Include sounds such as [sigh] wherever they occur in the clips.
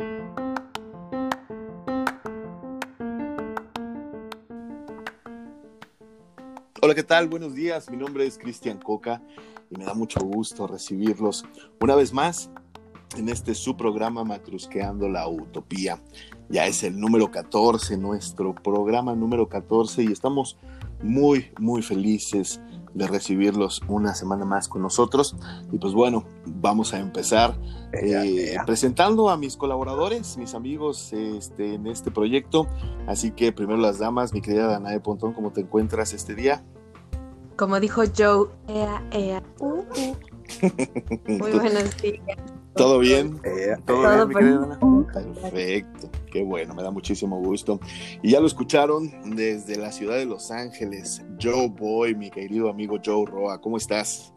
Hola, ¿qué tal? Buenos días. Mi nombre es Cristian Coca y me da mucho gusto recibirlos una vez más en este su programa la Utopía. Ya es el número 14, nuestro programa número 14 y estamos muy, muy felices de recibirlos una semana más con nosotros. Y pues bueno, vamos a empezar eh, presentando a mis colaboradores, mis amigos este, en este proyecto. Así que primero las damas, mi querida Danae Pontón, ¿cómo te encuentras este día? Como dijo Joe, ea, ea, uh, uh. [laughs] Muy buenos días. ¿Todo bien? ¿Todo, bien, Perfecto, qué bueno, me da muchísimo gusto. Y ya lo escucharon desde la ciudad de Los Ángeles, Joe Boy, mi querido amigo Joe Roa, ¿cómo estás?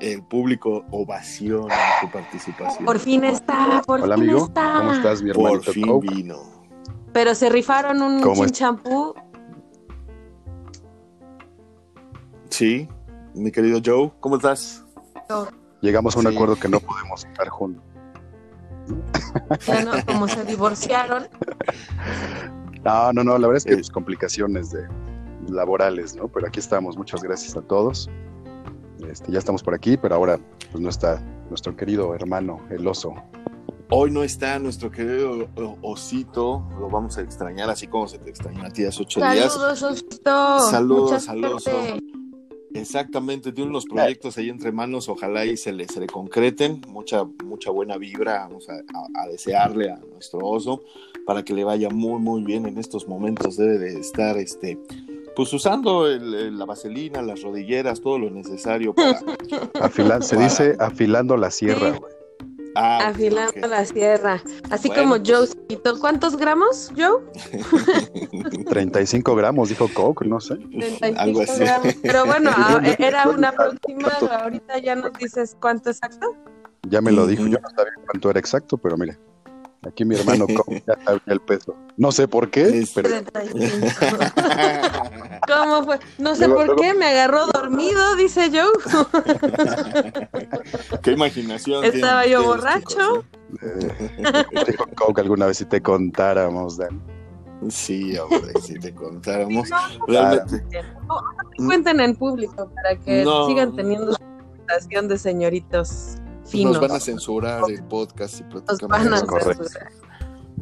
El público ovaciona tu participación. Por fin está, por Hola, fin amigo. está. ¿Cómo estás, mi hermanito Por fin Coke? vino. Pero se rifaron un champú. Sí, mi querido Joe, ¿cómo estás? Llegamos a un Sí. acuerdo que no podemos estar juntos. Ya no, como se divorciaron. No, no, no, la verdad es que Eh. pues, complicaciones de laborales, ¿no? Pero aquí estamos, muchas gracias a todos. Este, ya estamos por aquí, pero ahora pues no está nuestro querido hermano, el oso. Hoy no está nuestro querido Osito, lo vamos a extrañar así como se te extrañó a ti hace ocho días. Saludos, Osito. Saludos, Mucha saludos. suerte. Exactamente, tiene unos proyectos ahí entre manos, ojalá y se le, se le concreten, mucha, mucha buena vibra, vamos a, a- a desearle a nuestro oso para que le vaya muy, muy bien en estos momentos, debe de estar, este, pues usando el- el- la vaselina, las rodilleras, todo lo necesario para... Afila- se Para. dice afilando la sierra, Sí. güey. Ah, Afilando la sierra. Así Bueno, como pues- Joe se quitó. ¿Cuántos gramos, Joe? [laughs] 35 gramos, dijo Coke, no sé. 35 Algo así. gramos. Pero bueno, [laughs] a- era un aproximado. Ahorita ya nos dices cuánto exacto. Ya me lo dijo, yo no sabía cuánto era exacto, pero mire, aquí mi hermano ya sabía el peso. No sé por qué, pero 35. ¿Cómo fue? No sé Luego- por luego- qué, me agarró dormido, dice Joe. Qué imaginación. Estaba yo borracho. chicos, eh, dijo Coke alguna vez si te contáramos, Dan. ¿eh? Sí, hombre, si te contáramos. No, Realmente. no, no cuenten en público para que No. sigan teniendo su reputación de señoritos finos. Nos van a censurar el podcast y Nos prácticamente. van a censurar.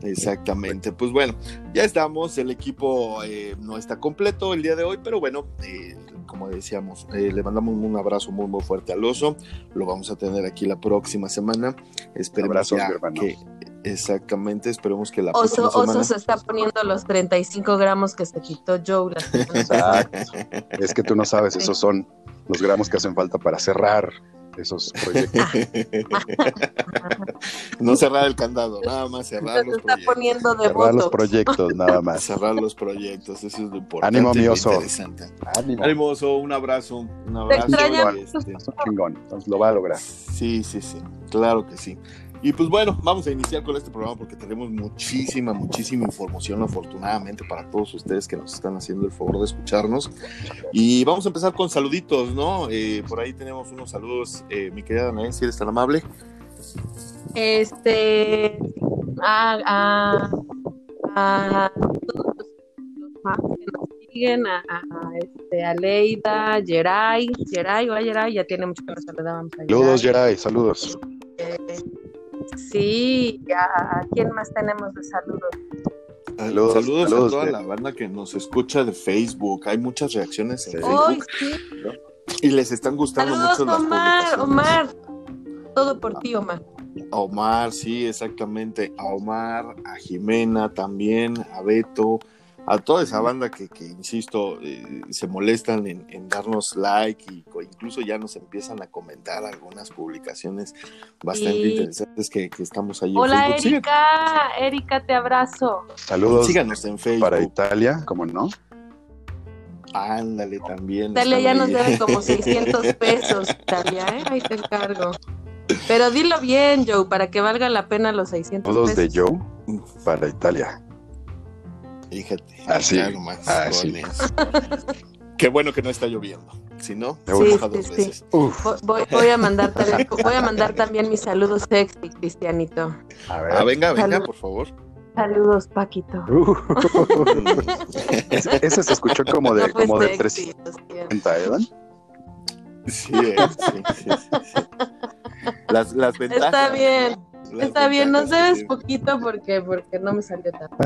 Exactamente. Pues bueno, ya estamos. El equipo eh, no está completo el día de hoy, pero bueno, eh, como decíamos, eh, le mandamos un abrazo muy, muy fuerte al oso. Lo vamos a tener aquí la próxima semana. Esperemos Abrazos, ya mi hermano. que. Exactamente, esperemos que la Oso, próxima semana. Oso se está poniendo los 35 gramos que se quitó Joe la. Exacto. Es que tú no sabes, esos son los gramos que hacen falta para cerrar esos proyectos. [laughs] no cerrar el candado, nada más cerrar Se los está proyectos. poniendo de Cerrar los voto. proyectos, nada [laughs] más. Cerrar los proyectos, eso es lo importante. Ánimo, mi oso. interesante. Ánimo. Ánimo, oso, un abrazo. Un abrazo. este, Es un chingón, entonces lo va a lograr. Sí, sí, sí, claro que sí. Y pues bueno, vamos a iniciar con este programa porque tenemos muchísima, muchísima información, afortunadamente, para todos ustedes que nos están haciendo el favor de escucharnos. Y vamos a empezar con saluditos, ¿no? Eh, por ahí tenemos unos saludos, eh, mi querida Danae, si eres tan amable. Este. A, a, a todos los, que nos siguen, a, a, a, este, a Leida, Geray. Geray, o a Geray, ya tiene mucho que nos saludábamos Saludos, Geray. Geray, saludos. Eh, sí, a, ¿a quién más tenemos de saludos? Saludos, saludos, saludos, a toda de- la banda que nos escucha de Facebook. Hay muchas reacciones en Sí. Hoy Facebook sí. y les están gustando Saludos, mucho las Omar, publicaciones. Omar. Todo por ti, Omar. A Omar, sí, exactamente. A Omar, a Jimena también, a Beto, a toda esa banda que, que insisto, eh, se molestan en, en darnos like y incluso ya nos empiezan a comentar algunas publicaciones bastante Sí. interesantes que, que estamos ahí Hola, en Facebook. Erika. Erika, te abrazo. Saludos síganos en Facebook. para Italia, como no. Ándale también. Dalia ya nos debe [laughs] como 600 pesos, Dalia, ¿eh? Ahí te encargo. Pero dilo bien, Joe, para que valga la pena los 600 Saludos de pesos. Joe para Italia. Fíjate. Así, así. con eso. [laughs] Qué bueno que no está lloviendo. Si no, Sí, moja sí, dos sí. veces. Uf, Voy, voy- a mandar también, voy a mandar también mis saludos sexy, Cristianito. a ver. Ah, venga, venga, Salud. por favor. Saludos, Paquito. Uh, [laughs] ese, se escuchó como de, No fue como de sexy, lo siento. 330, ¿eh? Dan? Sí, eh, sí, sí, sí, sí. Las, las ventajas. Está bien, está bien, nos ventajas debes que poquito porque, porque no me salió tanto.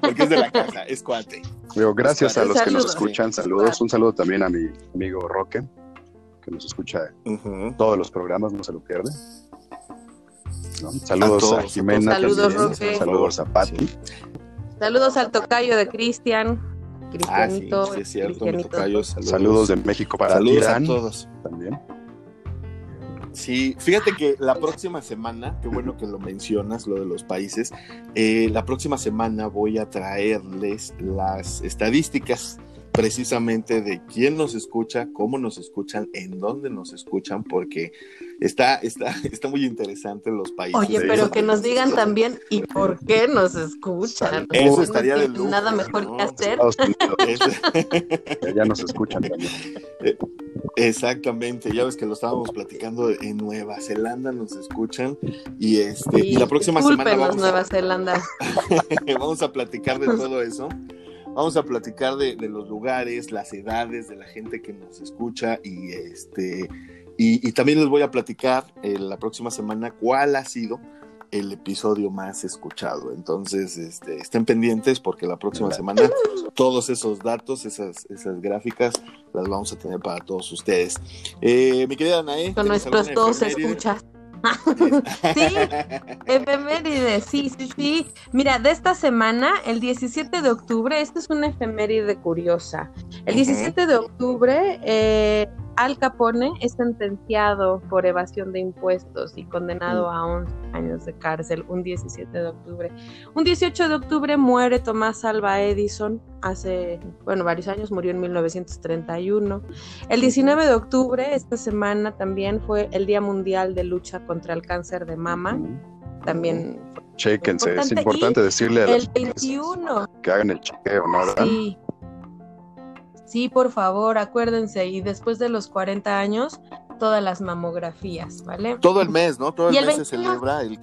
Porque es de la casa, es cuate. Digo, gracias a los que nos escuchan, saludos. Un saludo también a mi amigo Roque, que nos escucha Ujú. todos los programas, no se lo pierde. ¿No? Saludos a, todos, a Jimena, todos. Saludos, también, Roque. saludos a Patti. Sí. Saludos al tocayo de Cristian. Ah, sí, Cristianito. sí, es cierto, mi Cristianito. tocayo, saludos. Saludos de México para Saludos Irán a todos. también. Sí, fíjate que la próxima semana, qué bueno que lo mencionas, lo de los países, eh, la próxima semana voy a traerles las estadísticas precisamente de quién nos escucha, cómo nos escuchan, en dónde nos escuchan, porque está, está, está muy interesante los países. Oye, pero que nos digan también y por qué nos escuchan. Eso No estaría de lujo, Nada mejor ¿no? que hacer. Ya nos escuchan también. Exactamente, ya ves que lo estábamos platicando en Nueva Zelanda, nos escuchan y este y la próxima semana vamos a, Nueva Zelanda. [laughs] vamos a platicar de todo [laughs] eso. Vamos a platicar de, de los lugares, las edades de la gente que nos escucha y este y, y también les voy a platicar eh, la próxima semana cuál ha sido el episodio más escuchado. Entonces, este, estén pendientes porque la próxima semana todos esos datos, esas, esas gráficas, las vamos a tener para todos ustedes. Eh, mi querida Anae, Con ¿tienes nuestros dos escuchas. [laughs] Sí, efeméride, sí, sí, sí. Mira, de esta semana, el 17 de octubre, esta es una efeméride curiosa. El Ujú. 17 de octubre, eh, Al Capone es sentenciado por evasión de impuestos y condenado a 11 años de cárcel, un 17 de octubre. Un 18 de octubre muere Tomás Alva Edison, hace, bueno, varios años, murió en 1931. El 19 de octubre, esta semana también fue el Día Mundial de Lucha contra el Cáncer de Mama. También fue Chéquense, es Importante. importante decirle a el las 21. que hagan el chequeo, ¿no? ¿verdad? Sí. Sí, por favor, acuérdense. Y después de los 40 años, todas las mamografías, ¿vale? Todo el mes, ¿no? Todo el, mes se 21. celebra el,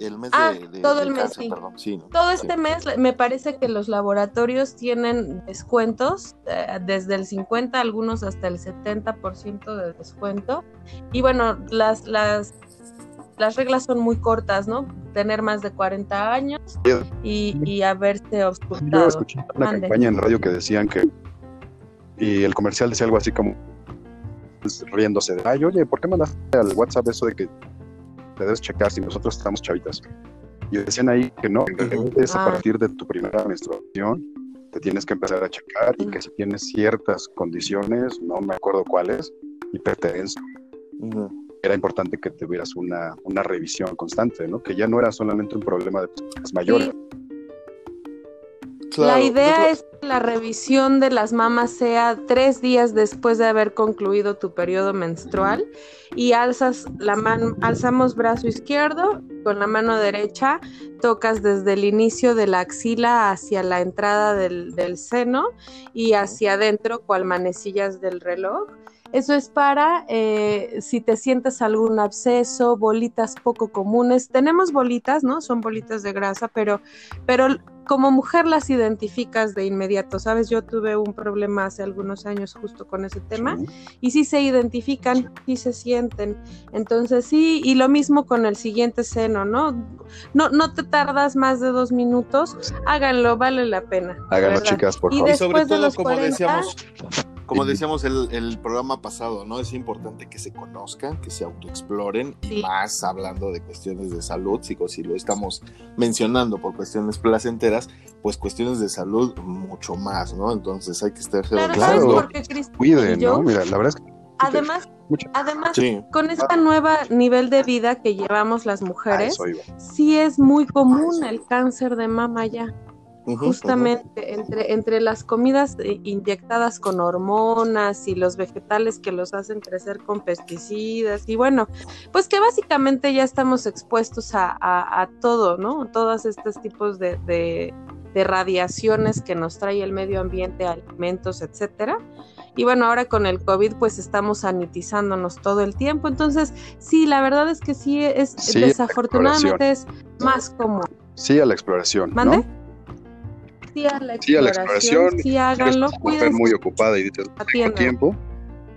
el, mes Ah, de, de- todo el mes, cáncer, sí. perdón. Sí, ¿no? Todo Sí. este mes me parece que los laboratorios tienen descuentos, eh, desde el 50, algunos hasta el 70% de descuento. Y bueno, las, las, las reglas son muy cortas, ¿no? Tener más de 40 años y, y haberse Yo auscultado. escuché una campaña en radio que decían que, y el comercial decía algo así como pues, riéndose de, ay, oye, ¿por qué mandaste al WhatsApp eso de que te debes checar si nosotros estamos chavitas? Y decían ahí que no, que es a Ah. partir de tu primera menstruación, te tienes que empezar a checar y que si tienes ciertas condiciones, no me acuerdo cuáles, hipertensión, era importante que tuvieras una, una revisión constante, ¿no? Que ya no era solamente un problema de personas mayores. Claro, la idea creo- es que la revisión de las mamas sea tres días después de haber concluido tu periodo menstrual y alzas la mano, alzamos brazo izquierdo con la mano derecha, tocas desde el inicio de la axila hacia la entrada del, del seno y hacia adentro cual manecillas del reloj. Eso es para eh, si te sientes algún absceso, bolitas poco comunes. Tenemos bolitas, ¿no? Son bolitas de grasa, pero, pero como mujer las identificas de inmediato, ¿sabes? Yo tuve un problema hace algunos años justo con ese tema Sí. y sí se identifican, sí se sienten. Entonces sí, y lo mismo con el siguiente seno, ¿no? No, no te tardas más de dos minutos, háganlo, vale la pena. Háganlo, ¿verdad? chicas, por Y favor. Y sobre después de todo, los como 40, decíamos, como decíamos el, el programa pasado, ¿no? Es importante que se conozcan, que se autoexploren y más hablando de cuestiones de salud, si, si lo estamos mencionando por cuestiones placenteras, pues cuestiones de salud mucho más, ¿no? Entonces hay que estar Claro. Cuiden, Yo- ¿no? Mira, la verdad es que Además, además, Sí, con esta nueva nivel de vida que llevamos las a mujeres, sí es muy común el cáncer de mama ya. Justamente entre, entre las comidas inyectadas con hormonas y los vegetales que los hacen crecer con pesticidas y bueno, pues que básicamente ya estamos expuestos a, a- a todo, ¿no? Todos estos tipos de, de- de radiaciones que nos trae el medio ambiente, alimentos, etcétera. Y bueno, ahora con el COVID pues estamos sanitizándonos todo el tiempo. Entonces, sí, la verdad es que sí, es Sí, desafortunadamente es más común. Sí a la exploración, ¿Mande? ¿no? Sí a la Sí a la exploración, exploración. sí háganlo, cuídense, muy ocupada y tengo tiempo,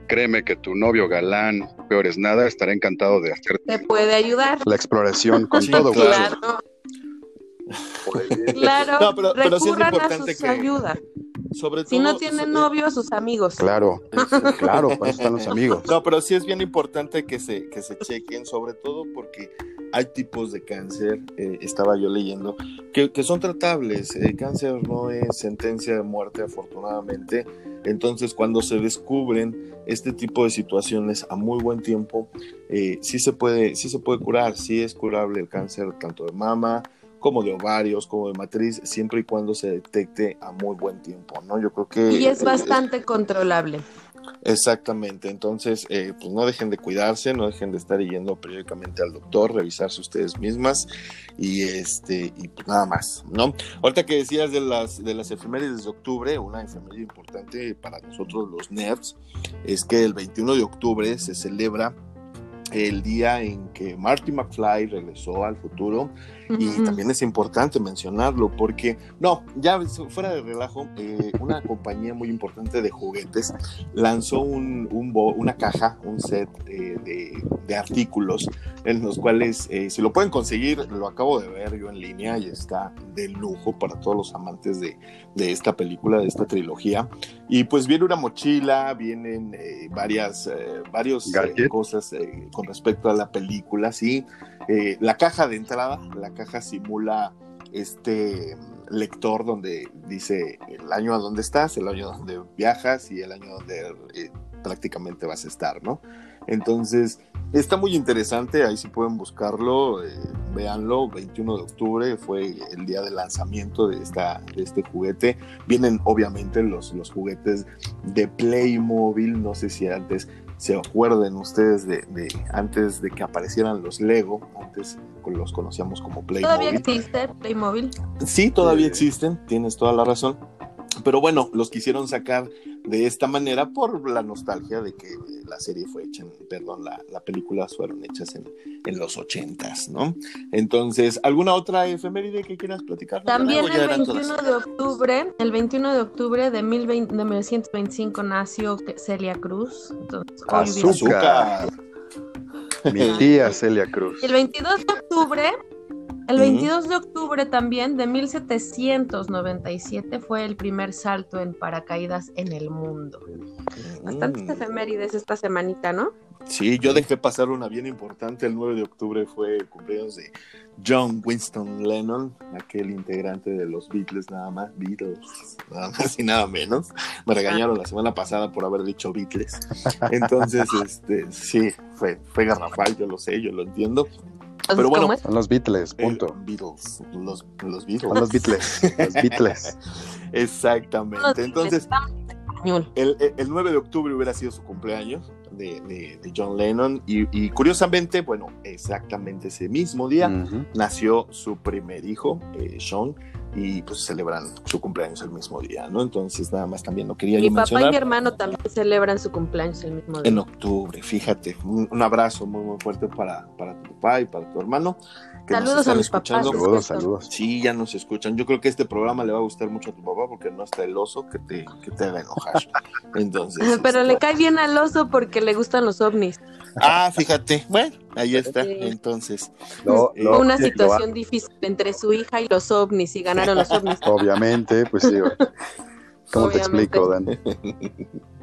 créeme que tu novio galán, peor es nada, estará encantado de hacerte Te puede ayudar. la exploración con Sí, todo gusto. claro. Claro, claro. No, pero- pero sí es recurran a importante sus que- ayudas. Sobre Si no todo- tienen eh, novio, a sus amigos. Claro, [laughs] claro, para eso están los amigos. No, pero sí es bien importante que se, que se chequen, sobre todo porque hay tipos de cáncer, eh, estaba yo leyendo, que, que son tratables. El cáncer no es sentencia de muerte, afortunadamente. Entonces, cuando se descubren este tipo de situaciones a muy buen tiempo, eh, sí, se puede, sí se puede curar, sí es curable el cáncer tanto de mama como de ovarios, como de matriz, siempre y cuando se detecte a muy buen tiempo, ¿no? Yo creo que... Y es eh, bastante controlable. Exactamente, entonces eh, pues no dejen de cuidarse, no dejen de estar yendo periódicamente al doctor, revisarse ustedes mismas y este y pues nada más, ¿no? Ahorita que decías de las de las efemérides de octubre, una efeméride importante para nosotros los nerds es que el 21 de octubre se celebra el día en que Marty McFly regresó al futuro y también es importante mencionarlo porque, no, ya fuera de relajo, eh, una compañía muy importante de juguetes lanzó un, un bo- una caja, un set eh, de, de artículos en los cuales, eh, si lo pueden conseguir, lo acabo de ver yo en línea y está de lujo para todos los amantes de, de esta película, de esta trilogía. Y pues viene una mochila, vienen eh, varias, eh, varios eh, cosas eh, con respecto a la película, sí. Eh, la caja de entrada, la caja simula este lector donde dice el año a donde estás, el año donde viajas y el año donde prácticamente vas a estar, ¿no? Entonces, está muy interesante, ahí sí pueden buscarlo, eh, véanlo, 21 de octubre fue el día de lanzamiento de, esta, de este juguete. Vienen obviamente los, los juguetes de Playmobil, no sé si antes se acuerden ustedes de, de antes de que aparecieran los Lego, antes los conocíamos como Todavía Playmobil. existe Playmobil. Sí, todavía Eh. existen, tienes toda la razón. Pero bueno, los quisieron sacar de esta manera por la nostalgia de que la serie fue hecha, en, perdón, la, la película fueron hechas en, en los ochentas, ¿no? Entonces, ¿alguna otra efeméride que quieras platicar? También ¿O ya el eran 21 todas? de octubre, el 21 de octubre de, 1020 de 1925 nació Celia Cruz. Entonces. Azúcar. Mi tía Celia Cruz. El 22 de octubre, el Ujú. 22 de octubre también de 1797 fue el primer salto en paracaídas en el mundo. Bastantes efemérides esta semanita, ¿no? Sí, yo dejé pasar una bien importante. El 9 de octubre fue el cumpleaños de John Winston Lennon, aquel integrante de los Beatles, nada más, Beatles, nada más y nada menos. Me regañaron la semana pasada por haber dicho Beatles. Entonces, este, sí, fue, fue garrafal, yo lo sé, yo lo entiendo. Pero bueno, los Beatles, Eh, punto. Beatles, los, los Beatles. Son los Beatles. Los Beatles. [laughs] Exactamente. Entonces. El, el- el 9 de octubre hubiera sido su cumpleaños de, de- de John Lennon y, y curiosamente, bueno, exactamente ese mismo día nació su primer hijo, eh, Sean, y pues celebran su cumpleaños el mismo día, ¿no? Entonces nada más también lo quería Mi yo papá y mi hermano también celebran su cumpleaños el mismo En día. octubre, fíjate, un, un abrazo muy muy fuerte para, para tu papá y para tu hermano. Que nos Saludos a mis papás. Saludos, saludos. Sí, ya nos escuchan. Yo creo que este programa le va a gustar mucho a tu papá porque no está el oso que te, que te haga enojar. [laughs] Entonces, Pero este, le cae bien al oso porque le gustan los ovnis. Ah, fíjate. Bueno, ahí está. Sí. Entonces, Lo- Eh, una situación difícil entre su hija y los ovnis y ganaron los ovnis. [laughs] Obviamente, pues sí. ¿Cómo te explico, Dan? [laughs]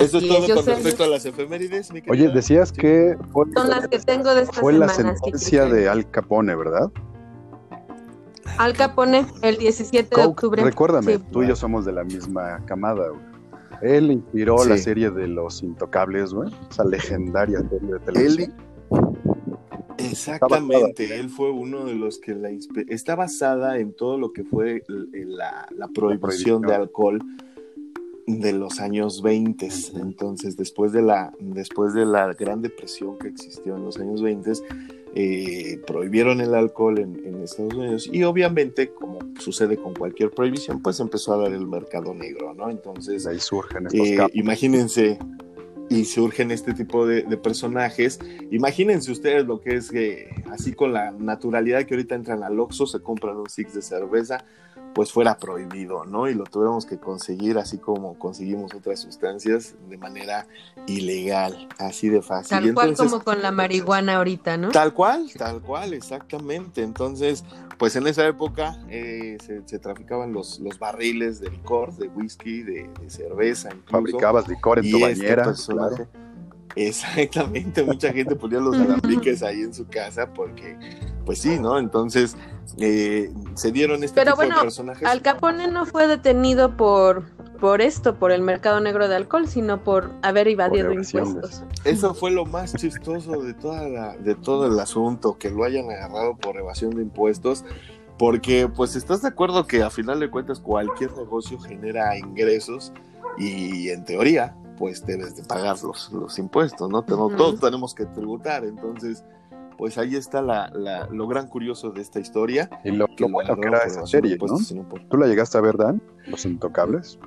eso es Así todo con sé, respecto a las efemérides, mi Oye, decías Sí. que fue, Son las que tengo de esta fue la semana. sentencia de Al Capone, ¿verdad? Al Capone, el 17 de octubre. recuérdame, Sí. tú y yo somos de la misma camada, güey. Él inspiró Sí. la serie de Los Intocables, güey. Esa legendaria serie de televisión. Exactamente, él fue uno de los que la inspe- está basada en todo lo que fue l- la, la prohibición prohibición. de alcohol de los años 20. Entonces, después de la después de la Gran Depresión que existió en los años 20, eh, prohibieron el alcohol en, en, Estados Unidos y obviamente, como sucede con cualquier prohibición, pues empezó a dar el mercado negro, ¿no? Entonces, ahí surgen estos eh, imagínense, y surgen este tipo de, de, personajes. Imagínense ustedes lo que es que, así con la naturalidad que ahorita entran al Oxxo, se compran un six de cerveza, pues fuera prohibido, ¿no? Y lo tuvimos que conseguir así como conseguimos otras sustancias de manera ilegal, así de fácil. Tal cual como con la marihuana ahorita, ¿no? Tal cual, tal cual, exactamente. Entonces, pues en esa época eh, se, se, traficaban los, los barriles de licor, de whisky, de, de cerveza. Incluso. Fabricabas licor en tu y bañera. Este claro. Exactamente, mucha gente ponía los alambiques ahí en su casa porque, pues sí, ¿no? Entonces eh, se dieron este Pero tipo bueno, de personajes. Al Capone no fue detenido por, por esto, por el mercado negro de alcohol, sino por haber evadido impuestos. Eso fue lo más chistoso de, toda la, de todo el asunto, que lo hayan agarrado por evasión de impuestos. Porque, pues, estás de acuerdo que a final de cuentas cualquier negocio genera ingresos y en teoría, pues debes de pagar los, los impuestos, ¿no? Todos tenemos que tributar, entonces, pues ahí está la, la- lo gran curioso de esta historia. Y lo, que lo bueno que era esa serie, ¿no? sino por- ¿Tú la llegaste a ver, Dan? Los Intocables.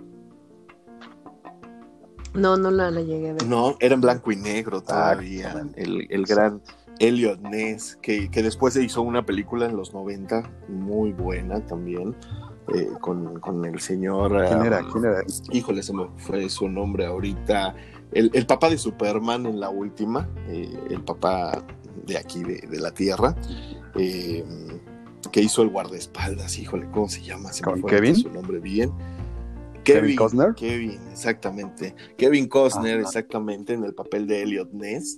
No, no la, la llegué a ver. No, era en blanco y negro todavía. El, el gran Elliot Ness, que, que después se hizo una película en los 90, muy buena también, eh, con, con el señor. ¿Quién ah, era? ¿Quién era? Híjole, se me fue su nombre ahorita. El, el papá de Superman en la última, eh, el papá de aquí, de, de la Tierra, eh, que hizo el guardaespaldas, híjole, ¿cómo se llama? Se me ¿Con fue Kevin? su nombre bien. ¿Kevin Costner? Kevin, exactamente. Kevin Costner, exactamente, en el papel de Elliot Ness.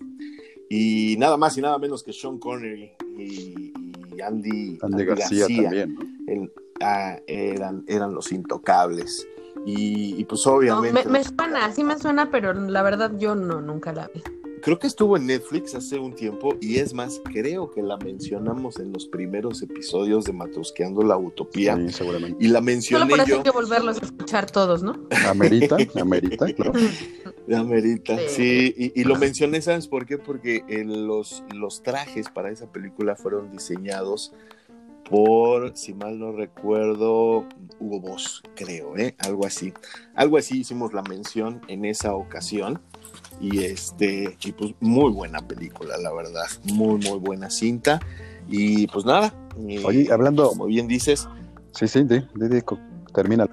Y nada más y nada menos que Sean Connery y, y Andy, Andy García, también, ¿no? el- ah, eran, eran los intocables. Y, y pues No, obviamente, me, me suena, sí me suena, pero la verdad yo no, nunca la vi. creo que estuvo en Netflix hace un tiempo y es más, creo que la mencionamos en los primeros episodios de Matrusqueando la Utopía. Sí, seguramente. Y la Solo mencioné por eso yo. hay que volverlos a escuchar todos, ¿no? Amerita, amerita, claro. Amerita, Sí. sí, y, y lo mencioné, ¿sabes por qué? Porque eh, los, los trajes para esa película fueron diseñados por, si mal no recuerdo, Hugo Boss, creo, ¿eh? Algo así. Algo así hicimos la mención en esa ocasión. Y este, y pues muy buena película, la verdad. Muy, muy buena cinta. Y pues nada. eh, Oye, hablando- Como bien dices, Sí, sí, di, di, co- termina.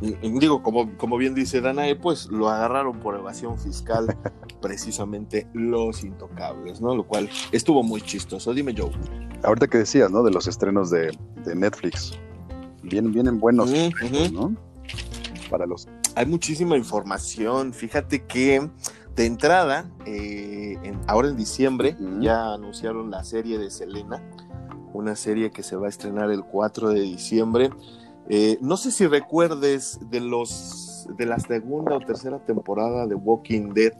Y- Digo, como, como bien dice Danae, pues lo agarraron por evasión fiscal, [laughs] precisamente los intocables, ¿no? Lo cual estuvo muy chistoso. Dime, Joe. Ahorita que decías, ¿no? De los estrenos de, de Netflix. Vienen, vienen buenos. ¿no? Para los... Hay muchísima información. Fíjate que de entrada, eh, en- ahora en diciembre, ya anunciaron la serie de Selena, una serie que se va a estrenar el 4 de diciembre. Eh, no sé si recuerdes de los de la segunda o tercera temporada de Walking Dead,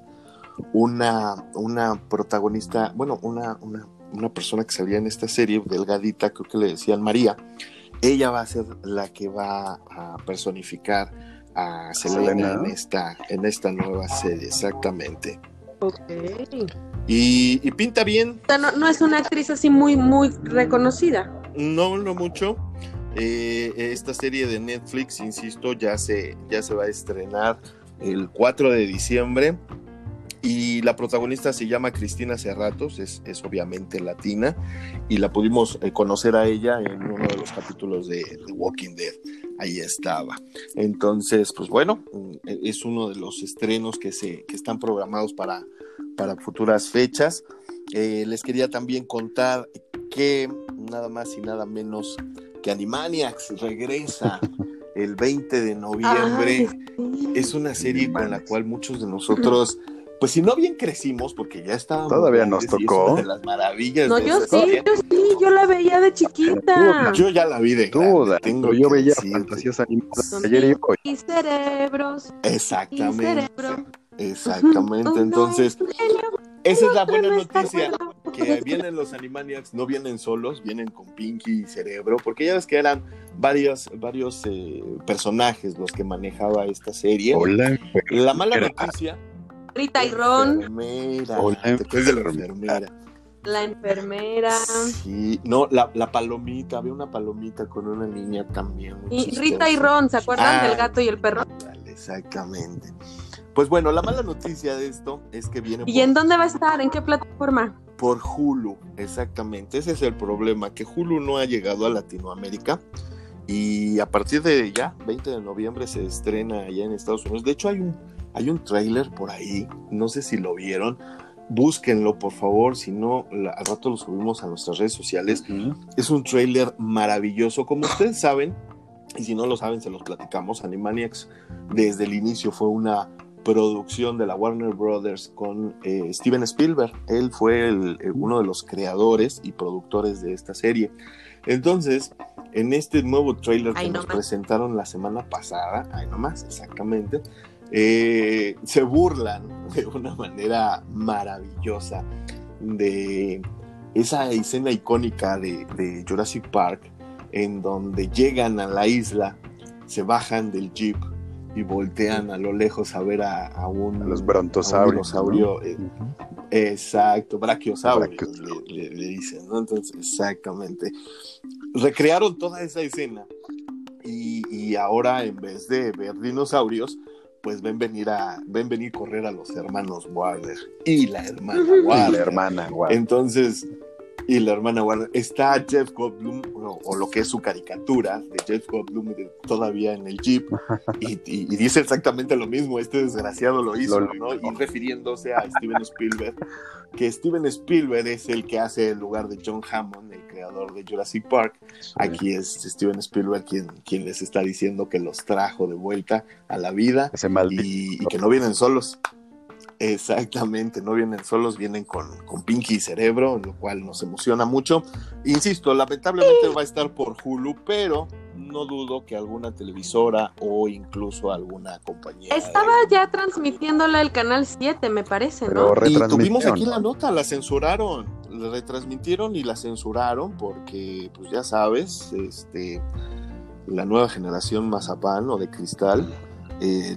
una, una protagonista, bueno, una, una, una persona que salía en esta serie, delgadita, creo que le decían María. Ella va a ser la que va a personificar a Selena, Selena. en esta en esta nueva serie, exactamente. Ok. Y, y pinta bien, no, no es una actriz así muy, muy reconocida. no, no mucho. Eh, esta serie de Netflix, insisto, ya se, ya se va a estrenar el 4 de diciembre. Y la protagonista se llama Cristina Cerratos, es, es obviamente latina, y la pudimos eh, conocer a ella en uno de los capítulos de, de Walking Dead. Ahí estaba. Entonces, pues bueno, mm, es uno de los estrenos que, se, que están programados para, para futuras fechas. Eh, les quería también contar que nada más y nada menos que Animaniacs regresa [laughs] el 20 de noviembre. Ay, sí. Es una serie con la cual muchos de nosotros, pues si no bien crecimos, porque ya estábamos. Todavía nos y tocó. de las maravillas No, de yo sí, yo sí, yo la veía de chiquita. Yo ya la vi de Duda, tengo yo veía fantasías animadas Son ayer y hoy. Y cerebros, y Exactamente. cerebro. Exactamente. Entonces, esa es la buena noticia. Que [laughs] vienen los Animaniacs, no vienen solos, vienen con Pinky y Cerebro, porque ya ves que eran varios, varios eh, personajes los que manejaba esta serie. Hola, La mala Era- noticia. Rita y Ron. Enfermera. Hola, Después de la enfermera. La enfermera. Sí, no, la, la palomita, había una palomita con una niña también. Y Rita y. Ron, ¿se acuerdan Ah. del gato y el perro? Exactamente. Pues bueno, la mala noticia de esto es que viene ¿Y por, en dónde va a estar? ¿En qué plataforma? Por Hulu, exactamente. Ese es el problema, que Hulu no ha llegado a Latinoamérica y a partir de ya, 20 de noviembre, se estrena allá en Estados Unidos. De hecho, hay un, hay un tráiler por ahí, no sé si lo vieron. Búsquenlo, por favor, si no, la- al rato lo subimos a nuestras redes sociales. Es un tráiler maravilloso. Como ustedes saben, y si no lo saben, se los platicamos, Animaniacs desde el inicio fue una producción de la Warner Brothers con eh, Steven Spielberg. Él fue el- eh, uno de los creadores y productores de esta serie. Entonces, en este nuevo tráiler que nos presentaron la semana pasada, ahí nomás, exactamente, eh, se burlan de una manera maravillosa de esa escena icónica de, de Jurassic Park, en donde llegan a la isla, se bajan del jeep y voltean a lo lejos a ver a, a un, A los a un brontosaurios. dinosaurio, ¿no? eh. Exacto, brachiosaurio, Brachiosaurio. le, le- le dicen, ¿no? Entonces, exactamente. Recrearon toda esa escena y, y ahora en vez de ver dinosaurios, pues ven venir a, ven venir correr a los hermanos Warner y la hermana Warner. la hermana, guau. Entonces, y la hermana Warner, está Jeff Goldblum, o, o lo que es su caricatura de Jeff Goldblum de- todavía en el Jeep, [laughs] y, y- y dice exactamente lo mismo, este desgraciado lo hizo, Lo- ¿no? Y refiriéndose a Steven Spielberg, que Steven Spielberg es el que hace el lugar de John Hammond, el creador de Jurassic Park. Sí. Aquí es Steven Spielberg quien, quien les está diciendo que los trajo de vuelta a la vida y, y que no vienen solos. Exactamente, no vienen solos, vienen con, con Pinky y Cerebro, lo cual nos emociona mucho. Insisto, lamentablemente va a estar por Hulu, pero no dudo que alguna televisora o incluso alguna compañía. Estaba ya transmitiéndola el canal 7, me parece, ¿no? Pero Y tuvimos aquí la nota, la censuraron, la retransmitieron y la censuraron porque, pues ya sabes, este, la nueva generación Mazapán o de Cristal, eh,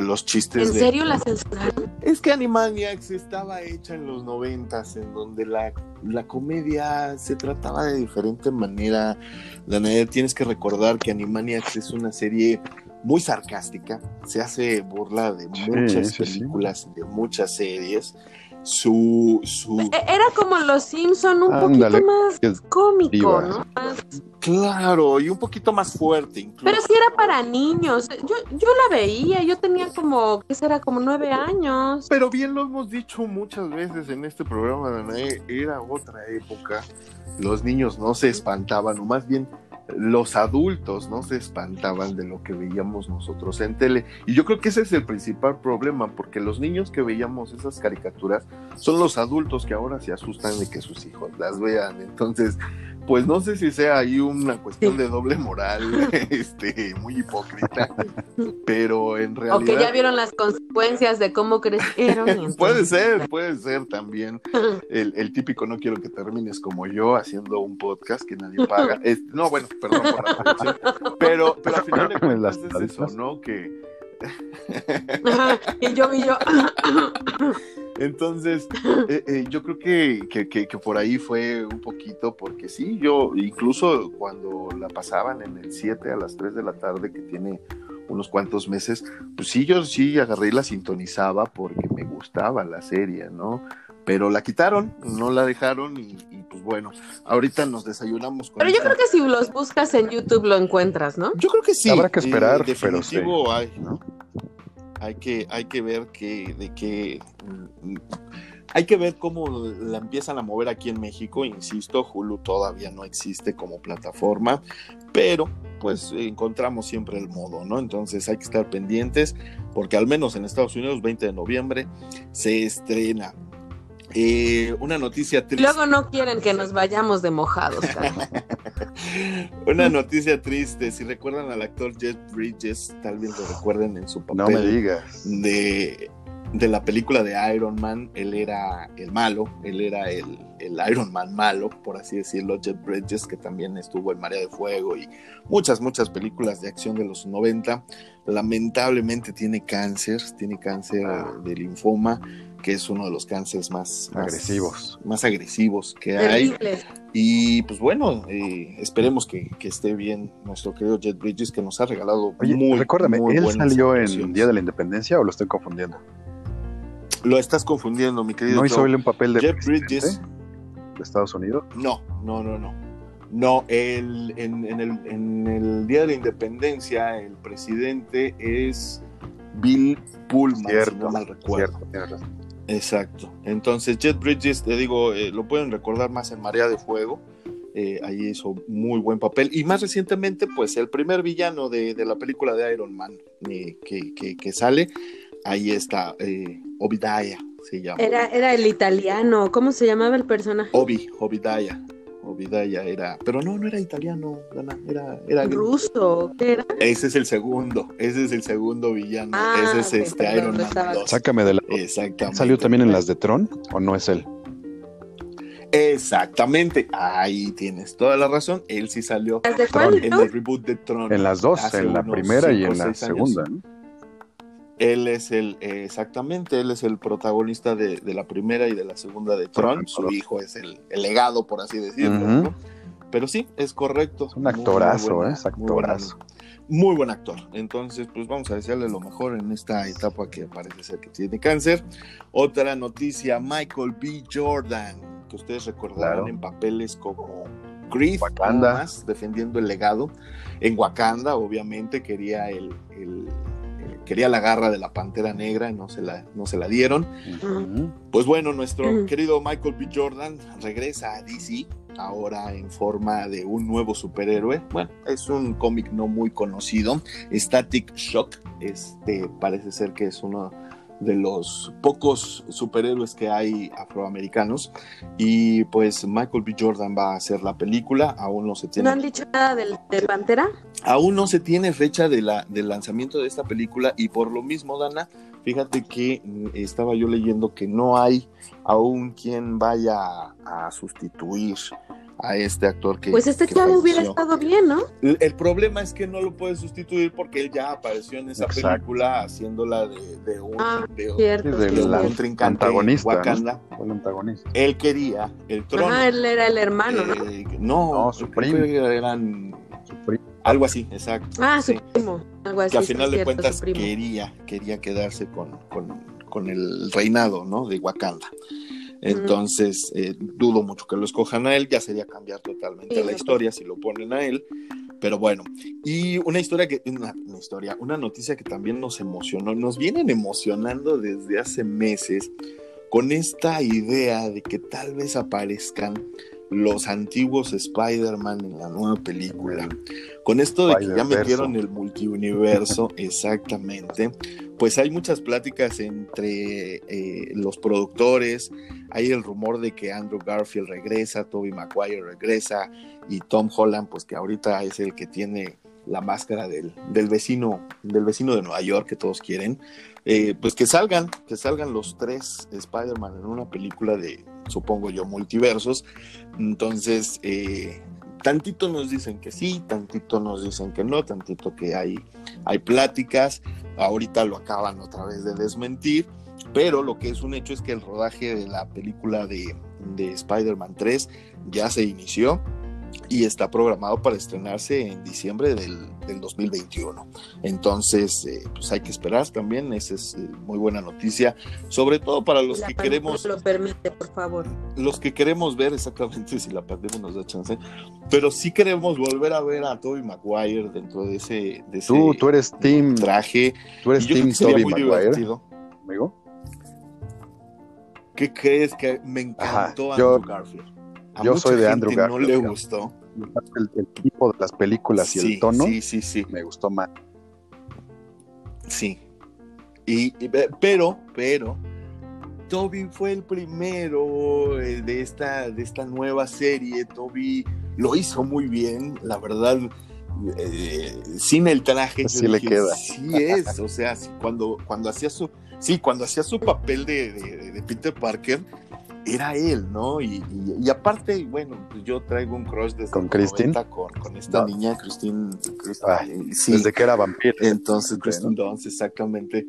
los chistes ¿En de... serio la censuraron? Es que Animaniacs estaba hecha en los noventas, en donde la, la comedia se trataba de diferente manera. La neta, tienes que recordar que Animaniacs es una serie muy sarcástica, se hace burla de muchas sí, sí. películas, de muchas series. Su, su E- Era como los Simpson, un Ándale, poquito más cómico, diva. ¿no? Más- claro, y un poquito más fuerte incluso. Pero sí era para niños. Yo, yo la veía, yo tenía como, ¿qué será? Como nueve años. Pero bien lo hemos dicho muchas veces en este programa, Danae, era otra época. Los niños no se espantaban, o más bien los adultos no se espantaban de lo que veíamos nosotros en tele. Y yo creo que ese es el principal problema, porque los niños que veíamos esas caricaturas son los adultos que ahora se asustan de que sus hijos las vean. Entonces, pues no sé si sea ahí una cuestión de doble moral, [laughs] este, muy hipócrita, pero en O realidad... que ya vieron las consecuencias de cómo crecieron. [laughs] entonces- Puede ser, puede ser también [laughs] el, el típico no quiero que termines como yo haciendo un podcast que nadie paga. Es- no, bueno, perdón por la traducción, pero, [laughs] pero al final de cuentas Las es eso. ¿no? Que y yo, y yo. [laughs] entonces eh, eh, yo creo que, que, que- que por ahí fue un poquito, porque sí, yo incluso cuando la pasaban en el 7 a las 3 de la tarde, que tiene unos cuantos meses, pues sí, yo sí agarré y la sintonizaba porque me gustaba la serie, ¿no? Pero la quitaron, no la dejaron y, y, pues bueno, ahorita nos desayunamos con Pero yo esta- creo que si los buscas en YouTube lo encuentras, ¿no? Yo creo que sí. Habrá que esperar, eh, pero definitivo hay, ¿no? hay que, hay que ver que, de qué, mm, hay que ver cómo la empiezan a mover aquí en México. Insisto, Hulu todavía no existe como plataforma, pero pues encontramos siempre el modo, ¿no? Entonces hay que estar pendientes porque al menos en Estados Unidos, 20 de noviembre, se estrena. Eh, una noticia triste. luego no quieren que nos vayamos de mojados. [laughs] Una noticia triste. Si recuerdan al actor Jeff Bridges, tal vez lo recuerden en su papel [gasps] No me digas. de, de la película de Iron Man. Él era el malo, él era el, el Iron Man malo, por así decirlo. Jeff Bridges, que también estuvo en Marea de Fuego y muchas, muchas películas de acción de los 90. Lamentablemente tiene cáncer, tiene cáncer Ah. de linfoma. Que es uno de los cánceres más, más Agresivos. más agresivos que hay. Y pues bueno, eh, esperemos que, que esté bien nuestro querido Jet Bridges, que nos ha regalado Oye, muy recuérdame, muy ¿él salió en actuaciones. Día de la Independencia o lo estoy confundiendo? Lo estás confundiendo, mi querido ¿No hizo él un papel de Bridges. de Estados Unidos? No, no, no, no. No, el, en, en el, en el Día de la Independencia, el presidente es Bill Pullman, si Cierto, no mal recuerdo. Cierto, tienes razón. Exacto. Entonces, Jet Bridges, te digo, eh, lo pueden recordar más en Marea de Fuego. Eh, ahí hizo muy buen papel. Y más recientemente, pues el primer villano de, de la película de Iron Man eh, que, que- que sale, ahí está eh, Obadiah, se llama. Era, era el italiano. ¿Cómo se llamaba el personaje? Obi, Obadiah. Obadiah era. Pero no, no era italiano, Dana, era, era. ¿Ruso? ¿Qué era? Ese es el segundo, ese es el segundo villano. Ah, ese es este Iron no Man estaba- 2. Sácame de la... Exactamente. ¿Salió también en las de Tron o no es él? Exactamente, ahí tienes toda la razón. Él sí salió ¿Las de Tron. en el reboot de Tron. En las dos, en la primera y en o la segunda. ¿no? Él es el, eh, exactamente, él es el protagonista de, de la primera y de la segunda de Tron. Su hijo es el, el legado, por así decirlo. Pero sí, es correcto. Es un Muy, actorazo, muy buena- ¿eh? Es muy actorazo. Muy buen actor. Entonces, pues vamos a desearle lo mejor en esta etapa que parece ser que tiene cáncer. Otra noticia, Michael B. Jordan, que ustedes recordarán Claro. en papeles como Grief, Wakanda. más, defendiendo el legado. En Wakanda, obviamente, quería el- quería la garra de la pantera negra y no se la, no se la dieron. Pues bueno, nuestro querido Michael B. Jordan regresa a DC, ahora en forma de un nuevo superhéroe. Bueno, es un cómic no muy conocido, Static Shock. Este parece ser que es uno de los pocos superhéroes que hay afroamericanos. Y pues Michael B. Jordan va a hacer la película, aún no se tiene ¿No han dicho nada del, de Pantera? Aún no se tiene fecha de la, del lanzamiento de esta película y por lo mismo, Dana, fíjate que estaba yo leyendo que no hay aún quien vaya a sustituir a este actor que Pues este que chavo hubiera estado bien, ¿no? El, el problema es que no lo puede sustituir porque él ya apareció en esa Exacto. película haciéndola de, de un, Ah, de, Cierto. Un antagonista, ¿no? Wakanda. El antagonista. Él quería el trono. Ajá, él era el hermano, ¿no? Eh, no, No, su primo. eran Su primo. algo así, exacto. Ah, su sí. primo. Algo así. que a sí, final de cierto, cuentas su quería, quería quedarse con, con, con el reinado ¿no? de Wakanda. Entonces, eh, dudo mucho que lo escojan a él, ya sería cambiar totalmente Sí, la historia si lo ponen a él. Pero bueno, y una historia que, una, una historia, una noticia que también nos emocionó, nos vienen emocionando desde hace meses con esta idea de que tal vez aparezcan los antiguos Spider-Man en la nueva película. Con esto de que ya metieron el multiuniverso, [laughs] exactamente, pues hay muchas pláticas entre eh, los productores, hay el rumor de que Andrew Garfield regresa, Tobey Maguire regresa y Tom Holland, pues que ahorita es el que tiene la máscara del, del vecino, del vecino de Nueva York que todos quieren, eh, pues que salgan, que salgan los tres Spider-Man en una película de, supongo yo, multiversos. Entonces, eh, tantito nos dicen que sí, tantito nos dicen que no, tantito que hay, hay pláticas, ahorita lo acaban otra vez de desmentir, pero lo que es un hecho es que el rodaje de la película de, de Spider-Man 3 ya se inició y está programado para estrenarse en diciembre del, del 2021. Entonces, eh, pues hay que esperar también, esa es eh, muy buena noticia, sobre todo para los La que queremos lo permite, por favor. los que queremos ver exactamente [laughs] si la pandemia nos da chance, pero sí queremos volver a ver a Tobey Maguire dentro de ese, de ese Tú, tú eres Team, traje. tú eres Team muy Maguire, amigo. ¿Qué crees que me encantó Ajá, yo- Andrew Garfield? A yo mucha soy de gente Andrew No Garfield, le fíjate. gustó. El, el tipo de las películas y sí, el tono Sí, sí, sí. me gustó más. Sí. Y, y- pero, pero, Toby fue el primero eh, de esta, de esta nueva serie. Toby lo hizo muy bien, la verdad. eh, sin el traje, Sí le queda. Sí es, o sea, cuando, cuando hacía su, sí, cuando hacía su papel de, de- de Peter Parker, era él, ¿no? Y, y- y aparte, bueno, pues yo traigo un crush desde ¿Con Christine? 90 con, con esta No. niña, Christine. Christine, Ay, sí. Desde que era vampiro. Entonces, Ok, Kristen Dunst, exactamente.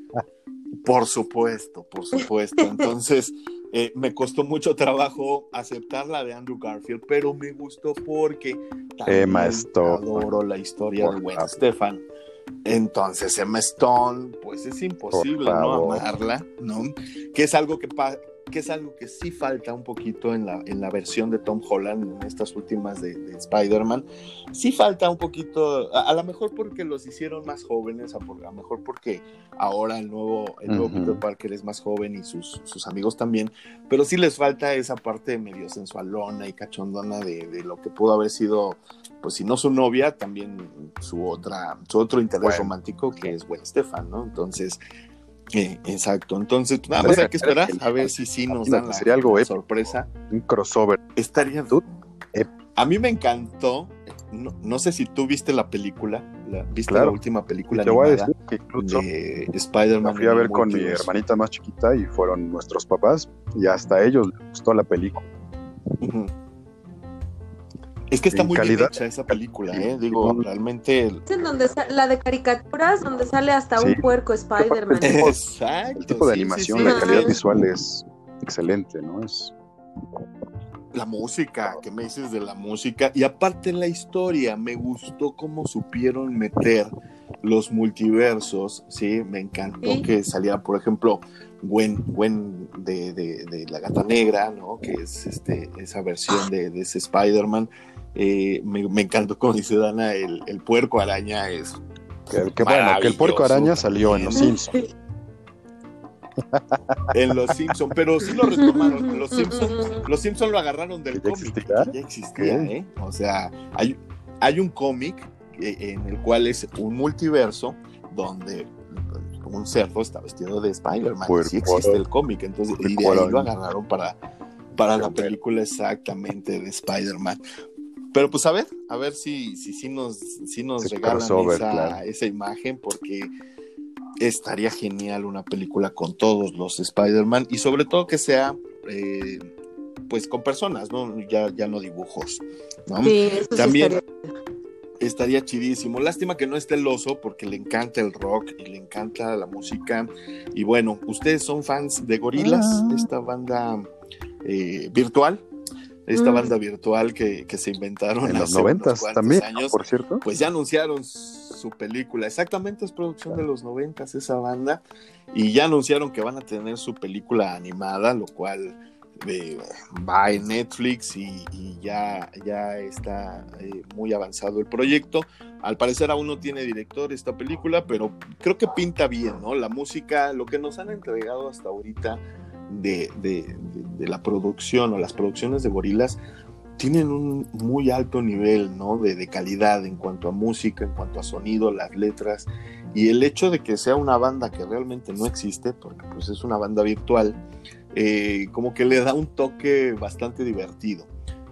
Por supuesto, por supuesto. [laughs] Entonces, eh, me costó mucho trabajo aceptar la de Andrew Garfield, pero me gustó porque Emma Stone. adoro la historia Por de Gwen. Stefan. Entonces, Emma Stone, pues es imposible no amarla, ¿no? Que es algo que, pa- que es algo que sí falta un poquito en la, en la versión de Tom Holland, en estas últimas de, de Spider-Man. Sí falta un poquito, a, a lo mejor porque los hicieron más jóvenes, a, por- a lo mejor porque ahora el nuevo, el nuevo. Peter Parker es más joven y sus, sus amigos también, pero sí les falta esa parte medio sensualona y cachondona de, de lo que pudo haber sido, pues si no su novia, también su otra, su otro interés Bueno. romántico que es Gwen Stefan, ¿no? Entonces, eh, exacto. Entonces, pues, nada más hay que esperar a ver si sí nos dan la, Sería algo épico. sorpresa. Un crossover. Estaría. Tú- eh. A mí me encantó. No, no sé si tú viste la película, la, viste Claro. la última película Te voy a decir que incluso de Spider-Man. fui a ver con mi hermanita más chiquita y fueron nuestros papás y hasta ellos les gustó la película. Ujú. Es que está En muy calidad. bien hecha esa película, ¿eh? Digo, No. realmente. Es en donde la de caricaturas, donde sale hasta Sí. un puerco Spider-Man. Exacto. El tipo de sí, animación, sí. la calidad visual es excelente, ¿no? Es La música, ¿qué me dices de la música? Y aparte la historia, me gustó cómo supieron meter los multiversos, ¿sí? Me encantó Sí. que saliera, por ejemplo, Gwen, Gwen de, de- de la Gata Negra, ¿no? Que es este, esa versión de, de ese Spider-Man. Eh, me, me encantó como dice Dana, el, el puerco araña es que, que bueno, que el puerco araña salió en Los. Simpsons. [laughs] en Los Simpson, pero sí lo retomaron. Los [laughs] Simpson, los Simpson lo agarraron del ¿Que ya cómic. existía? que Ya existía. ¿eh? O sea, hay, hay un cómic eh, en el cual es un multiverso donde un cerdo está vestido de Spider-Man. Sí existe el cómic, entonces y de ahí lo agarraron para, para la película exactamente de Spider-Man. Pero pues a ver, a ver si, si, si nos, si nos Ese regalan crossover, esa, claro. esa imagen, porque estaría genial una película con todos los Spider-Man y sobre todo que sea eh, pues con personas, ¿no? Ya, ya no dibujos, ¿no? Sí, eso sí También estaría- estaría chidísimo. Lástima que no esté el oso porque le encanta el rock y le encanta la música. Y bueno, ustedes son fans de Gorilas, Ah. esta banda eh, virtual, esta Mm. banda virtual que, que se inventaron En los noventas también, años por cierto. pues ya anunciaron su película. Exactamente, es producción de los noventas esa banda. Y ya anunciaron que van a tener su película animada, lo cual eh, va en Netflix y, y ya, ya está eh, muy avanzado el proyecto. Al parecer aún no tiene director esta película, pero creo que pinta bien, ¿no? La música, lo que nos han entregado hasta ahorita de, de- de- de la producción o las producciones de gorilas tienen un muy alto nivel ¿no? de, de calidad en cuanto a música, en cuanto a sonido, las letras y el hecho de que sea una banda que realmente no existe, porque pues es una banda virtual, eh, como que le da un toque bastante divertido.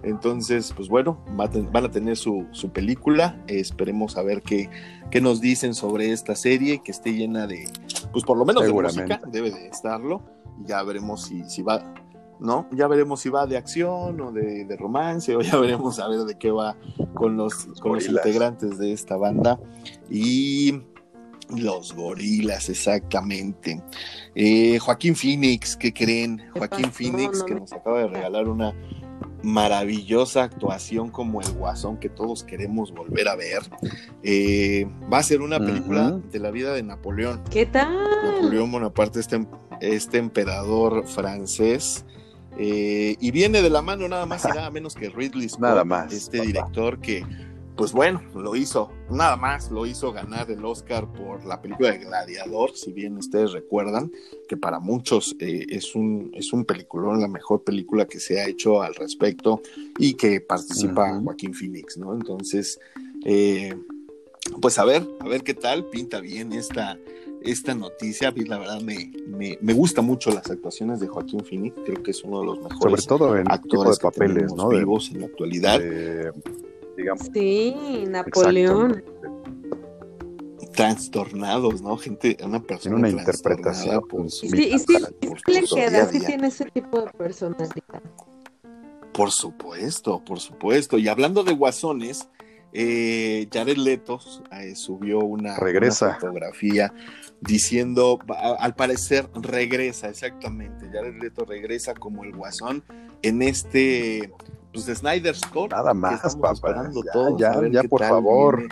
Entonces, pues bueno, van a tener su, su película, eh, esperemos a ver qué, qué nos dicen sobre esta serie, que esté llena de, pues por lo menos de música, debe de estarlo, ya veremos si, si va, ¿no? Ya veremos si va de acción o de, de romance, o ya veremos a ver de qué va con los, con los integrantes de esta banda. Y los gorilas, exactamente. Eh, Joaquín Phoenix, ¿qué creen? ¿Qué Joaquín? Phoenix, que nos acaba de regalar una maravillosa actuación como el guasón que todos queremos volver a ver. Eh, va a ser una película de la vida de Napoleón. ¿Qué tal? Napoleón Bonaparte, este, este emperador francés. eh, y viene de la mano nada más y nada menos que Ridley Scott, Nada más, este papá. director que, pues bueno, lo hizo, nada más lo hizo ganar el Oscar por la película de Gladiador, si bien ustedes recuerdan que para muchos eh, es, un, es un peliculón, la mejor película que se ha hecho al respecto y que participa. Joaquín Phoenix, ¿no? Entonces, eh, pues a ver, a ver qué tal, pinta bien esta, esta noticia. La verdad, me, me, me gusta mucho las actuaciones de Joaquín Phoenix. Creo que es uno de los Sobre mejores todo en de actores que papeles, ¿no? De- vivos en la actualidad. de, digamos, Sí, Napoleón. Trastornados, ¿no? Gente, una persona una trastornada interpretación por su, Sí, y sí, por sí le queda, sí tiene ese tipo de personalidad. Por supuesto, por supuesto. Y hablando de guasones, eh, Jared Leto eh, subió una, Regresa. una fotografía diciendo, a- al parecer regresa, exactamente, Jared Leto regresa como el guasón en este, pues, de Snyder's Cut. Nada que más, papá. Ya, todos ya, ya, por favor.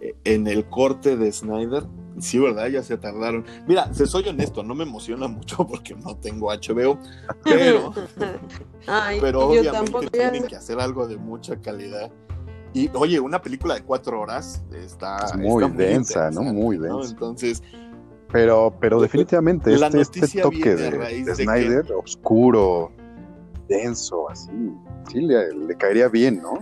eh, En el corte de Snyder, sí, ¿verdad? Ya se tardaron. Mira, te soy honesto, no me emociona mucho [laughs] porque no tengo HBO, pero, [laughs] Ay, pero yo obviamente tampoco. tienen que hacer algo de mucha calidad. Y oye, una película de cuatro horas está Es muy está densa, ¿no? Muy ¿no? densa. Entonces, Pero, pero definitivamente La este, este toque viene a de, raíz de de que- Snyder, oscuro, denso, así, sí le, caería bien, ¿no?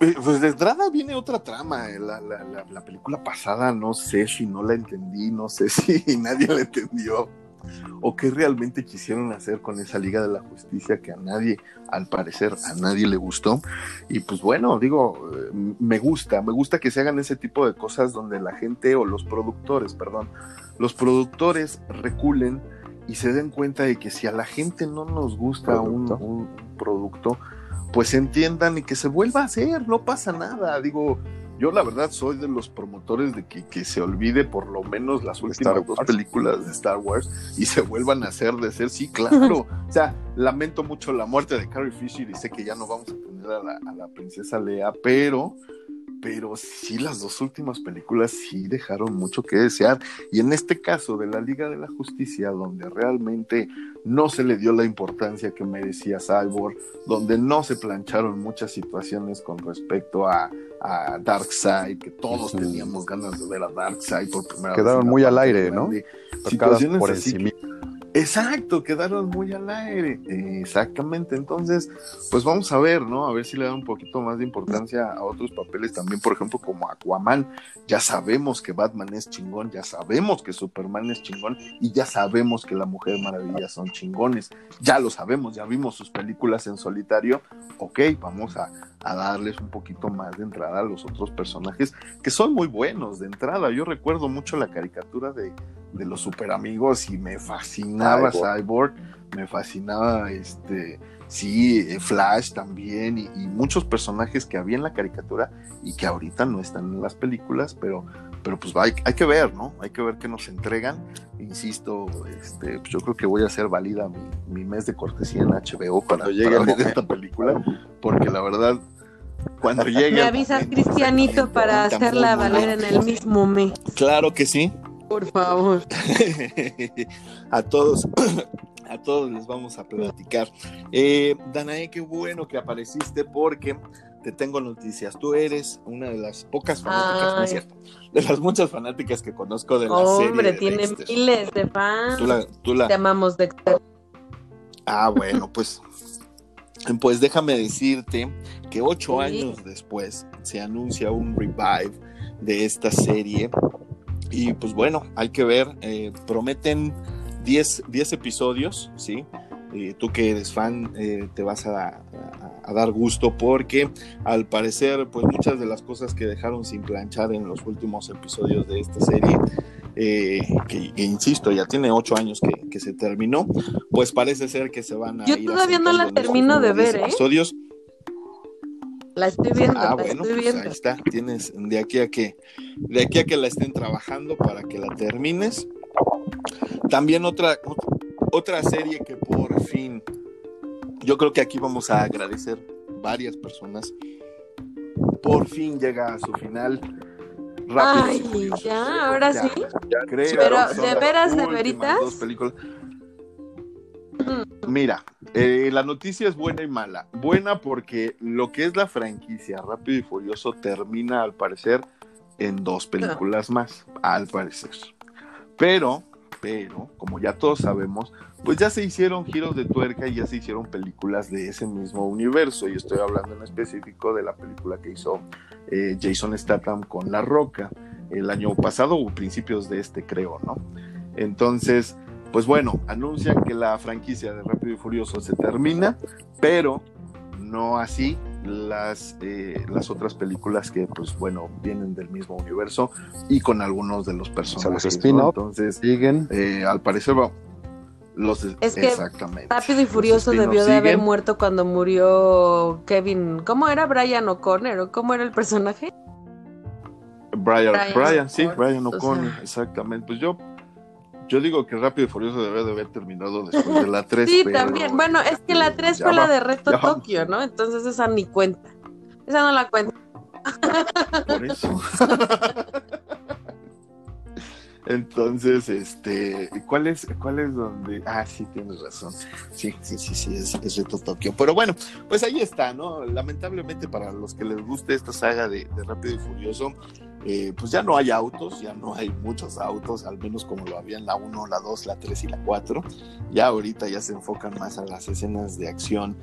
eh, pues de entrada viene otra trama. eh, La, la- la- la película pasada, no sé si no la entendí, no sé [laughs] si nadie la entendió. O qué realmente quisieron hacer con esa Liga de la Justicia que a nadie, al parecer, a nadie le gustó. Y pues bueno, digo, eh, me gusta, me gusta que se hagan ese tipo de cosas donde la gente o los productores, perdón, los productores reculen y se den cuenta de que si a la gente no nos gusta un, Producto. un producto, pues entiendan y que se vuelva a hacer, no pasa nada. Digo, yo la verdad soy de los promotores de que, que se olvide por lo menos las últimas Star dos Wars. películas de Star Wars y se vuelvan a hacer de ser, sí, claro. [laughs] o sea, lamento mucho la muerte de Carrie Fisher y sé que ya no vamos a tener a la, a la princesa Lea, pero, pero sí, las dos últimas películas sí dejaron mucho que desear. Y en este caso de la Liga de la Justicia, donde realmente no se le dio la importancia que merecía Cyborg, donde no se plancharon muchas situaciones con respecto a, a Darkseid, que todos teníamos ganas de ver a Darkseid por primera Quedaron vez. la muy al aire, ¿no? Situaciones por así encima. Exacto, quedaron muy al aire. Exactamente. Entonces, pues vamos a ver, ¿no? A ver si le dan un poquito más de importancia a otros papeles también, por ejemplo, como Aquaman. Ya sabemos que Batman es chingón, ya sabemos que Superman es chingón y ya sabemos que la Mujer Maravilla son chingones. Ya lo sabemos, ya vimos sus películas en solitario. Ok, vamos a, a darles un poquito más de entrada a los otros personajes que son muy buenos de entrada. Yo recuerdo mucho la caricatura de, de los super amigos y me fascinaba Cyborg. Cyborg, me fascinaba este, sí, eh, Flash también y, y muchos personajes que había en la caricatura y que ahorita no están en las películas, pero, pero pues hay, hay que ver, ¿no? Hay que ver qué nos entregan. Insisto, este, pues yo creo que voy a hacer válida mi, mi mes de cortesía en HBO para, Cuando llegue para ver esta película, porque la verdad, cuando llegue. Me avisas, Cristianito, para hacerla valer en el mismo mes. Claro que sí. Por favor. [laughs] a todos, [clears throat] a todos les vamos a platicar. Eh, Danae, qué bueno que apareciste porque te tengo noticias. Tú eres una de las pocas fanáticas, no es Ay. cierto, de las muchas fanáticas que conozco de la Hombre, serie. de tiene miles de fans. Tú la, tú la- Te amamos, Dexter. Ah, bueno, pues, pues déjame decirte que ocho Sí. años después se anuncia un revive de esta serie. Y pues bueno, hay que ver, eh, prometen 10, 10 episodios, ¿sí? Eh, tú que eres fan, eh, te vas a, a- a dar gusto porque al parecer, pues muchas de las cosas que dejaron sin planchar en los últimos episodios de esta serie, eh, que, que insisto, ya tiene ocho años que, que se terminó, pues parece ser que se van a Yo ir todavía no la termino de ver, ¿eh? episodios. La estoy viendo, Ah, la bueno, estoy pues viendo. ahí está. Tienes de aquí a que de aquí a que la estén trabajando para que la termines. También otra otra serie que por fin yo creo que aquí vamos a agradecer varias personas. Por fin llega a su final. Rápidos Ay, y ya, ahora sí. Creo Pero, ¿de veras, de veritas? dos películas. Mira, eh, la noticia es buena y mala. Buena porque lo que es la franquicia Rápido y Furioso termina al parecer en dos películas más, al parecer. Pero, pero, como ya todos sabemos, pues ya se hicieron giros de tuerca y ya se hicieron películas de ese mismo universo. Y estoy hablando en específico de la película que hizo eh, Jason Statham con La Roca el año pasado o principios de este, creo, ¿no? Entonces, pues bueno, anuncian que la franquicia de Rápido y Furioso se termina, pero no así las, eh, las otras películas que, pues bueno, vienen del mismo universo y con algunos de los personajes. ¿no? spin-off. Entonces, Siguen. eh, al parecer va. Los, Es que exactamente. Rápido y Furioso debió de haber muerto cuando murió Kevin. ¿Cómo era Brian O'Connor? ¿O ¿Cómo era el personaje? Brian, Brian Brian, sí, O'Connor, Brian o O'Connor, sea. exactamente. Pues yo, yo digo que Rápido y Furioso debe de haber terminado después de la [laughs] 3. Sí, pero, también. Bueno, es que la 3 ya fue la de Reto. Tokio, ¿no? Entonces esa ni cuenta. Esa no la cuenta. Por eso. [laughs] Entonces, este, ¿cuál es, cuál es donde? Ah, sí, tienes razón. Sí, sí, sí, sí, es, es Reto Tokio. Pero bueno, pues ahí está, ¿no? Lamentablemente para los que les guste esta saga de, de Rápido y Furioso, eh, pues ya no hay autos, ya no hay muchos autos, al menos como lo había en la 1, la 2, la 3 y la 4. Ya ahorita ya se enfocan más a las escenas de acción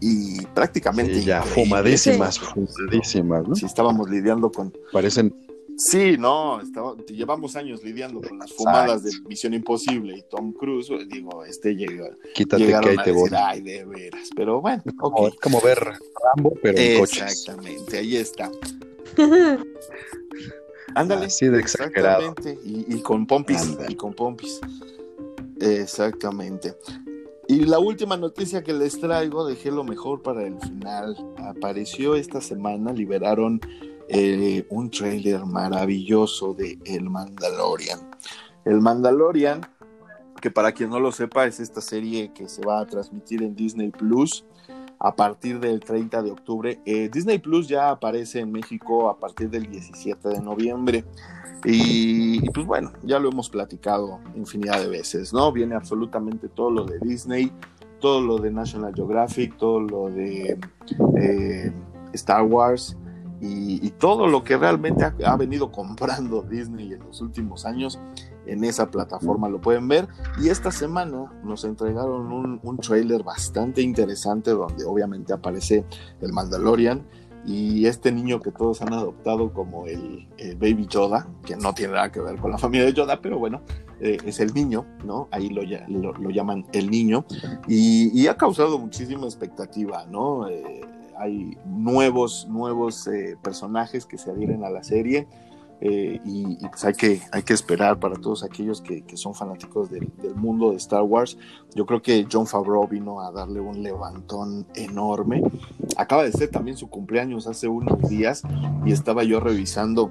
y prácticamente Sí, ya, fumadísimas, fumadísimas, ¿no? Si estábamos lidiando con Parecen Sí, no, estaba- llevamos años lidiando con las fumadas de Misión Imposible y Tom Cruise, pues, digo, este llegó, quítate que ahí te voy. ay, de veras, pero bueno, Como, ok. como ver Rambo, pero en coches. Exactamente, ahí está. [laughs] Ándale. Así de exagerado. Exactamente, y, y con pompis, y con pompis. Exactamente. Y la última noticia que les traigo, dejé lo mejor para el final. Apareció esta semana, liberaron eh, un trailer maravilloso de El Mandalorian. El Mandalorian, que para quien no lo sepa, es esta serie que se va a transmitir en Disney Plus a partir del 30 de octubre. Eh, Disney Plus ya aparece en México a partir del 17 de noviembre. Y, pues bueno, ya lo hemos platicado infinidad de veces, ¿no? Viene absolutamente todo lo de Disney, todo lo de National Geographic, todo lo de eh, Star Wars y, y, todo lo que realmente ha, ha, venido comprando [laughs] Disney en los últimos años en esa plataforma lo pueden ver. Y esta semana nos entregaron un, un trailer bastante interesante donde obviamente aparece el Mandalorian y este niño que todos han adoptado como el, el, Baby Yoda, que no tiene nada que ver con la familia de Yoda, pero bueno, eh, es el niño, ¿no? Ahí lo, lo, lo llaman el niño, y, y, ha causado muchísima expectativa, ¿no? Eh, hay nuevos, nuevos eh, personajes que se adhieren a la serie. Eh, y, pues hay que, hay que esperar para todos aquellos que, que son fanáticos del, mundo de Star Wars. Yo creo que John Favreau vino a darle un levantón enorme. Acaba de ser también su cumpleaños hace unos días y estaba yo revisando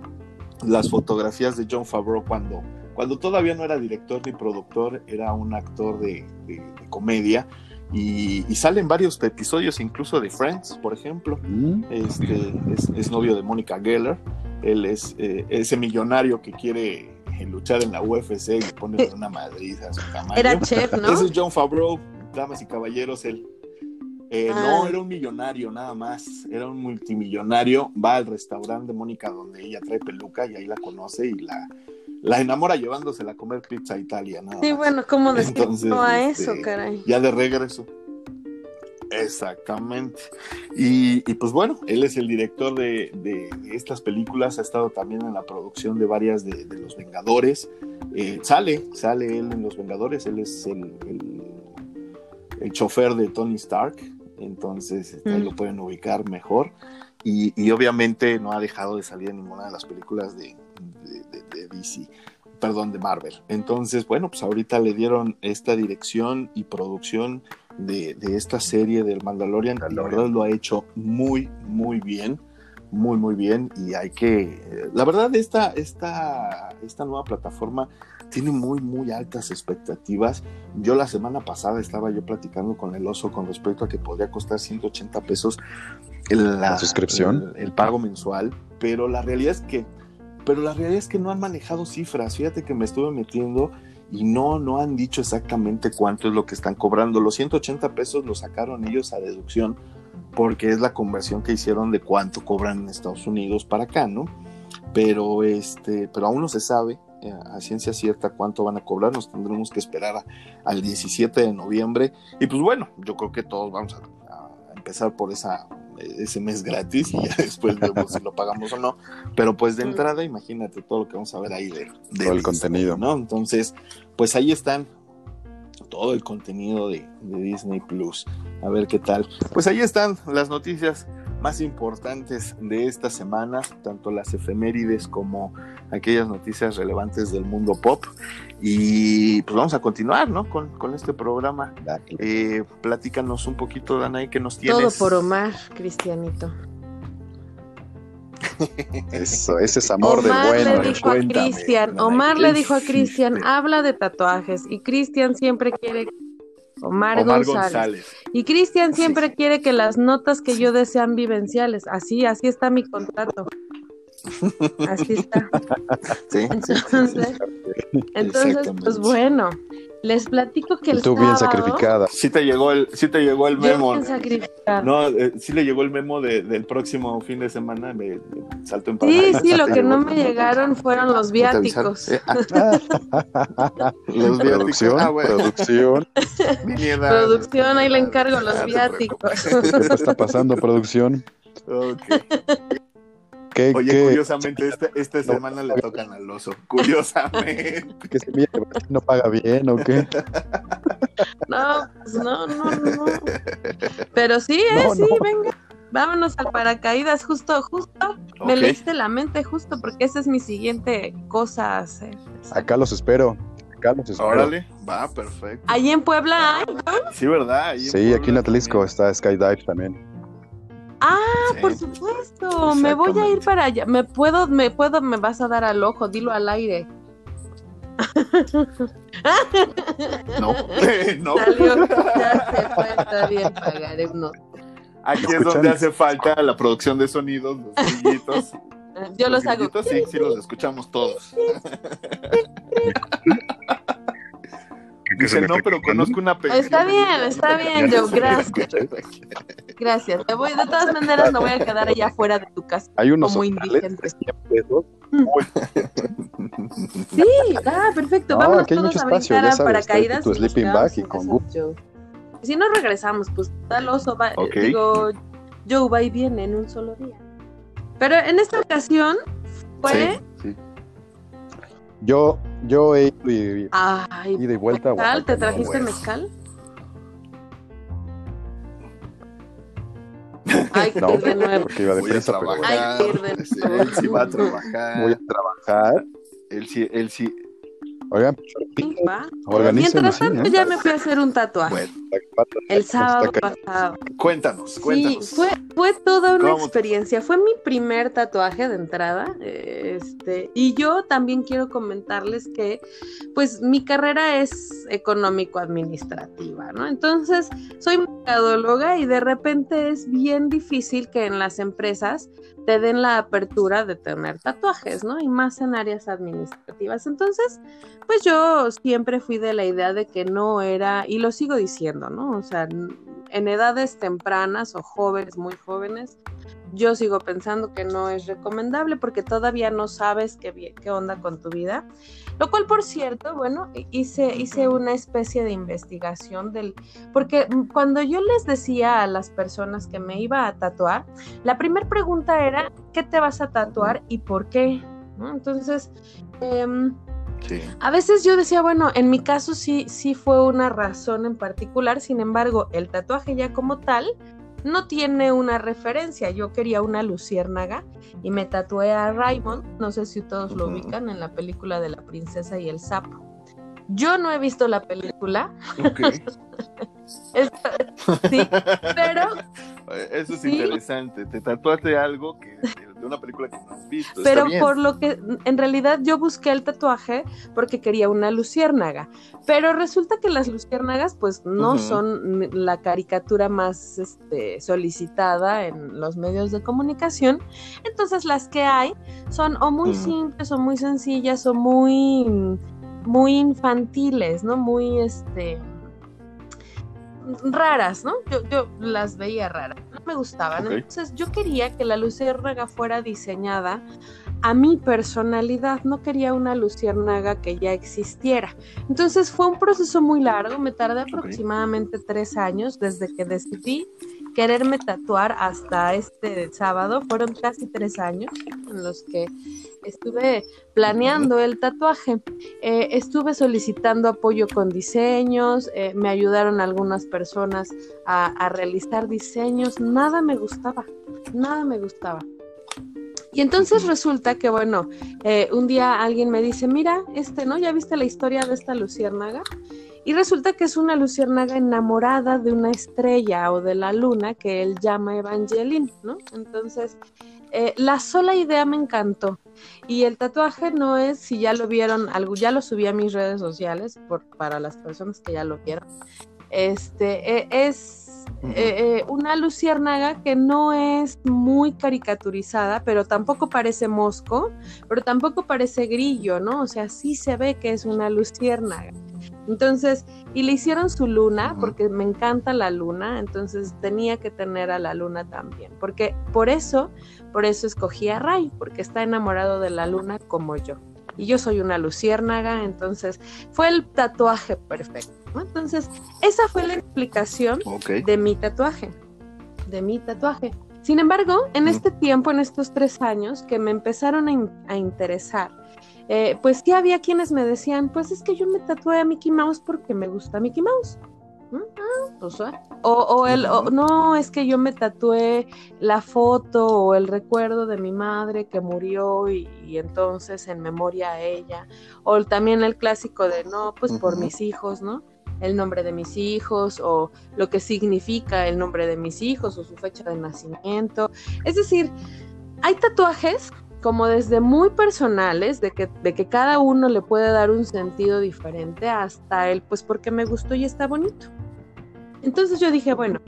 las fotografías de John Favreau cuando, cuando todavía no era director ni productor, era un actor de, de comedia. Y, y, salen varios episodios, incluso de Friends, por ejemplo. Mm. Este, es, es novio de Mónica Geller él es eh, ese millonario que quiere eh, luchar en la UFC y le pone una madriza a su tamaño. Era chef, ¿no? [laughs] Ese es John Favreau, damas y caballeros, él. Eh, ah. No, era un millonario nada más, era un multimillonario, va al restaurante de Mónica donde ella trae peluca y ahí la conoce y la, la enamora llevándosela a comer pizza a Italia. Nada sí, más. bueno, ¿cómo decirlo a este, eso, caray? Ya de regreso. Exactamente. Y, y, pues bueno, él es el director de, de, de, estas películas, ha estado también en la producción de varias de, de Los Vengadores. Eh, sale, sale él en Los Vengadores, él es el, el, el chofer de Tony Stark, entonces mm. ahí lo pueden ubicar mejor. Y, y, obviamente no ha dejado de salir en ninguna de las películas de, de DC perdón, de Marvel. Entonces, bueno, pues ahorita le dieron esta dirección y producción de, de esta serie del Mandalorian. Mandalorian. La verdad lo ha hecho muy, muy bien. Muy, muy bien. Y hay que. La verdad, esta, esta, esta nueva plataforma tiene muy, muy altas expectativas. Yo la semana pasada estaba yo platicando con el oso con respecto a que podría costar 180 pesos la, la suscripción, el, el pago mensual, pero la realidad es que pero la realidad es que no han manejado cifras. Fíjate que me estuve metiendo y no, no han dicho exactamente cuánto es lo que están cobrando. Los 180 pesos los sacaron ellos a deducción porque es la conversión que hicieron de cuánto cobran en Estados Unidos para acá, ¿no? Pero, este, pero aún no se sabe eh, a ciencia cierta cuánto van a cobrar. Nos tendremos que esperar al 17 de noviembre. Y pues bueno, yo creo que todos vamos a empezar por esa ese mes gratis y ya [laughs] después vemos si lo pagamos o no. Pero pues de entrada, imagínate todo lo que vamos a ver ahí de, de todo el contenido. ¿no? Entonces, pues ahí están todo el contenido de, de, Disney Plus. A ver qué tal. Pues ahí están las noticias más importantes de esta semana, tanto las efemérides como aquellas noticias relevantes del mundo pop. Y pues vamos a continuar, ¿no? Con, con este programa. Eh, platícanos un poquito, Danae, que nos tienes. Todo por Omar, Cristianito. [laughs] Eso, ese es amor Omar de bueno. le dijo a Cristian, Omar ¿qué le dijo a? Cristian, habla de tatuajes y Cristian siempre quiere Omar, Omar González. González. Y Cristian Sí. siempre quiere que las notas que yo dé sean vivenciales. Así, así está mi contrato. Así está. [laughs] Sí. Entonces, entonces pues bueno, les platico que el tú bien sábado- sacrificada. Sí te llegó el, sí te llegó el memo. bien sacrificada. No, eh, sí le llegó el memo de- del próximo fin de semana. Me, me saltó en Sí, sí, lo que no [laughs] me llegaron fueron los viáticos. Eh, ah, [laughs] los viáticos. Producción, Ah, bueno. producción. [laughs] Producción, ahí le encargo los Ah, viáticos. ¿Qué te está pasando, producción? preocupes. Ok. ¿Qué, Oye, qué, curiosamente, este- esta semana le tocan al oso. [laughs] Curiosamente. qué semilla de Brasil no paga bien o qué? [laughs] No, pues no, no, no. Pero sí, eh, No, sí, no. venga. Vámonos al paracaídas, justo, justo. Me leíste la mente justo porque esa es mi siguiente cosa a hacer. Acá los espero. Acá los espero. Órale, va, perfecto. Allí en Puebla hay. Sí, ¿verdad? Ahí Sí, aquí en Atlisco también. está Skydive también. Ah, Sí. por supuesto. Me voy a ir para allá. Me puedo, me puedo, me vas a dar al ojo, dilo al aire. No, [laughs] no. Salió, ya bien, unos. Aquí es Escuchan. donde hace falta la producción de sonidos, los grillitos. Yo los hago. grillitos, sí, sí, los escuchamos todos. [laughs] Dice, no, pero conozco una película. Está bien, está bien, Joe, gracias. Gracias. Te voy, de todas maneras, me voy a quedar allá afuera de tu casa. Hay unos Como hostales indigente. de 100 pesos. Sí, ah, perfecto. No, Vamos todos mucho a espacio, a paracaídas. tu sleeping bag y con Joe. Si no regresamos, pues tal oso va, Ok. digo, Joe va y viene en un solo día. Pero en esta ocasión fue, Sí, sí. Yo, yo he ido y, ay, y vuelta a Oaxaca. ¿te no, trajiste bueno. mezcal? [laughs] Ay, No, que de nuevo. porque iba de Voy a prisa, pero bueno. trabajar. Ay, pierde. Sí, [laughs] él sí va a trabajar. Voy a trabajar. Él sí, él sí. Oigan, Sí, Mientras tanto ¿no? ya me fui a hacer un tatuaje. Bueno, El sábado pasado. cuéntanos, Sí, cuéntanos. fue, fue toda una ¿Cómo? experiencia. Fue mi primer tatuaje de entrada. eh, Este, y yo también quiero comentarles que, pues, mi carrera es económico-administrativa, ¿no? Entonces, soy mercadóloga y de repente es bien difícil que en las empresas te den la apertura de tener tatuajes, ¿no? Y más en áreas administrativas. Entonces, pues yo siempre fui de la idea de que no era, y lo sigo diciendo, ¿no? O sea, en edades tempranas o jóvenes, muy jóvenes, yo sigo pensando que no es recomendable porque todavía no sabes qué, qué onda con tu vida. Lo cual, por cierto, bueno, hi- hice, hice una especie de investigación del... Porque mm, cuando yo les decía a las personas que me iba a tatuar, la primera pregunta era, ¿qué te vas a tatuar y por qué? ¿No? Entonces, em, Sí. a veces yo decía, bueno, en mi caso sí, sí fue una razón en particular, sin embargo, el tatuaje ya como tal no tiene una referencia. Yo quería una luciérnaga y me tatué a Raymond, no sé si todos lo ubican en la película de la princesa y el sapo. Yo no he visto la película, [laughs] sí, pero Eso es Sí. interesante. Te tatuaste algo que, de una película que no has visto. Pero por lo que, en realidad yo busqué el tatuaje porque quería una luciérnaga. Pero resulta que las luciérnagas pues no son la caricatura más este, solicitada en los medios de comunicación. Entonces las que hay son o muy Ujú. simples o muy sencillas o muy, muy infantiles, ¿no? Muy este raras, ¿no? Yo, yo las veía raras, no me gustaban. Entonces yo quería que la luciérnaga fuera diseñada a mi personalidad, no quería una luciérnaga que ya existiera. Entonces fue un proceso muy largo, me tardé aproximadamente tres años desde que decidí quererme tatuar hasta este sábado, fueron casi tres años en los que estuve planeando el tatuaje. Eh, estuve solicitando apoyo con diseños, eh, me ayudaron algunas personas a, a realizar diseños, nada me gustaba. nada me gustaba. Y entonces resulta que, bueno, eh, un día alguien me dice, mira, este, ¿no? ¿Ya viste la historia de esta luciérnaga? Y resulta que es una luciérnaga enamorada de una estrella o de la luna que él llama Evangeline, ¿no? Entonces, eh, la sola idea me encantó. Y el tatuaje no es, si ya lo vieron, algo, ya lo subí a mis redes sociales por, para las personas que ya lo vieron. Este, eh, es eh, eh, una luciérnaga que no es muy caricaturizada, pero tampoco parece mosco, pero tampoco parece grillo, ¿no? O sea, sí se ve que es una luciérnaga. Entonces, y le hicieron su luna, porque me encanta la luna, entonces tenía que tener a la luna también, porque por eso, por eso escogí a Ray, porque está enamorado de la luna como yo. Y yo soy una luciérnaga, entonces fue el tatuaje perfecto. Entonces, esa fue la explicación de mi tatuaje, de mi tatuaje. Sin embargo, en este tiempo, en estos tres años que me empezaron a, interesar, eh, pues sí había quienes me decían, pues es que yo me tatué a Mickey Mouse porque me gusta Mickey Mouse. Pues, ah. o, el, no, es que yo me tatué la foto o el recuerdo de mi madre que murió y, entonces en memoria a ella. O también el clásico de, no, pues por mis hijos, ¿no? el nombre de mis hijos o lo que significa el nombre de mis hijos o su fecha de nacimiento. Es decir, hay tatuajes como desde muy personales, de que, de que cada uno le puede dar un sentido diferente, hasta el, pues porque me gustó y está bonito. Entonces yo dije, bueno,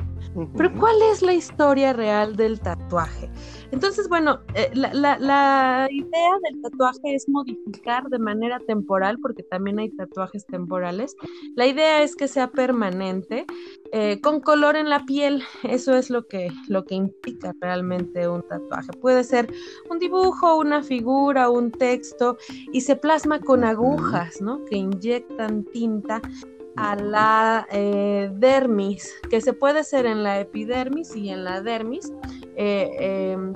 pero ¿cuál es la historia real del tatuaje? Entonces, bueno, eh, la, idea del tatuaje es modificar de manera temporal, porque también hay tatuajes temporales. La idea es que sea permanente, eh, con color en la piel. Eso es lo que, lo que implica realmente un tatuaje. Puede ser un dibujo, una figura, un texto, y se plasma con agujas, ¿no? Que inyectan tinta a la eh, dermis, que se puede hacer en la epidermis y en la dermis, eh, em,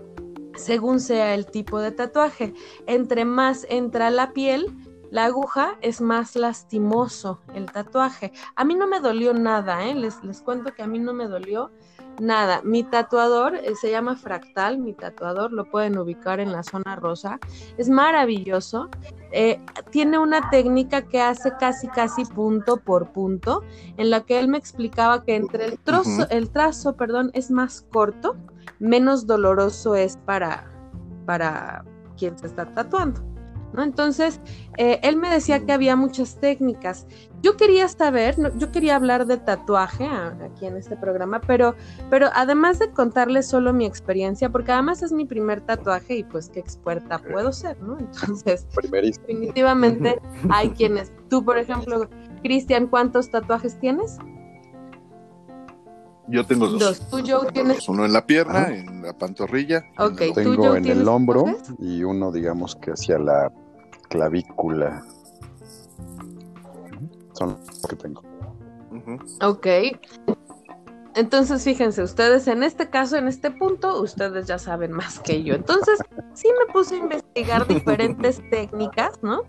según sea el tipo de tatuaje. Entre más entra la piel, la aguja es más lastimoso el tatuaje. A mí no me dolió nada, ¿eh? les, les cuento que a mí no me dolió nada. Mi tatuador se llama Fractal, mi tatuador lo pueden ubicar en la zona rosa. Es maravilloso. Eh, tiene una técnica que hace casi casi punto por punto, en la que él me explicaba que entre el trozo, el trazo, perdón, es más corto, menos doloroso es para, para quien se está tatuando. ¿No? Entonces, eh, él me decía que había muchas técnicas. Yo quería saber, yo quería hablar de tatuaje aquí en este programa, pero, pero además de contarles solo mi experiencia, porque además es mi primer tatuaje y pues qué experta puedo ser, ¿no? Entonces, [laughs] definitivamente [laughs] hay quienes, tú por ejemplo, Cristian, ¿cuántos tatuajes tienes? Yo tengo dos. ¿Tú, Joe, tienes? Uno en la pierna, en la pantorrilla. Ok, tengo en el hombro y uno, digamos, que hacia la clavícula. Son los que tengo. Ok. Entonces, fíjense, ustedes en este caso, en este punto, ustedes ya saben más que yo. Entonces, sí me puse a investigar diferentes [laughs] técnicas, ¿no?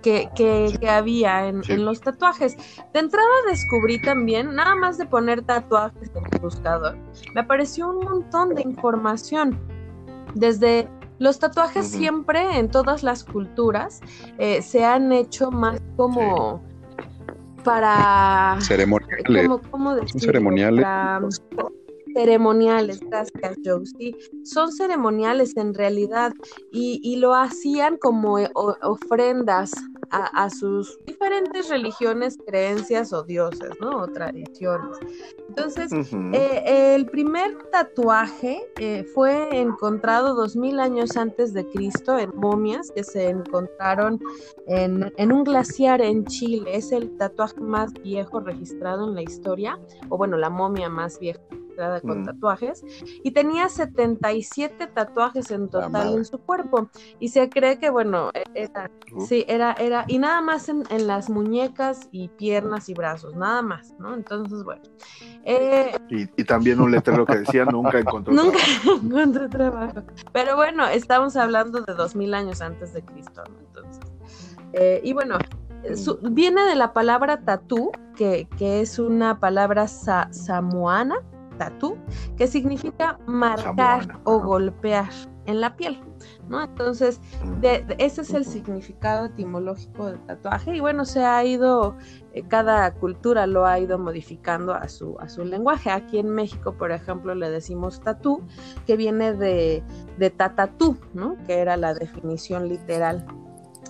Que, que, había en, en, los tatuajes. De entrada descubrí también, nada más de poner tatuajes en el buscador, me apareció un montón de información. Desde los tatuajes siempre, en todas las culturas, eh, se han hecho más como para ceremoniales. ¿cómo, ceremoniales. ceremoniales, gracias Joe. Sí, son ceremoniales en realidad y, y lo hacían como ofrendas a, sus diferentes religiones, creencias o dioses, ¿no? O tradiciones. Entonces, eh, el primer tatuaje eh, fue encontrado dos mil años antes de Cristo en momias que se encontraron en, en un glaciar en Chile. Es el tatuaje más viejo registrado en la historia, o bueno, la momia más vieja con mm. tatuajes y tenía 77 tatuajes en total en su cuerpo y se cree que bueno e, era sí era era y nada más en, las muñecas y piernas y brazos nada más no entonces bueno eh, y, también un letrero que decía nunca encontró [laughs] nunca [laughs] encontré trabajo pero bueno estamos hablando de 2000 años antes de Cristo ¿no? entonces eh, y bueno mm. viene de la palabra tatú, que, que, es una palabra samoana, tatú, que significa marcar o golpear en la piel. ¿no? Entonces, ese es el significado etimológico del tatuaje y bueno, se ha ido, eh, cada cultura lo ha ido modificando a su, a su lenguaje. Aquí en México, por ejemplo, le decimos tatú, que viene de, de tatatú, ¿no? Que era la definición literal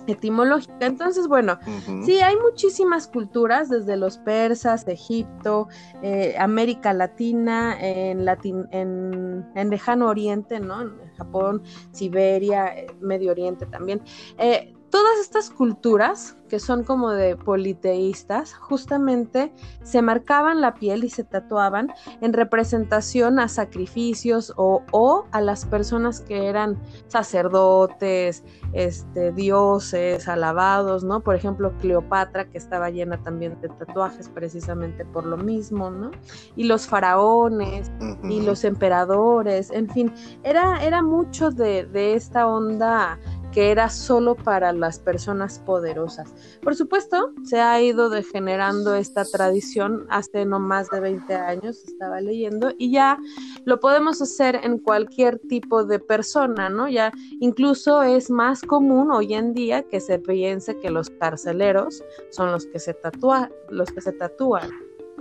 etimológica. Entonces, bueno, sí, hay muchísimas culturas, desde los persas, Egipto, eh, América Latina, en, Latin, en, en, lejano oriente, ¿no? En Japón, Siberia, eh, Medio Oriente también. Eh, todas estas culturas que son como de politeístas, justamente se marcaban la piel y se tatuaban en representación a sacrificios o, a las personas que eran sacerdotes, este, dioses, alabados, ¿no? Por ejemplo, Cleopatra, que estaba llena también de tatuajes precisamente por lo mismo, ¿no? Y los faraones y los emperadores, en fin, era, era mucho de, de esta onda que era solo para las personas poderosas. Por supuesto, se ha ido degenerando esta tradición hace no más de 20 años, estaba leyendo, y ya lo podemos hacer en cualquier tipo de persona, ¿no? Ya incluso es más común hoy en día que se piense que los carceleros son los que se tatúan, los que se tatúan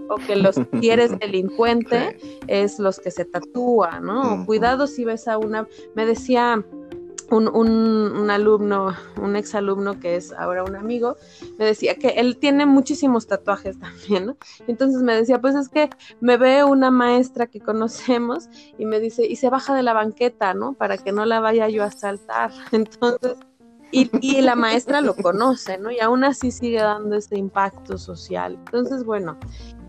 o que los [laughs] si eres delincuente es los que se tatúan, ¿no? Cuidado si ves a una, me decía un, un, alumno, un exalumno que es ahora un amigo, me decía que él tiene muchísimos tatuajes [laughs] también, ¿no? Entonces me decía, pues es que me ve una maestra que conocemos y me dice, y se baja de la banqueta, ¿no? Para que no la vaya yo a saltar. [laughs] Entonces, y, la maestra lo conoce, ¿no? Y aún así sigue dando ese impacto social. Entonces, bueno,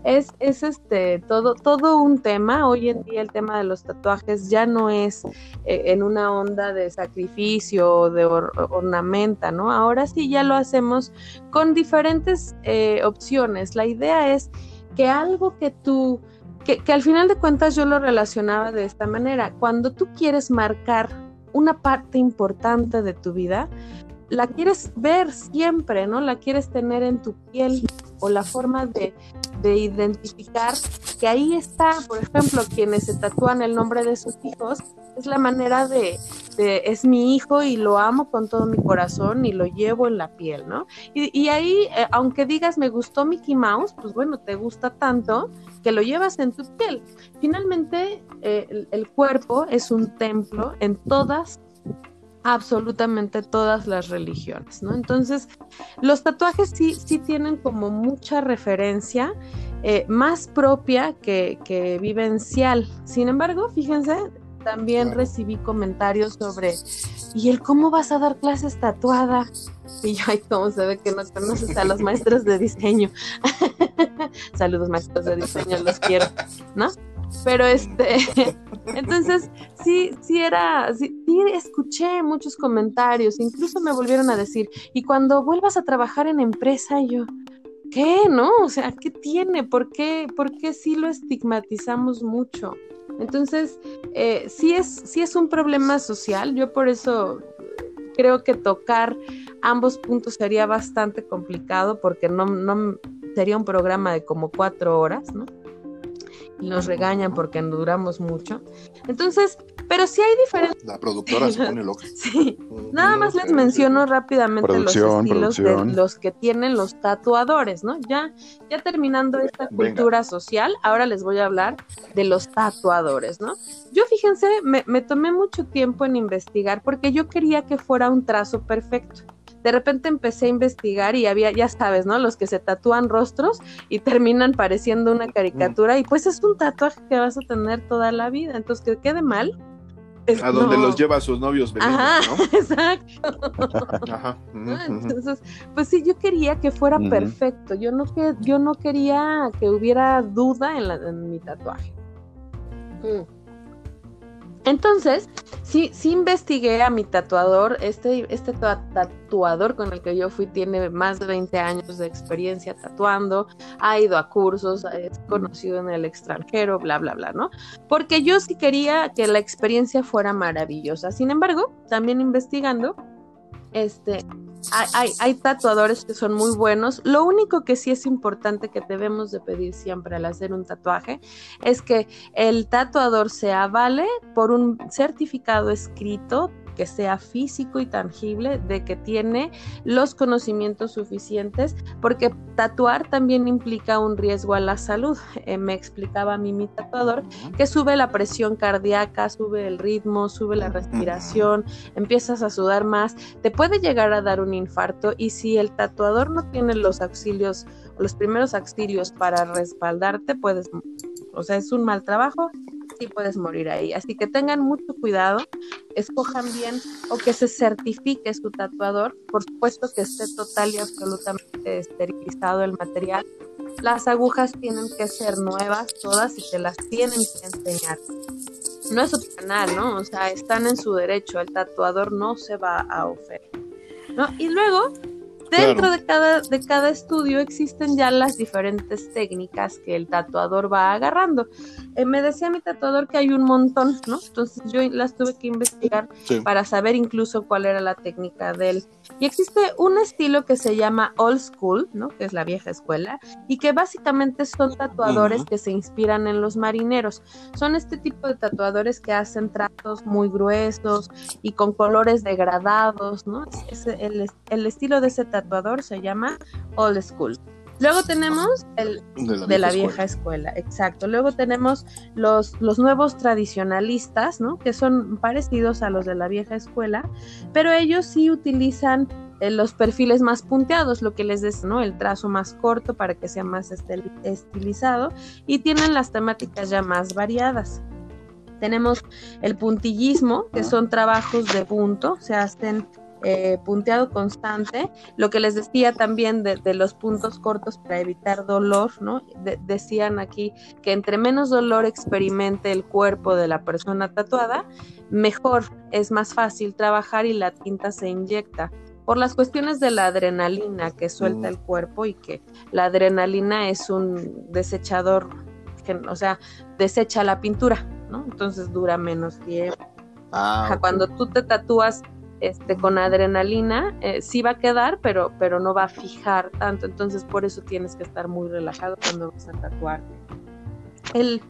es, es este todo, todo un tema. Hoy en día el tema de los tatuajes ya no es eh, en una onda de sacrificio o de ornamenta, ¿no? Ahora sí ya lo hacemos con diferentes eh, opciones. La idea es que algo que tú, que, que al final de cuentas yo lo relacionaba de esta manera. Cuando tú quieres marcar una parte importante de tu vida, la quieres ver siempre, ¿no? La quieres tener en tu piel o la forma de, de identificar que ahí está, por ejemplo, quienes se tatúan el nombre de sus hijos, es la manera de, es mi hijo y lo amo con todo mi corazón y lo llevo en la piel, ¿no? Y, y ahí, eh, aunque digas me gustó Mickey Mouse, pues bueno, te gusta tanto que lo llevas en tu piel. Finalmente, eh, el, el cuerpo es un templo en todas absolutamente todas las religiones, ¿no? Entonces, los tatuajes sí, sí tienen como mucha referencia eh, más propia que, que, vivencial. Sin embargo, fíjense, también recibí comentarios sobre, ¿y el cómo vas a dar clases tatuada? Y yo, ay, ¿cómo se ve que no conoces a los maestros de diseño? [laughs] Saludos, maestros de diseño, los quiero, ¿no? Pero este, [laughs] entonces sí, sí era, sí, escuché muchos comentarios, incluso me volvieron a decir, y cuando vuelvas a trabajar en empresa, yo, ¿qué? ¿No? O sea, ¿qué tiene? ¿Por qué, por qué sí lo estigmatizamos mucho? Entonces, eh, sí, es, sí es un problema social, yo por eso creo que tocar ambos puntos sería bastante complicado porque no, no sería un programa de como cuatro horas, ¿no? nos regañan porque no duramos mucho. Entonces, pero sí hay diferentes. La productora se pone loca. [laughs] sí. Nada más les menciono rápidamente los estilos de los que tienen los tatuadores, ¿no? Ya, ya terminando esta cultura social, ahora les voy a hablar de los tatuadores, ¿no? Yo fíjense, me, me tomé mucho tiempo en investigar porque yo quería que fuera un trazo perfecto de repente empecé a investigar y había, ya sabes, ¿no? Los que se tatúan rostros y terminan pareciendo una caricatura y pues es un tatuaje que vas a tener toda la vida, entonces que quede mal. A donde los lleva a sus novios Ajá, [laughs] exacto. Ajá. Entonces, pues sí, yo quería que fuera perfecto. Yo no que yo no quería que hubiera duda en, la, en mi tatuaje. Mm. Entonces, sí, sí investigué a mi tatuador. Este, este tatuador con el que yo fui tiene más de 20 años de experiencia tatuando, ha ido a cursos, es conocido en el extranjero, bla, bla, bla, ¿no? Porque yo sí quería que la experiencia fuera maravillosa. Sin embargo, también investigando, Este, hay, tatuadores que son muy buenos. Lo único que sí es importante que debemos de pedir siempre al hacer un tatuaje es que el tatuador se avale por un certificado escrito que sea físico y tangible, de que tiene los conocimientos suficientes, porque tatuar también implica un riesgo a la salud. Eh, me explicaba a mí mi tatuador que sube la presión cardíaca, sube el ritmo, sube la respiración, empiezas a sudar más, te puede llegar a dar un infarto y si el tatuador no tiene los auxilios, los primeros auxilios para respaldarte, puedes, o sea, es un mal trabajo y puedes morir ahí. Así que tengan mucho cuidado, escojan bien o que se certifique su tatuador, por supuesto que esté total y absolutamente esterilizado el material. Las agujas tienen que ser nuevas todas y se las tienen que enseñar. No es opcional, ¿no? O sea, están en su derecho, el tatuador no se va a oferir. ¿no? Y luego Dentro de, cada, de cada estudio existen ya las diferentes técnicas que el tatuador va agarrando. Eh, me decía mi tatuador que hay un montón, ¿no? Entonces yo las tuve que investigar para saber incluso cuál era la técnica de él. Y existe un estilo que se llama old school, ¿no? Que es la vieja escuela, y que básicamente son tatuadores que se inspiran en los marineros. Son este tipo de tatuadores que hacen tratos muy gruesos y con colores degradados, ¿no? Es el, el estilo de ese tatuador tatuador se llama Old School. Luego tenemos el de la, vieja, escuela. exacto. Luego tenemos los, los nuevos tradicionalistas, ¿no? Que son parecidos a los de la vieja escuela, pero ellos sí utilizan eh, los perfiles más punteados, lo que les des, ¿no? El trazo más corto para que sea más estilizado y tienen las temáticas ya más variadas. Tenemos el puntillismo, que son trabajos de punto, se hacen eh, punteado constante. Lo que les decía también de, los puntos cortos para evitar dolor, ¿no? decían aquí que entre menos dolor experimente el cuerpo de la persona tatuada, mejor, es más fácil trabajar y la tinta se inyecta por las cuestiones de la adrenalina que suelta el cuerpo y que la adrenalina es un desechador, que, o sea, desecha la pintura, ¿no? Entonces dura menos tiempo. Ah, Cuando tú te tatúas este, con adrenalina, eh, sí va a quedar, pero, pero no va a fijar tanto. Entonces, por eso tienes que estar muy relajado cuando vas a tatuar. El,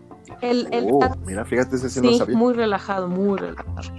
el, el oh, mira, fíjate, ese sí, muy relajado, muy relajado.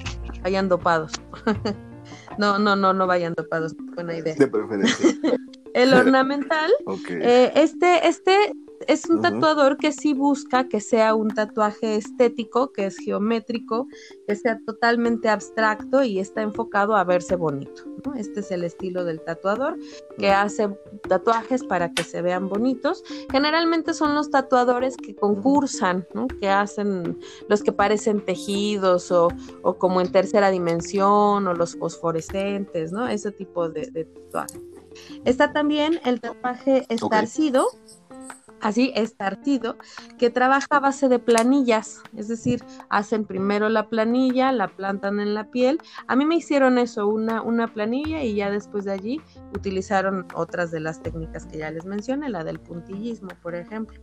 Vayan dopados. [laughs] no, no, no, no vayan dopados. Buena idea. De preferencia. [laughs] el ornamental, eh, este, este es un tatuador que sí busca que sea un tatuaje estético, que es geométrico, que sea totalmente abstracto y está enfocado a verse bonito. Este es el estilo del tatuador que hace tatuajes para que se vean bonitos. Generalmente son los tatuadores que concursan, que hacen los que parecen tejidos o, como en tercera dimensión o los fosforescentes, ¿no? ese tipo de, tatuaje. Está también el tatuaje estarcido así estarcido, que trabaja a base de planillas, es decir, hacen primero la planilla, la plantan en la piel. A mí me hicieron eso, una, una planilla y ya después de allí utilizaron otras de las técnicas que ya les mencioné, la del puntillismo, por ejemplo.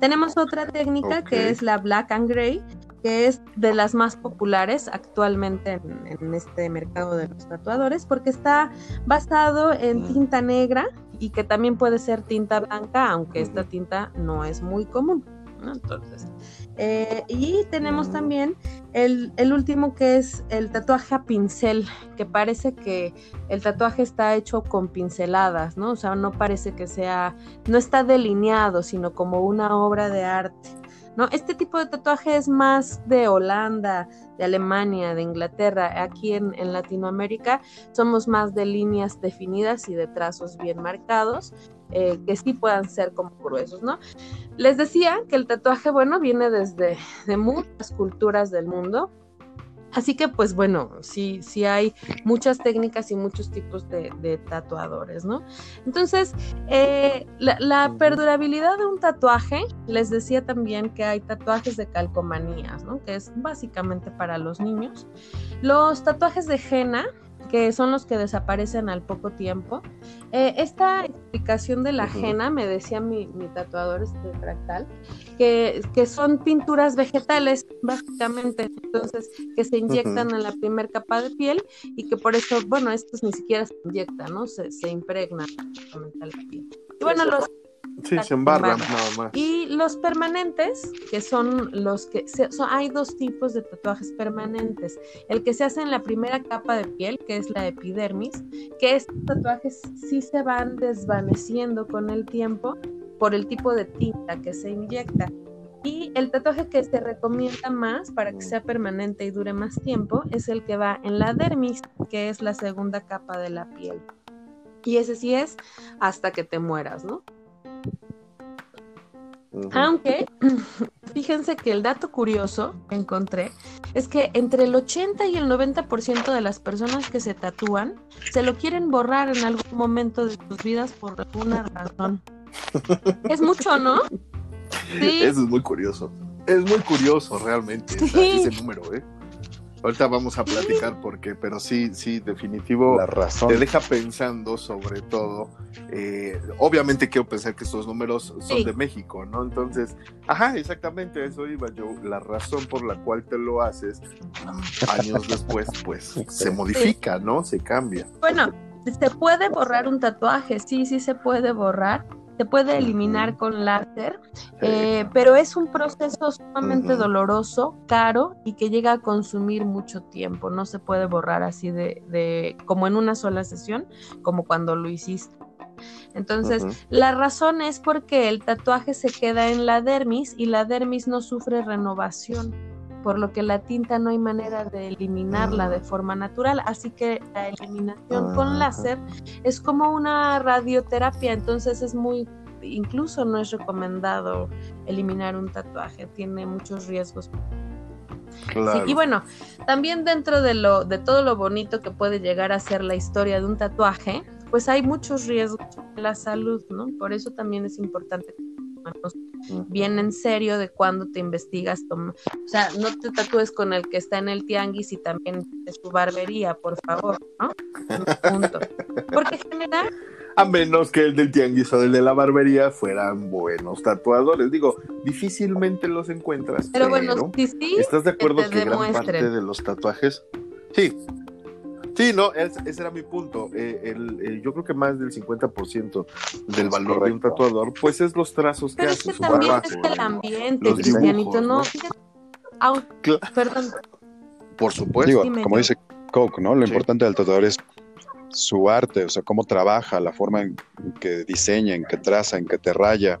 Tenemos otra técnica que es la black and gray, que es de las más populares actualmente en, en, este mercado de los tatuadores, porque está basado en tinta negra, y que también puede ser tinta blanca, aunque esta tinta no es muy común. Entonces, eh, y tenemos también el, el, último que es el tatuaje a pincel, que parece que el tatuaje está hecho con pinceladas, ¿no? O sea, no parece que sea, no está delineado, sino como una obra de arte. ¿No? Este tipo de tatuaje es más de Holanda, de Alemania, de Inglaterra. Aquí en, Latinoamérica somos más de líneas definidas y de trazos bien marcados. Eh, que sí puedan ser como gruesos, ¿no? Les decía que el tatuaje, bueno, viene desde de muchas culturas del mundo, Así que, pues bueno, sí, sí hay muchas técnicas y muchos tipos de, tatuadores, ¿no? Entonces, eh, la, perdurabilidad de un tatuaje, les decía también que hay tatuajes de calcomanías, ¿no? Que es básicamente para los niños. Los tatuajes de henna, que son los que desaparecen al poco tiempo. Eh, esta explicación de la ajena, me decía mi, mi tatuador este fractal, que, que son pinturas vegetales, básicamente, entonces, que se inyectan en la primera capa de piel y que por eso, bueno, estos ni siquiera se inyectan, ¿no? Se, se impregnan básicamente a la piel. Y bueno, los Sí, se Embarran. nada más. y los permanentes, que son los que se- son- hay dos tipos de tatuajes permanentes. El que se hace en la primera capa de piel, que es la epidermis, que estos tatuajes sí se van desvaneciendo con el tiempo por el tipo de tinta que se inyecta. Y el tatuaje que se recomienda más para que sea permanente y dure más tiempo es el que va en la dermis, que es la segunda capa de la piel. Y ese sí es hasta que te mueras, ¿no? Aunque, [clears throat] fíjense que el dato curioso que encontré es que entre el 80 y el 90% de las personas que se tatúan se lo quieren borrar en algún momento de sus vidas por alguna razón. [laughs] Es mucho, ¿no? Sí. Eso es muy curioso. Es muy curioso realmente Sí. ese número, ¿eh? Ahorita vamos a platicar por qué, pero sí, sí, definitivo. La razón. Te deja pensando sobre todo. eh, obviamente quiero pensar que estos números son Sí. de México, ¿no? Entonces, ajá, exactamente a eso iba yo. La razón por la cual te lo haces años después, pues [laughs] se modifica, ¿no? Se cambia. Bueno, se puede borrar un tatuaje, sí, sí se puede borrar. Se puede eliminar con láser, eh, pero es un proceso sumamente doloroso, caro y que llega a consumir mucho tiempo. No se puede borrar así de, de como en una sola sesión, como cuando lo hiciste. Entonces, la razón es porque el tatuaje se queda en la dermis y la dermis no sufre renovación, por lo que la tinta no hay manera de eliminarla de forma natural, así que la eliminación con Ajá. láser es como una radioterapia, entonces es muy incluso no es recomendado eliminar un tatuaje, tiene muchos riesgos Claro. Sí, y bueno, también dentro de lo de todo lo bonito que puede llegar a ser la historia de un tatuaje, pues hay muchos riesgos en la salud, ¿no? Por eso también es importante bien en serio de cuando te investigas, toma- o sea, no te tatúes con el que está en el tianguis y también de su barbería, por favor, ¿no? Punto. Porque genera A menos que el del tianguis o el de la barbería fueran buenos tatuadores. Digo, difícilmente los encuentras. pero bueno, sí, sí, ¿Estás de acuerdo te que gran parte de los tatuajes? Sí. Sí, no, es- ese era mi punto. Eh, el- yo creo que más del 50% del Es valor de un tatuador, pues es los trazos que pero es hace que su también es el ambiente, los Cristianito, dibujos, no, ¿no? perdón, Por supuesto. Digo, como dice Coke, ¿no? Lo Sí. importante del tatuador es su arte, o sea, cómo trabaja, la forma en que diseña, en que traza, en que te raya.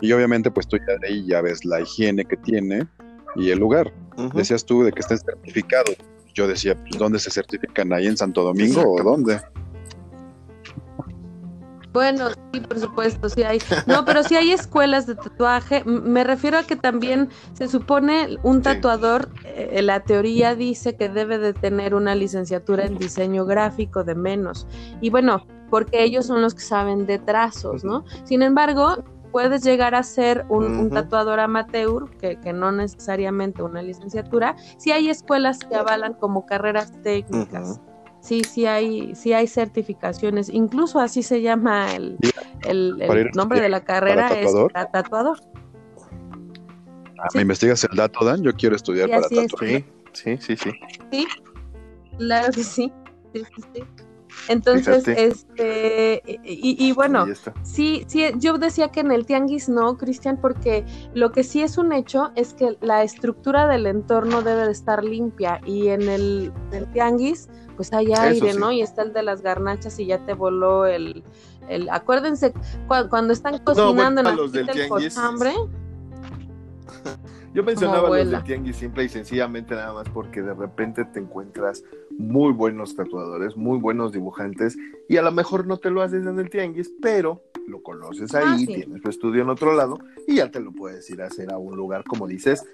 Y obviamente, pues tú ya de ahí ya ves la higiene que tiene y el lugar. Decías tú de que estén certificados. Yo decía, pues, ¿dónde se certifican? ¿Ahí en Santo Domingo o dónde? Bueno, sí, por supuesto, sí hay. No, pero sí hay escuelas de tatuaje. Me refiero a que también se supone un tatuador, eh, la teoría dice que debe de tener una licenciatura en diseño gráfico de menos. Y bueno, porque ellos son los que saben de trazos, ¿no? Sin embargo, puedes llegar a ser un, tatuador amateur, que, que no necesariamente una licenciatura. Sí hay escuelas que avalan como carreras técnicas. Sí, sí hay, sí hay certificaciones, incluso así se llama el, el- nombre de la carrera para es tatuador. tatuador. Ah, Sí. ¿Me investigas el dato, Dan? Yo quiero estudiar Sí, para así es. tatuar. Sí, sí, sí, sí. Claro que sí. sí, sí, sí. Entonces, Fíjate. este, y, y bueno. Sí, sí, yo decía que en el tianguis no, Cristian, porque lo que sí es un hecho es que la estructura del entorno debe de estar limpia y en el, tianguis pues hay aire. ¿no? Y está el de las garnachas y ya te voló el... el acuérdense, cua- cuando están cocinando bueno, en la los del tianguis, [laughs] Yo mencionaba los del tianguis simple y sencillamente nada más porque de repente te encuentras muy buenos tatuadores, muy buenos dibujantes y a lo mejor no te lo haces en el tianguis, pero lo conoces ahí, Ah, sí. tienes tu estudio en otro lado y ya te lo puedes ir a hacer a un lugar, como dices,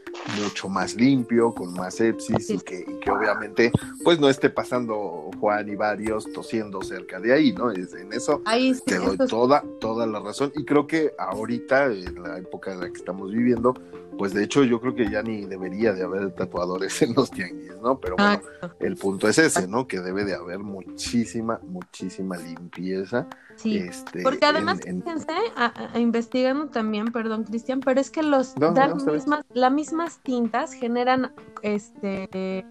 mucho más limpio, con más sepsis y que, y que obviamente pues no esté pasando Juan y varios tosiendo cerca de ahí, ¿no? Es, en eso ahí sí, te doy es- toda, toda la razón. Y creo que ahorita, en la época en la que estamos viviendo, pues de hecho yo creo que ya ni debería de haber tatuadores [laughs] en los tianguis, ¿no? Pero bueno, el punto es ese, ¿no? Que debe de haber muchísima, muchísima limpieza. sí. Este, Porque además, en- en- fíjense, a- a- investigando también, perdón, Cristian, pero es que los No, mismas, las mismas tintas generan este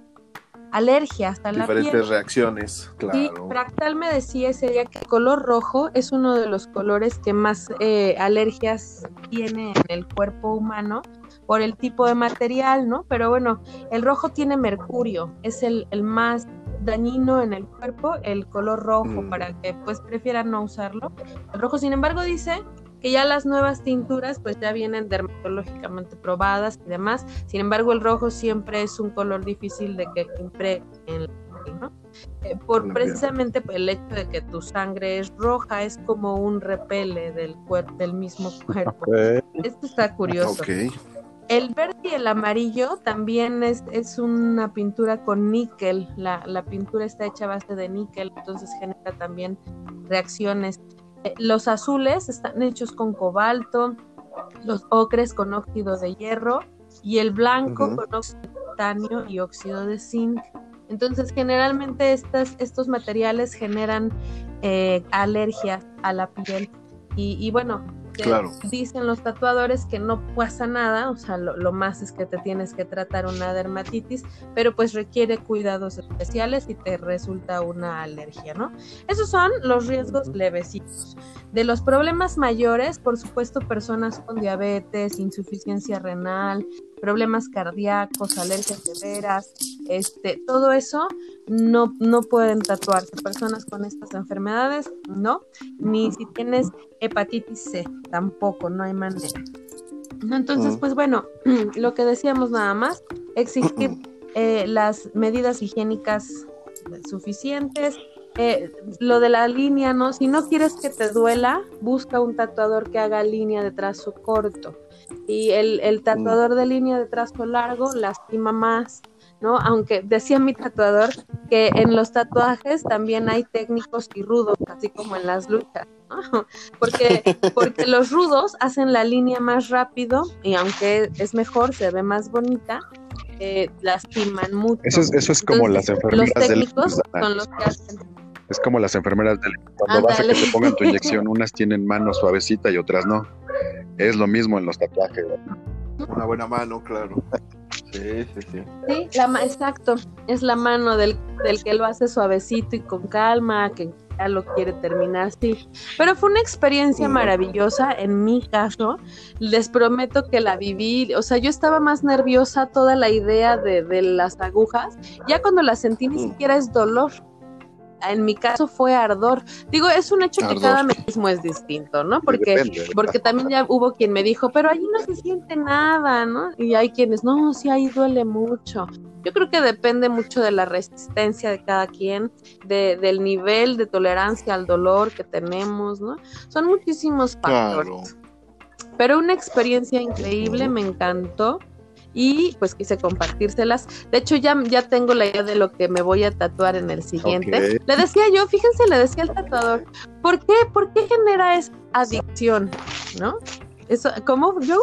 alergias a la piel. diferentes reacciones, Sí, claro. Fractal me decía ese día que el color rojo es uno de los colores que más eh, alergias tiene en el cuerpo humano por el tipo de material, ¿no? Pero bueno, el rojo tiene mercurio, es el, el más dañino en el cuerpo, el color rojo, Mm. para que pues prefieran no usarlo. El rojo, sin embargo, dice que ya las nuevas tinturas pues ya vienen dermatológicamente probadas y demás. Sin embargo, el rojo siempre es un color difícil de que impregne en la piel, ¿no? Eh, por precisamente el hecho de que tu sangre es roja, es como un repele del cuerpo, del mismo cuerpo. Esto está curioso. Ok. El verde y el amarillo también es, es una pintura con níquel. La, la pintura está hecha a base de níquel, entonces genera también reacciones. Eh, Los azules están hechos con cobalto, los ocres con óxido de hierro y el blanco con óxido de titanio y óxido de zinc. Entonces, generalmente estas, estos materiales generan eh, alergias a la piel. Y, y bueno, que Claro. dicen los tatuadores que no pasa nada, o sea, lo, lo más es que te tienes que tratar una dermatitis, pero pues requiere cuidados especiales y te resulta una alergia, ¿no? Esos son los riesgos levecitos. De los problemas mayores, por supuesto, personas con diabetes, insuficiencia renal, problemas cardíacos, alergias severas, este, todo eso no, no pueden tatuarse. Personas con estas enfermedades, no. Ni si tienes hepatitis C, tampoco, no hay manera. Entonces, Mm. pues bueno, [clears throat] lo que decíamos nada más, exigir [clears throat] eh, las medidas higiénicas suficientes. Eh, lo de la línea, ¿no? Si no quieres que te duela, busca un tatuador que haga línea de trazo corto. Y el, el tatuador de línea de trazo largo lastima más, ¿no? Aunque decía mi tatuador que en los tatuajes también hay técnicos y rudos, así como en las luchas, ¿no? [laughs] Porque, porque [laughs] los rudos hacen la línea más rápido y aunque es mejor, se ve más bonita, eh, lastiman mucho. Eso es, eso es como las Entonces, los enfermeras del técnicos son los que hacen. Es como las enfermeras del cuando vas a que te pongan tu [laughs] inyección, unas tienen mano suavecita y otras no. Es lo mismo en los tatuajes. Una buena mano, claro. Sí, sí, sí. Sí, la ma- exacto. Es la mano del, del que lo hace suavecito y con calma, que ya lo quiere terminar, sí. Pero fue una experiencia maravillosa en mi caso. Les prometo que la viví. O sea, yo estaba más nerviosa toda la idea de, de las agujas. Ya cuando la sentí ni Mm. siquiera es dolor. En mi caso fue ardor. Digo, es un hecho que cada mecanismo es distinto, ¿no? Porque porque también ya hubo quien me dijo, pero allí no se siente nada, ¿no? Y hay quienes, no, sí, ahí duele mucho. Yo creo que depende mucho de la resistencia de cada quien, de, del nivel de tolerancia al dolor que tenemos, ¿no? Son muchísimos factores. Claro. Pero una experiencia increíble, me encantó. Y pues quise compartírselas. De hecho, ya, ya tengo la idea de lo que me voy a tatuar en el siguiente. Le decía yo, fíjense, le decía al tatuador, ¿por qué, por qué genera esa adicción? ¿No? Eso, ¿Cómo, yo?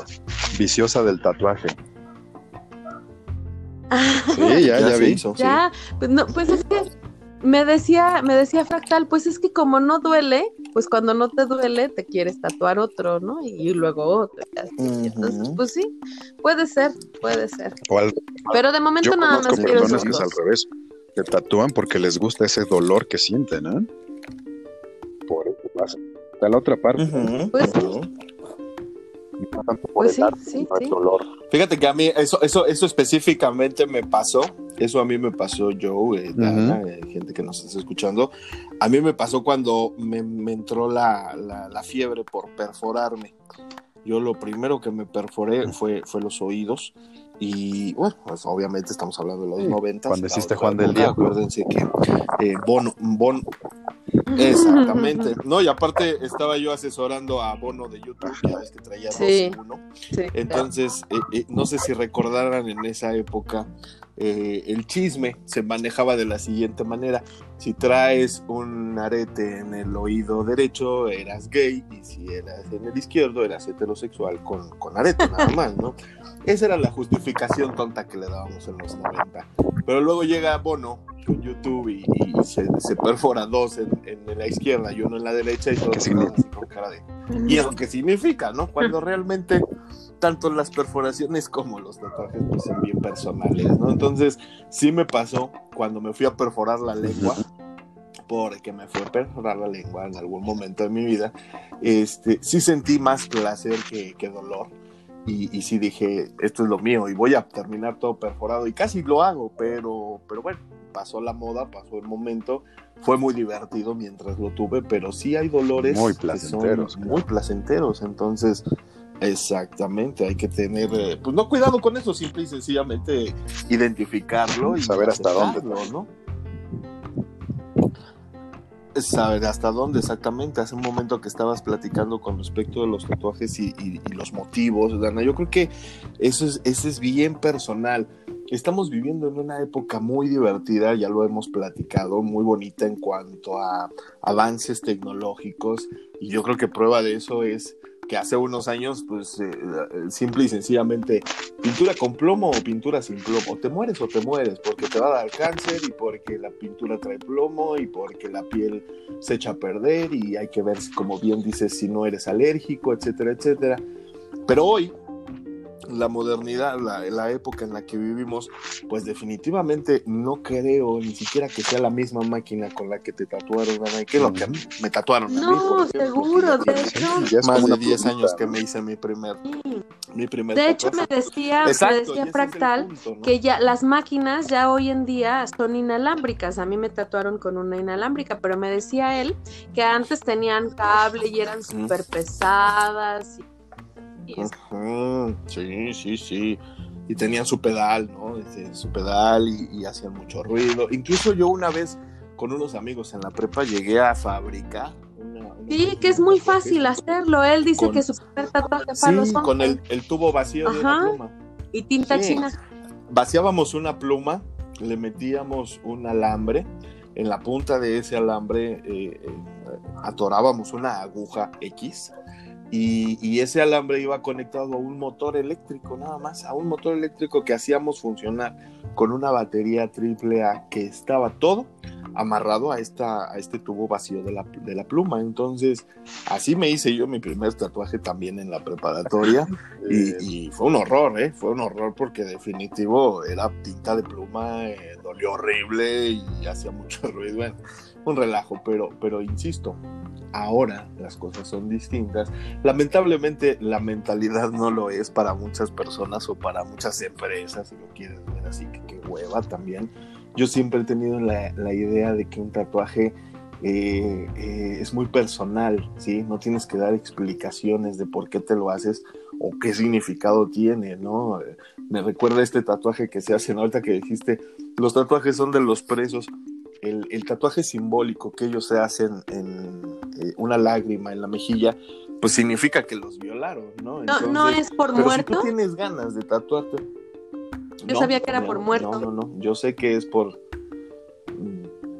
Viciosa del tatuaje. Sí, ya, ya, se vi. sí. Ya, pues no, pues es que me decía, me decía Fractal, pues es que como no duele, pues cuando no te duele te quieres tatuar otro, ¿no? Y, luego otro. y así. Entonces, pues sí, puede ser, puede ser. Al- Pero de momento yo nada más quiero personas que es al revés. Se tatúan porque les gusta ese dolor que sienten, ¿eh? Por eso pasa. De la otra parte, Ujú, Pues sí. ujú. No tanto por Pues el sí, arte, sí, sino el sí. dolor. Fíjate que a mí eso, eso, eso específicamente me pasó. Eso a mí me pasó yo, eh, Dana, eh, gente que nos está escuchando. A mí me pasó cuando me, me entró la, la, la fiebre por perforarme. Yo lo primero que me perforé fue, fue los oídos. Y bueno, pues obviamente estamos hablando de los Sí, 90. cuando hiciste Juan del Diablo. Acuérdense que eh, Bono, Bono, Exactamente. No, y aparte estaba yo asesorando a Bono de YouTube, ya ves que traía Sí. dos y uno. Sí, Entonces, eh, eh, no sé si recordaran en esa época eh, el chisme se manejaba de la siguiente manera. Si traes un arete en el oído derecho, eras gay, y si eras en el izquierdo, eras heterosexual con, con arete, nada más, ¿no? Esa era la justificación tonta que le dábamos en los 90. Pero luego llega Bono con YouTube y, y se, se, perfora dos en, en, la izquierda y uno en la derecha y todo con cara de... ¿Y eso qué significa, no? Cuando realmente tanto las perforaciones como los tatuajes pues son bien personales, ¿no? Entonces sí me pasó cuando me fui a perforar la lengua, porque me fui a perforar la lengua en algún momento de mi vida, este, sí sentí más placer que, que dolor. Y, y, sí dije, esto es lo mío y voy a terminar todo perforado y casi lo hago, pero, pero bueno, pasó la moda, pasó el momento, fue muy divertido mientras lo tuve, pero sí hay dolores muy placenteros, que son muy placenteros, entonces exactamente, hay que tener, eh, pues no cuidado con eso, simple y sencillamente identificarlo y saber hasta dónde, ¿no? saber hasta dónde exactamente. Hace un momento que estabas platicando con respecto de los tatuajes y, y, y los motivos, Dana. Yo creo que eso es, eso es bien personal. Estamos viviendo en una época muy divertida, ya lo hemos platicado, muy bonita en cuanto a avances tecnológicos y yo creo que prueba de eso es que hace unos años, pues eh, simple y sencillamente, pintura con plomo o pintura sin plomo, te mueres o te mueres, porque te va a dar cáncer y porque la pintura trae plomo y porque la piel se echa a perder y hay que ver, como bien dices, si no eres alérgico, etcétera, etcétera. Pero hoy, la modernidad, la, la, época en la que vivimos, pues definitivamente no creo ni siquiera que sea la misma máquina con la que te tatuaron, Ana, que lo que me tatuaron. No, a mí, seguro, de hecho. Ya es más de 10 años que me hice mi primer, sí. mi primer De hecho, me decía, Exacto, me decía Fractal es punto, ¿no? que ya las máquinas ya hoy en día son inalámbricas. A mí me tatuaron con una inalámbrica, pero me decía él que antes tenían cable y eran súper pesadas. Y Uh -huh. Sí, sí, sí. Y tenían su pedal, ¿no? Su pedal y, y, hacían mucho ruido. Incluso yo una vez con unos amigos en la prepa llegué a fabricar. Una, una sí, que es muy fácil hacerlo. Él dice con, que su primer tatuaje sí, para los con el, el, tubo vacío Ajá. de la pluma. Y tinta sí. china. Vaciábamos una pluma, le metíamos un alambre. En la punta de ese alambre eh, eh, atorábamos una aguja X y, ese alambre iba conectado a un motor eléctrico, nada más, a un motor eléctrico que hacíamos funcionar con una batería triple A que estaba todo amarrado a, esta, a este tubo vacío de la, de la pluma. Entonces, así me hice yo mi primer tatuaje también en la preparatoria [laughs] y, y, fue un horror, ¿eh? Fue un horror porque definitivo era tinta de pluma, eh, dolió horrible y hacía mucho [laughs] ruido. Bueno, un relajo, pero, pero insisto, ahora las cosas son distintas. Lamentablemente la mentalidad no lo es para muchas personas o para muchas empresas, si lo quieres ver así, que, que hueva también. Yo siempre he tenido la, la idea de que un tatuaje eh, eh, es muy personal, ¿sí? No tienes que dar explicaciones de por qué te lo haces o qué significado tiene, ¿no? Me recuerda este tatuaje que se hace, ¿no? ahorita que dijiste, los tatuajes son de los presos. El, el, tatuaje simbólico que ellos se hacen en eh, una lágrima en la mejilla, pues significa que los violaron, ¿no? Entonces, no, no es por pero muerto. Si tú tienes ganas de tatuarte. Yo no, sabía que era no, por muerto. No, no, no. Yo sé que es por.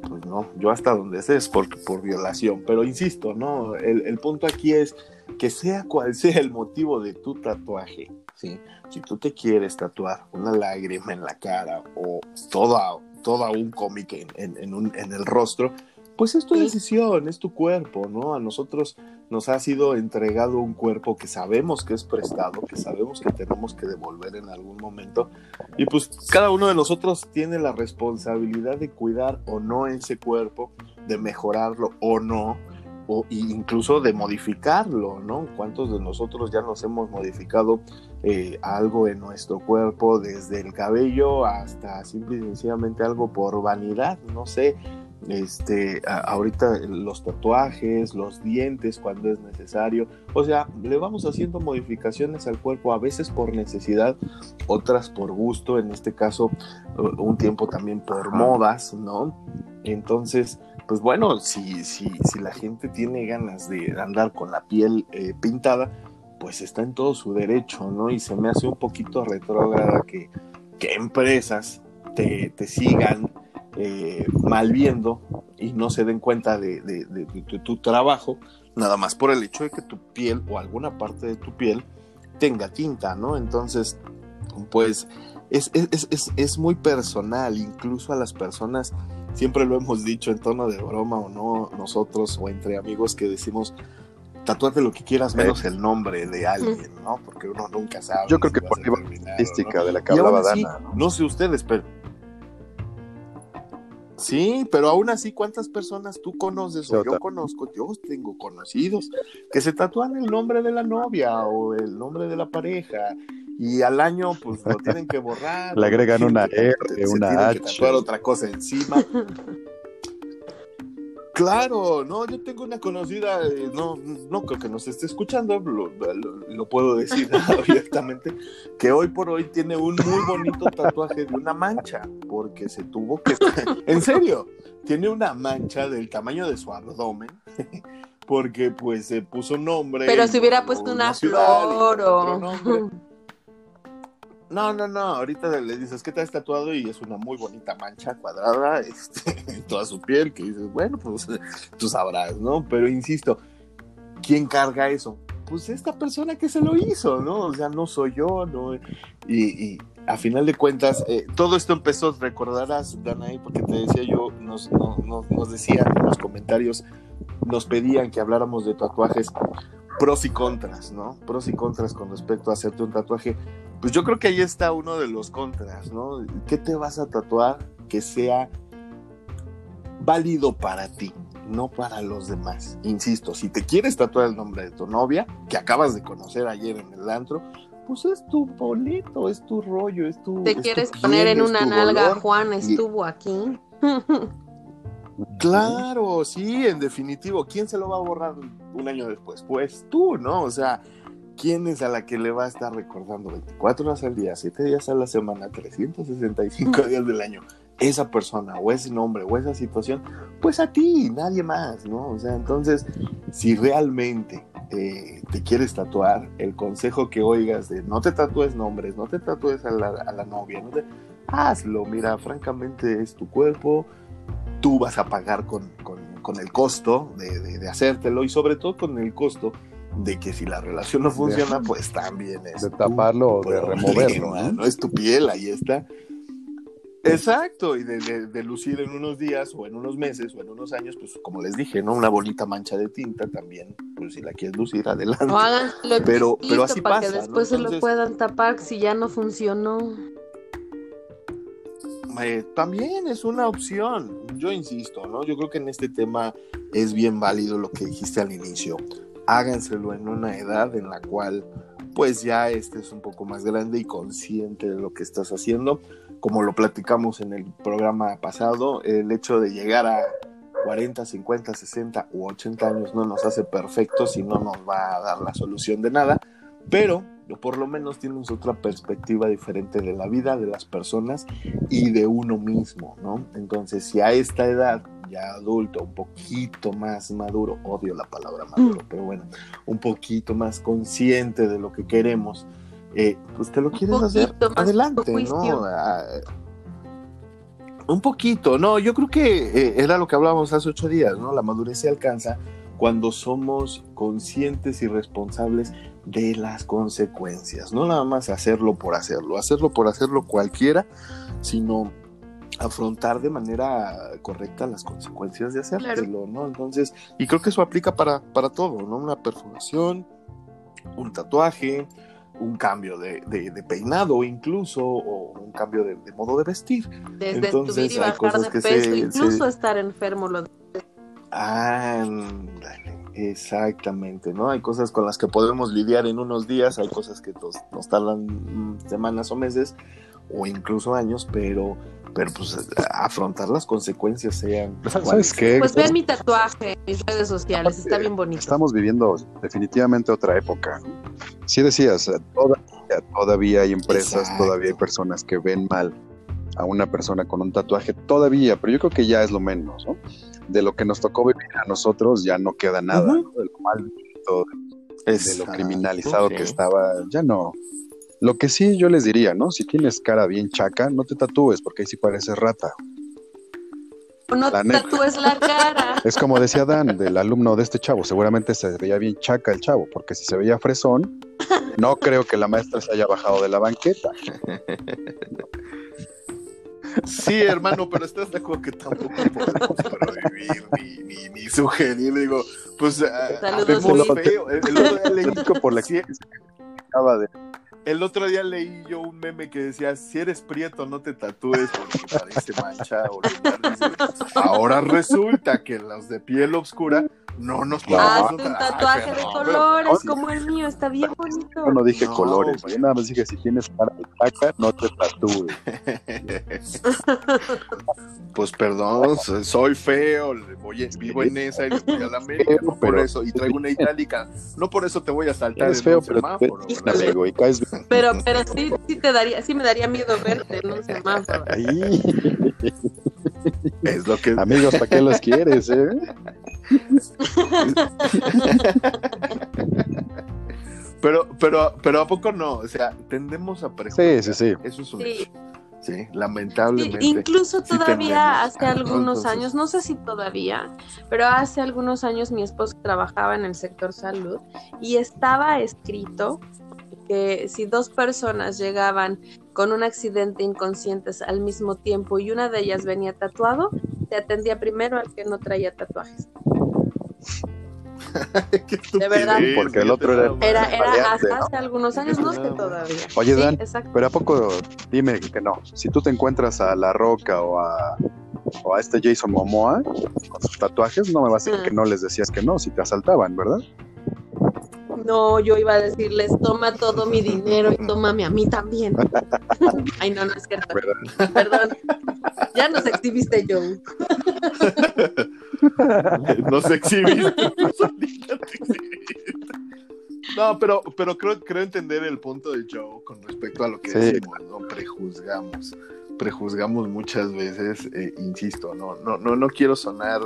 Pues no, yo hasta donde sé es por, por violación. Pero insisto, ¿no? El, el punto aquí es que sea cual sea el motivo de tu tatuaje, ¿sí? Si tú te quieres tatuar una lágrima en la cara o toda, toda un cómic en, en, en, un, en el rostro, pues es tu decisión, es tu cuerpo, ¿no? A nosotros nos ha sido entregado un cuerpo que sabemos que es prestado, que sabemos que tenemos que devolver en algún momento, y pues cada uno de nosotros tiene la responsabilidad de cuidar o no ese cuerpo, de mejorarlo o no, o incluso de modificarlo, ¿no? ¿Cuántos de nosotros ya nos hemos modificado eh, algo en nuestro cuerpo, desde el cabello hasta simple y sencillamente algo por vanidad, no sé, este, a, ahorita los tatuajes, los dientes cuando es necesario, o sea, le vamos haciendo modificaciones al cuerpo, a veces por necesidad, otras por gusto, en este caso un tiempo también por modas, ¿no? Entonces, pues bueno, si, si, si la gente tiene ganas de andar con la piel eh, pintada, pues está en todo su derecho, ¿no? Y se me hace un poquito retrógrada que, que empresas te, te sigan eh, mal viendo y no se den cuenta de, de- de- de tu trabajo, nada más por el hecho de que tu piel o alguna parte de tu piel tenga tinta, ¿no? Entonces, pues es, es, es- es, muy personal, incluso a las personas, siempre lo hemos dicho en tono de broma o no, nosotros o entre amigos que decimos, tatúate lo que quieras menos el nombre de alguien, ¿no? Porque uno nunca sabe. Yo creo que por la no. estadística de la que Y aún hablaba así, Dana. ¿no? no sé ustedes, pero. Sí, pero aún así, ¿cuántas personas tú conoces o yo conozco? Yo tengo conocidos que se tatúan el nombre de la novia o el nombre de la pareja y al año pues lo tienen que borrar. [laughs] Le agregan una R, se una tienen que H. tatuar otra cosa encima. [laughs] Claro, no, yo tengo una conocida, eh, no, no creo que nos esté escuchando, lo, lo- lo puedo decir [laughs] abiertamente, que hoy por hoy tiene un muy bonito [laughs] tatuaje de una mancha, porque se tuvo que, [laughs] en serio, tiene una mancha del tamaño de su abdomen, porque pues se puso un nombre. Pero si hubiera puesto una y flor o... No, no, no, ahorita le dices que te has tatuado y es una muy bonita mancha cuadrada [laughs] este, en toda su piel, que dices, bueno, pues tú sabrás, ¿no? Pero insisto, ¿quién carga eso? Pues esta persona que se lo hizo, ¿no? O sea, no soy yo, ¿no? Y, y a final de cuentas, eh, todo esto empezó, recordarás, Danaí, porque te decía yo, nos, no- no- nos decían en los comentarios, nos pedían que habláramos de tatuajes pros y contras, ¿no? Pros y contras con respecto a hacerte un tatuaje. Pues yo creo que ahí está uno de los contras, ¿no? ¿Qué te vas a tatuar que sea válido para ti, no para los demás? Insisto, si te quieres tatuar el nombre de tu novia, que acabas de conocer ayer en el antro, pues es tu boleto, es tu rollo, es tu. Te es tu quieres piel, poner en una nalga, dolor. Juan y- estuvo aquí. [laughs] Claro, sí, en definitivo. ¿Quién se lo va a borrar un año después? Pues tú, ¿no? O sea, ¿quién es a la que le va a estar recordando 24 horas al día, 7 días a la semana, 365 días del año? Esa persona, o ese nombre, o esa situación, pues a ti, nadie más, ¿no? O sea, entonces, si realmente eh, te quieres tatuar, el consejo que oigas de no te tatúes nombres, no te tatúes a la, a la novia, no te... hazlo, mira, francamente es tu cuerpo, tú vas a pagar con, con- con el costo de, de- de hacértelo y sobre todo con el costo de que si la relación no funciona, [laughs] pues también es De taparlo o de problema, removerlo. [laughs] ¿no? ¿no? es tu piel, ahí está. Exacto, y de, de- de lucir en unos días o en unos meses o en unos años, pues como les dije, ¿no? Una bonita mancha de tinta también, pues si la quieres lucir, adelante. O háganselo Pero- pero así para que pasa, ¿no? después se lo Entonces- puedan tapar si ya no funcionó. Eh, también es una opción. Yo insisto, ¿no? Yo creo que en este tema es bien válido lo que dijiste al inicio. Háganselo en una edad en la cual, pues ya estés un poco más grande y consciente de lo que estás haciendo. Como lo platicamos en el programa pasado, el hecho de llegar a 40, 50, 60 u 80 años no nos hace perfectos y no nos va a dar la solución de nada, pero por lo menos tienes otra perspectiva diferente de la vida, de las personas y de uno mismo, ¿no? Entonces, si a esta edad, ya adulto, un poquito más maduro, odio la palabra maduro, pero bueno, un poquito más consciente de lo que queremos, eh, pues te lo quieres hacer, adelante. ¿no? Ah, un poquito, no, yo creo que eh, era lo que hablábamos hace ocho días, ¿no? La madurez se alcanza cuando somos conscientes y responsables de las consecuencias, no nada más hacerlo por hacerlo, hacerlo por hacerlo cualquiera, sino afrontar de manera correcta las consecuencias de hacértelo, ¿no? Entonces, y creo que eso aplica para, para todo, ¿no? Una perforación, un tatuaje, un cambio de, de- de peinado incluso, o un cambio de, de modo de vestir. Desde Entonces, subir y hay bajar cosas de que peso, se- incluso se- estar enfermo. Lo... Ándale, exactamente, ¿no? Hay cosas con las que podemos lidiar en unos días, hay cosas que nos, nos tardan semanas o meses, o incluso años, pero, pero pues afrontar las consecuencias sean... ¿Sabes cuales qué? Pues vean mi tatuaje en mis redes sociales, está bien bonito. Estamos viviendo definitivamente otra época. Sí decías, todavía, todavía hay empresas, Exacto. todavía hay personas que ven mal a una persona con un tatuaje, todavía, pero yo creo que ya es lo menos, ¿no? De lo que nos tocó vivir a nosotros ya no queda nada, Ujú. ¿no? De lo mal visto, de lo criminalizado que estaba, ya no. Lo que sí yo les diría, ¿no? Si tienes cara bien chaca, no te tatúes, porque ahí sí pareces rata. No La te tatúes la cara. [laughs] Es como decía Dan, del alumno de este chavo, seguramente se veía bien chaca el chavo, porque si se veía fresón, no creo que la maestra se haya bajado de la banqueta. [laughs] Sí, hermano, pero estás de acuerdo que tampoco podemos prohibir ni, ni, ni sugerir. Digo, pues ah, Saludos, feo. El, el otro día leí, por la sí, de- el otro día leí yo un meme que decía: Si eres prieto, no te tatúes porque parece mancha o lunar". Dice, [laughs] Ahora resulta que los de piel oscura no nos No. Haz podemos un tatuaje Ay, de no, colores no. como el mío, está bien bonito. Yo no dije No, colores, yo nada más dije si tienes cara de chaca, no te tatúes. [laughs] Pues perdón, so- soy feo, a- vivo en esa y voy a la América, Feo, no por pero- eso, y traigo una itálica, no por eso te voy a saltar Eres en feo, pero semáforo, bien. Pero, pero sí, sí te daría, sí me daría miedo verte en un semáforo. Ahí. Es lo que Amigos, ¿para qué los quieres, eh? [laughs] pero, pero, pero a poco no, o sea, tendemos a Sí, prejuzgar. sí, sí. Eso es un Sí. hecho. Sí, Sí, lamentablemente. incluso sí todavía hace algunos entonces- años, no sé si todavía, pero hace algunos años mi esposo trabajaba en el sector salud y estaba escrito que si dos personas llegaban con un accidente inconscientes al mismo tiempo y una de ellas venía tatuado, se atendía primero al que no traía tatuajes. De verdad. Porque el otro era- Era, hasta hace algunos años, no sé todavía. Oye, Sí, Dan, exacto. pero ¿a poco dime que no? Si tú te encuentras a La Roca o a, o a este Jason Momoa con sus tatuajes, no me vas a decir Ah. que no les decías que no, si te asaltaban, ¿verdad? No, yo iba a decirles, toma todo mi dinero y tómame a mí también. [laughs] Ay, no, no es cierto. Perdón. Ya nos exhibiste, Joe. [laughs] Nos exhibiste. No, pero, pero creo, creo entender el punto de Joe con respecto a lo que Sí. decimos, ¿no? Prejuzgamos. Prejuzgamos muchas veces, eh, insisto, no, no, no, no quiero sonar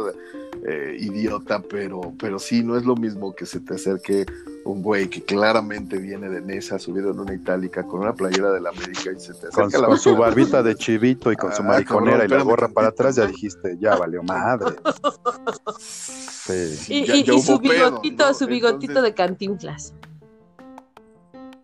eh, idiota, pero, pero sí, no es lo mismo que se te acerque un güey que claramente viene de Nesa, subido en una itálica, con una playera de la América y se te Con, acerca la con su barbita de chivito y con su Ah, mariconera cabrón, y la gorra para tantito. atrás, ya dijiste, ya valió madre. Sí. Sí, Y, ya- y- ya y hubo su pedo, bigotito, ¿no? su bigotito Entonces- de cantinflas.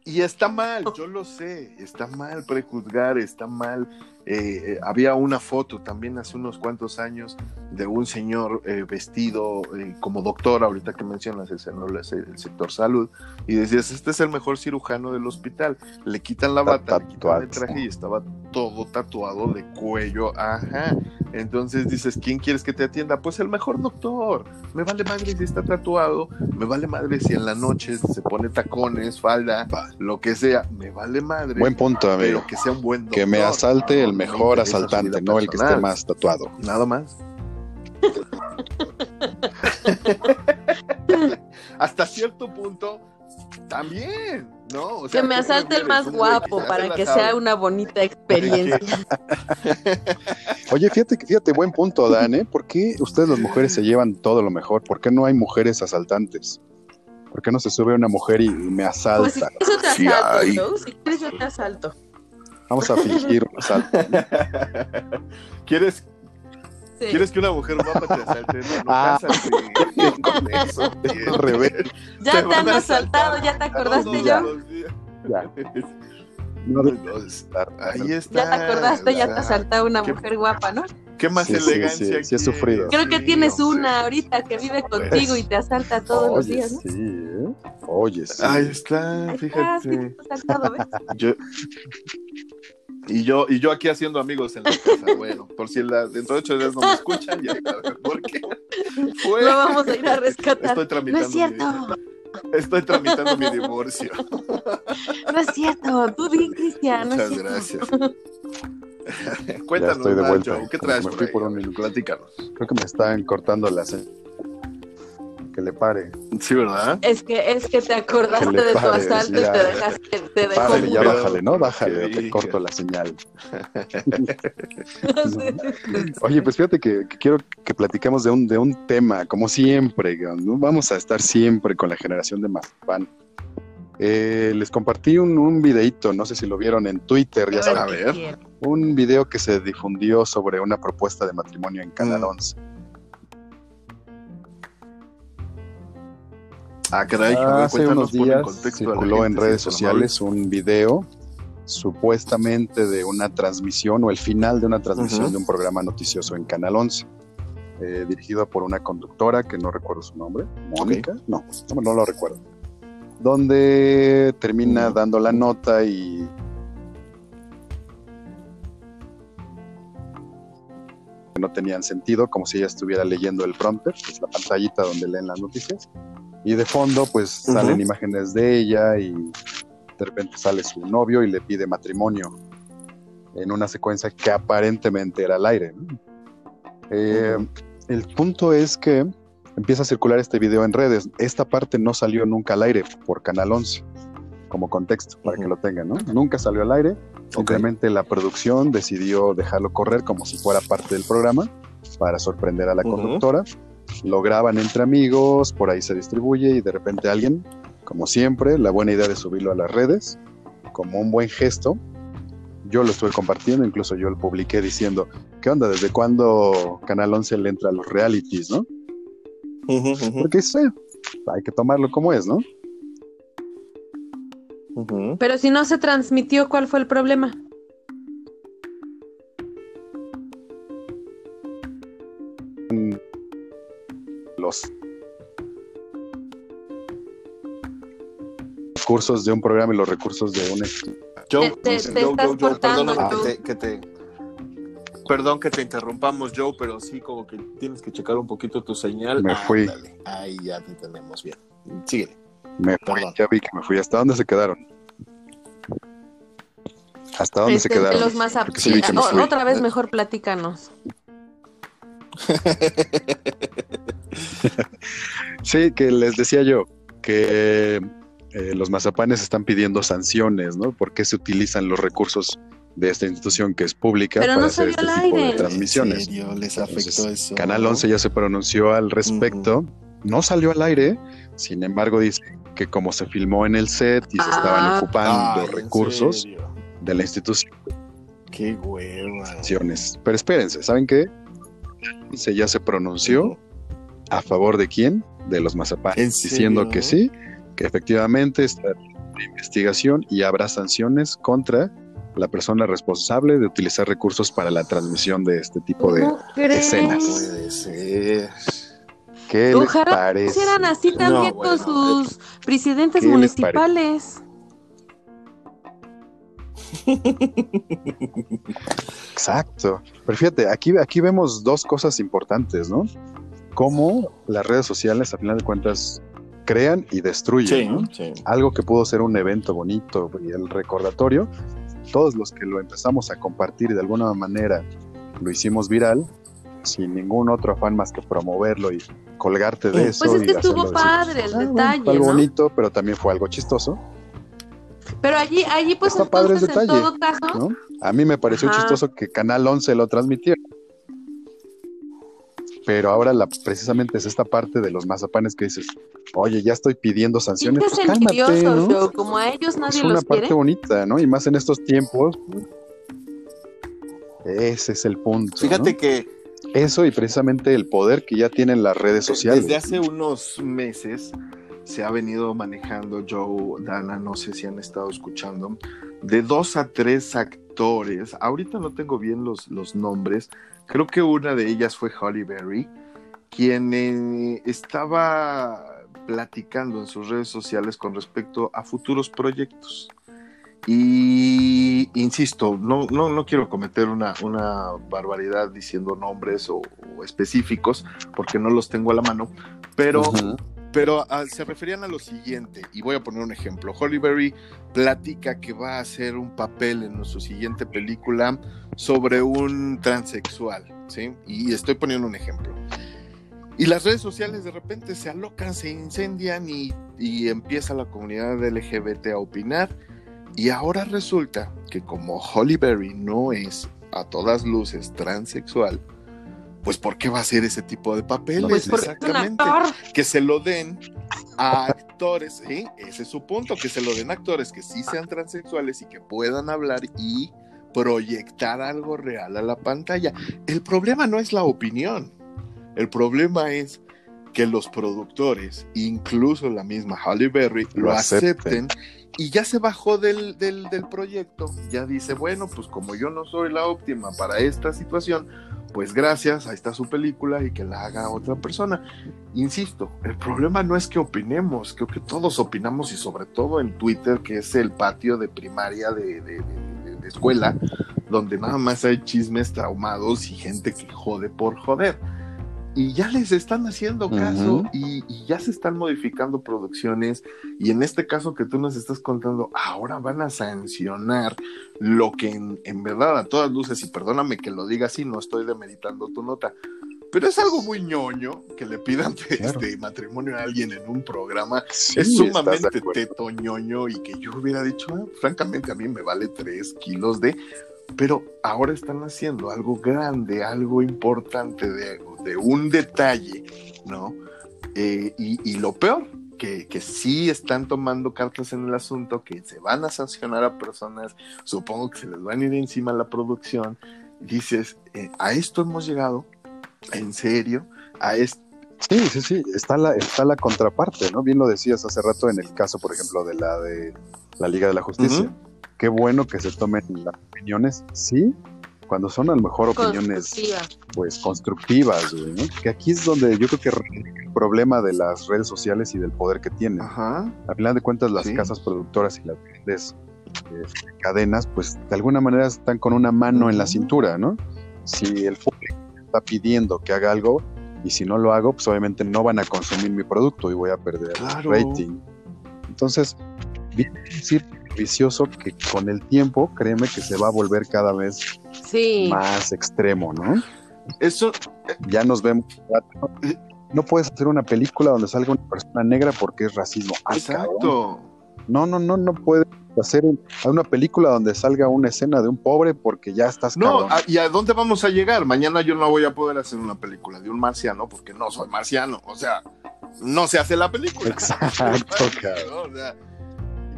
Y está mal, yo lo sé, está mal prejuzgar, está mal. Eh, había una foto también hace unos cuantos años de un señor eh, vestido eh, como doctor, ahorita que mencionas el, el, sector salud, y decías, este es el mejor cirujano del hospital. Le quitan la bata, le quitan el traje y estaba todo tatuado de cuello, ajá. Entonces dices, ¿quién quieres que te atienda? Pues el mejor doctor. Me vale madre si está tatuado, me vale madre si en la noche se pone tacones, falda, lo que sea, me vale madre. Buen punto, amigo. pero que sea un buen doctor. Que me asalte el mejor asaltante, no el que esté más tatuado. Nada más. [laughs] [laughs] Hasta cierto punto, también, ¿no? O sea, Que me ¿qué asalte el más guapo para que sea una bonita experiencia. [laughs] Oye, fíjate, fíjate, buen punto, Dan, ¿eh? ¿Por qué ustedes las mujeres se llevan todo lo mejor? ¿Por qué no hay mujeres asaltantes? ¿Por qué no se sube una mujer y, y me asalta? Pues si quieres yo te asalto, si quieres yo te asalto. Vamos a fingir un asalto. [laughs] ¿Quieres, Sí. ¿Quieres que una mujer guapa te asalte? No, no Ah. cásate con [laughs] eso. Ya te, van han asaltado, ya te acordaste, todos Joe. los días. Ya. No. Ahí está. Ya te acordaste, ya te asaltó una ¿qué- mujer guapa, ¿no? ¿Qué más Sí, elegancia? sí, sí he sufrido. Creo que Sí, tienes hombre. una ahorita que vive contigo y te asalta todos los días, ¿no? sí, ¿eh? Oye, sí. Ahí está, fíjate. te. Yo, y yo, y yo aquí haciendo amigos en la casa, bueno, por si la, dentro de ocho días no me escuchan, ya saben por qué. Fue- Lo vamos a ir a rescatar. Estoy tramitando, No es cierto, Mi, estoy tramitando mi divorcio. no es cierto. Tú bien, Cristian, no es Muchas cierto. gracias. [laughs] [laughs] Cuéntanos, estoy de vuelta. ¿qué traes Me por fui por un. Platícanos. Creo que me están cortando la señal. Que le pare. Sí, ¿verdad? Es que, es que te acordaste Que de tu asalto ya. y te dejaste, te dejó Párale, ya bájale, ¿no? Bájale, te corto la señal. [laughs] Oye, pues fíjate que, que quiero que platiquemos de un, de un tema, como siempre, ¿no? vamos a estar siempre con la generación de Mazapán. Eh, les compartí un, un videíto, no sé si lo vieron en Twitter, ya saben, A ver. quiero. un video que se difundió sobre una propuesta de matrimonio en Canal Mm. Ah, caray. Hace unos días circuló en redes sociales un video supuestamente de una transmisión o el final de una transmisión de un programa noticioso en Canal 11, eh, dirigido por una conductora que no recuerdo su nombre, Mónica, no, no, no lo recuerdo, donde termina Ujú. dando la nota y no tenían sentido, como si ella estuviera leyendo el prompter, que es la pantallita donde leen las noticias, y de fondo pues Ujú. salen imágenes de ella y de repente sale su novio y le pide matrimonio en una secuencia que aparentemente era al aire. ¿no? Eh, Ujú. El punto es que empieza a circular este video en redes. Esta parte no salió nunca al aire por Canal 11, como contexto, para Ujú. que lo tengan, ¿no? Nunca salió al aire. Simplemente la producción decidió dejarlo correr como si fuera parte del programa para sorprender a la conductora. Lo graban entre amigos, por ahí se distribuye y de repente alguien, como siempre, la buena idea de subirlo a las redes, como un buen gesto. Yo lo estuve compartiendo, incluso yo lo publiqué diciendo, ¿qué onda? ¿Desde cuándo Canal 11 le entra a los realities, no? Porque hay que tomarlo como es, ¿no? Pero si no se transmitió, ¿cuál fue el problema? Recursos de un programa y los recursos de un. Joe, Te- te- Joe, te Joe, estás Joe, cortando, perdóname Joe. que te, Perdón que te interrumpamos, Joe, pero sí como que tienes que checar un poquito tu señal. Me fui. Ahí ya te tenemos bien. Síguele. Me fui, Perdón. ya vi que me fui. ¿Hasta dónde se quedaron? ¿Hasta dónde se Este, quedaron? los más sí O-. Otra vez mejor platícanos. [laughs] Sí, que les decía yo que eh, los mazapanes están pidiendo sanciones, ¿no? ¿Por qué se utilizan los recursos de esta institución que es pública Pero para no hacer este tipo aire. de transmisiones? ¿En serio les afectó Entonces, eso? Canal 11 ya se pronunció al respecto. No salió al aire, sin embargo dice que como se filmó en el set y se estaban Ah. ocupando Ay, ¿en recursos serio? de la institución. Qué hueva. sanciones. Pero espérense, ¿saben qué? Se ya se pronunció a favor de quién? De los mazapanes, ¿En diciendo que sí, que efectivamente está en investigación y habrá sanciones contra la persona responsable de utilizar recursos para la transmisión de este tipo de... ¿Cómo crees? escenas. Puede ser. ¿Qué les Ojalá parece? hicieran así también No, con sus presidentes ¿qué les municipales. Exacto. Pero fíjate, aquí, aquí vemos dos cosas importantes, ¿no? Cómo las redes sociales, a final de cuentas, crean y destruyen. ¿no? sí. algo que pudo ser un evento bonito y el recordatorio, todos los que lo empezamos a compartir y de alguna manera lo hicimos viral, sin ningún otro afán más que promoverlo y colgarte de eso. Pues es que y estuvo decir, padre el "Ah, detalle, fue algo ¿no? bonito, pero también fue algo chistoso, Pero allí, allí pues Está padre el en detalle, todo caso, ¿no? A mí me pareció Ajá. chistoso que Canal 11 lo transmitiera. Pero ahora la, precisamente es esta parte de los mazapanes que dices, oye, ya estoy pidiendo sanciones, pues cálmate, ¿no? Joe, como a ellos es nadie una los parte quiere. bonita, ¿no? Y más en estos tiempos. Ese es el punto. Fíjate ¿no? que Eso y precisamente el poder que ya tienen las redes sociales. desde hace unos meses se ha venido manejando Joe, Dana, no sé si han estado escuchando, de dos a tres actores. Ahorita no tengo bien los, los nombres. Creo que una de ellas fue Holly Berry, quien eh, estaba platicando en sus redes sociales con respecto a futuros proyectos. Y insisto, no, no, no quiero cometer una, una barbaridad diciendo nombres o, específicos, porque no los tengo a la mano, pero. Pero ah, se referían a lo siguiente, y voy a poner un ejemplo. Holly Berry platica que va a hacer un papel en su siguiente película sobre un transexual, ¿sí? Y estoy poniendo un ejemplo. Y las redes sociales de repente se alocan, se incendian y, empieza la comunidad LGBT a opinar. Y ahora resulta que como Holly Berry no es a todas luces transexual, pues ¿por qué va a hacer ese tipo de papeles? Pues porque es un Exactamente actor. que se lo den a actores, ¿sí? Ese es su punto, que se lo den actores que sí sean transexuales y que puedan hablar y proyectar algo real a la pantalla. El problema no es la opinión, el problema es que los productores, incluso la misma Halle Berry, lo, acepten. y ya se bajó del, del, del proyecto. Ya dice, bueno, pues como yo no soy la óptima para esta situación, pues gracias, ahí está su película y que la haga otra persona. Insisto, el problema no es que opinemos, creo que todos opinamos y sobre todo en Twitter, que es el patio de primaria de, escuela, donde nada más hay chismes traumados y gente que jode por joder y ya les están haciendo caso y, ya se están modificando producciones y en este caso que tú nos estás contando, ahora van a sancionar lo que en, verdad a todas luces, y perdóname que lo diga así, no estoy demeritando tu nota, pero es algo muy ñoño que le pidan [laughs] este matrimonio a alguien en un programa. es sumamente teto ñoño y que yo hubiera dicho, ah, francamente a mí me vale tres kilos de pero ahora están haciendo algo grande, algo importante de, de un detalle, ¿no? Eh, y, lo peor, que, que, sí están tomando cartas en el asunto, que se van a sancionar a personas, supongo que se les van a ir encima a la producción. Dices, eh, a esto hemos llegado, en serio, a esto. Sí, sí, sí, está la, está la contraparte, ¿no? Bien lo decías hace rato en el caso, por ejemplo, de la de la Liga de la Justicia qué bueno que se tomen las opiniones, sí, cuando son a lo mejor opiniones pues constructivas, que aquí es donde yo creo que el problema de las redes sociales y del poder que tienen. A final de cuentas las casas productoras y las grandes este, cadenas pues de alguna manera están con una mano en la cintura, ¿no? Si el público está pidiendo que haga algo y si no lo hago, pues obviamente no van a consumir mi producto y voy a perder el rating. Entonces, viene a decir vicioso que con el tiempo, créeme que se va a volver cada vez más extremo, ¿no? Eso. Ya nos vemos. No puedes hacer una película donde salga una persona negra porque es racismo. Ah, Exacto. No, no, no, no puedes hacer una película donde salga una escena de un pobre porque ya estás. No, ¿y a dónde vamos a llegar? Mañana yo no voy a poder hacer una película de un marciano porque no soy marciano. O sea, no se hace la película. Exacto, [laughs] cabrón. O sea,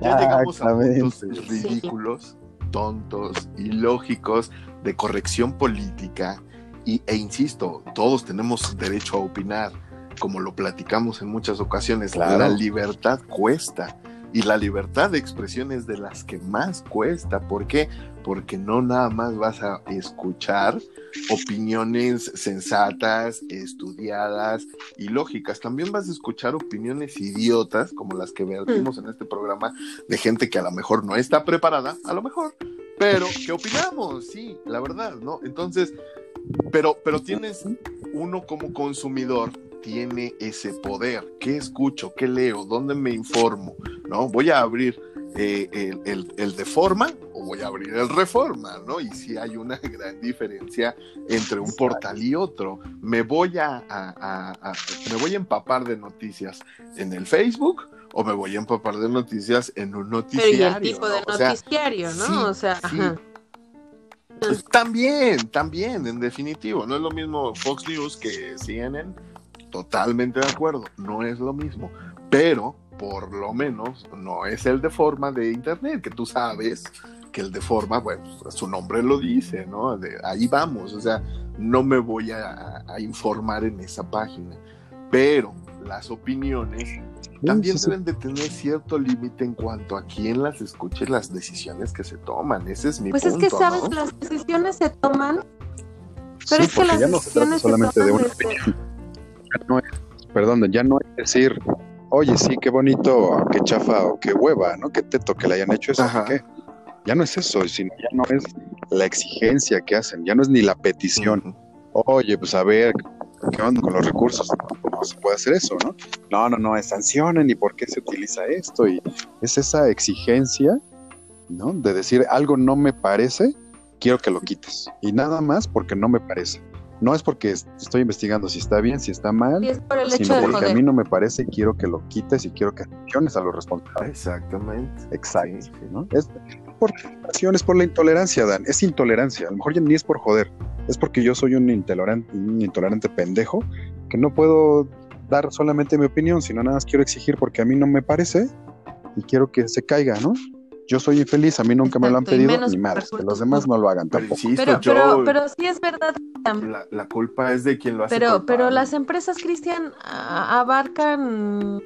ya llegamos a puntos ridículos, tontos, ilógicos, de corrección política. Y, e insisto, todos tenemos derecho a opinar, como lo platicamos en muchas ocasiones. La libertad cuesta. Y la libertad de expresión es de las que más cuesta. ¿Por qué? Porque no nada más vas a escuchar opiniones sensatas, estudiadas y lógicas. También vas a escuchar opiniones idiotas, como las que vertimos en este programa, de gente que a lo mejor no está preparada, a lo mejor, pero [laughs] ¿qué opinamos? Sí, la verdad, ¿no? Entonces, pero, pero tienes uno como consumidor tiene ese poder. ¿Qué escucho? ¿Qué leo? ¿Dónde me informo? ¿No? Voy a abrir eh, el, el, el, de forma o voy a abrir el reforma, ¿no? Y si hay una [laughs] gran diferencia entre un portal y otro. Me voy a, me voy a empapar de noticias en el Facebook o me voy a empapar de noticias en un noticiario. Pero el tipo de noticiario, ¿no? o sea, pues también, también, en definitivo. No es lo mismo Fox News que CNN. Totalmente de acuerdo. No es lo mismo. Pero por lo menos no es el de forma de internet, que tú sabes que el de forma, bueno, su nombre lo dice, ¿no? De, ahí vamos, o sea, no me voy a, informar en esa página, pero las opiniones también deben de tener cierto límite en cuanto a quién las escuche las decisiones que se toman. Ese es mi pues punto. Pues es que, ¿sabes? Las decisiones se toman, pero es que las no se trata solamente de una opinión. No perdón, ya no es decir, oye, sí, qué bonito, qué chafa o qué hueva, ¿no? Qué teto que le hayan hecho eso, ¿qué? Ya no es eso, sino ya no es la exigencia que hacen, ya no es ni la petición. Oye, pues a ver, ¿qué onda con los recursos? No, se puede hacer eso, ¿no? No, no, no, es sancionen y por qué se utiliza esto. Y es esa exigencia, ¿no? De decir algo no me parece, quiero que lo quites. Y nada más porque no me parece. No es porque estoy investigando si está bien, si está mal, sino porque a mí no me parece y quiero que lo quites y quiero que acciones a los responsables. Exactamente. Exacto. Es por es por la intolerancia, Dan. Es intolerancia. A lo mejor ya ni es por joder. Es porque yo soy un intolerante, un intolerante pendejo que no puedo dar solamente mi opinión, sino nada más quiero exigir porque a mí no me parece y quiero que se caiga, ¿no? Yo soy infeliz, a mí nunca me lo han pedido, ni por madres, que los demás no lo hagan Pero tampoco. insisto, Pero, yo, pero, pero sí es verdad. la, la culpa es de quien lo hace. Pero, culpable. pero las empresas, Cristian, abarcan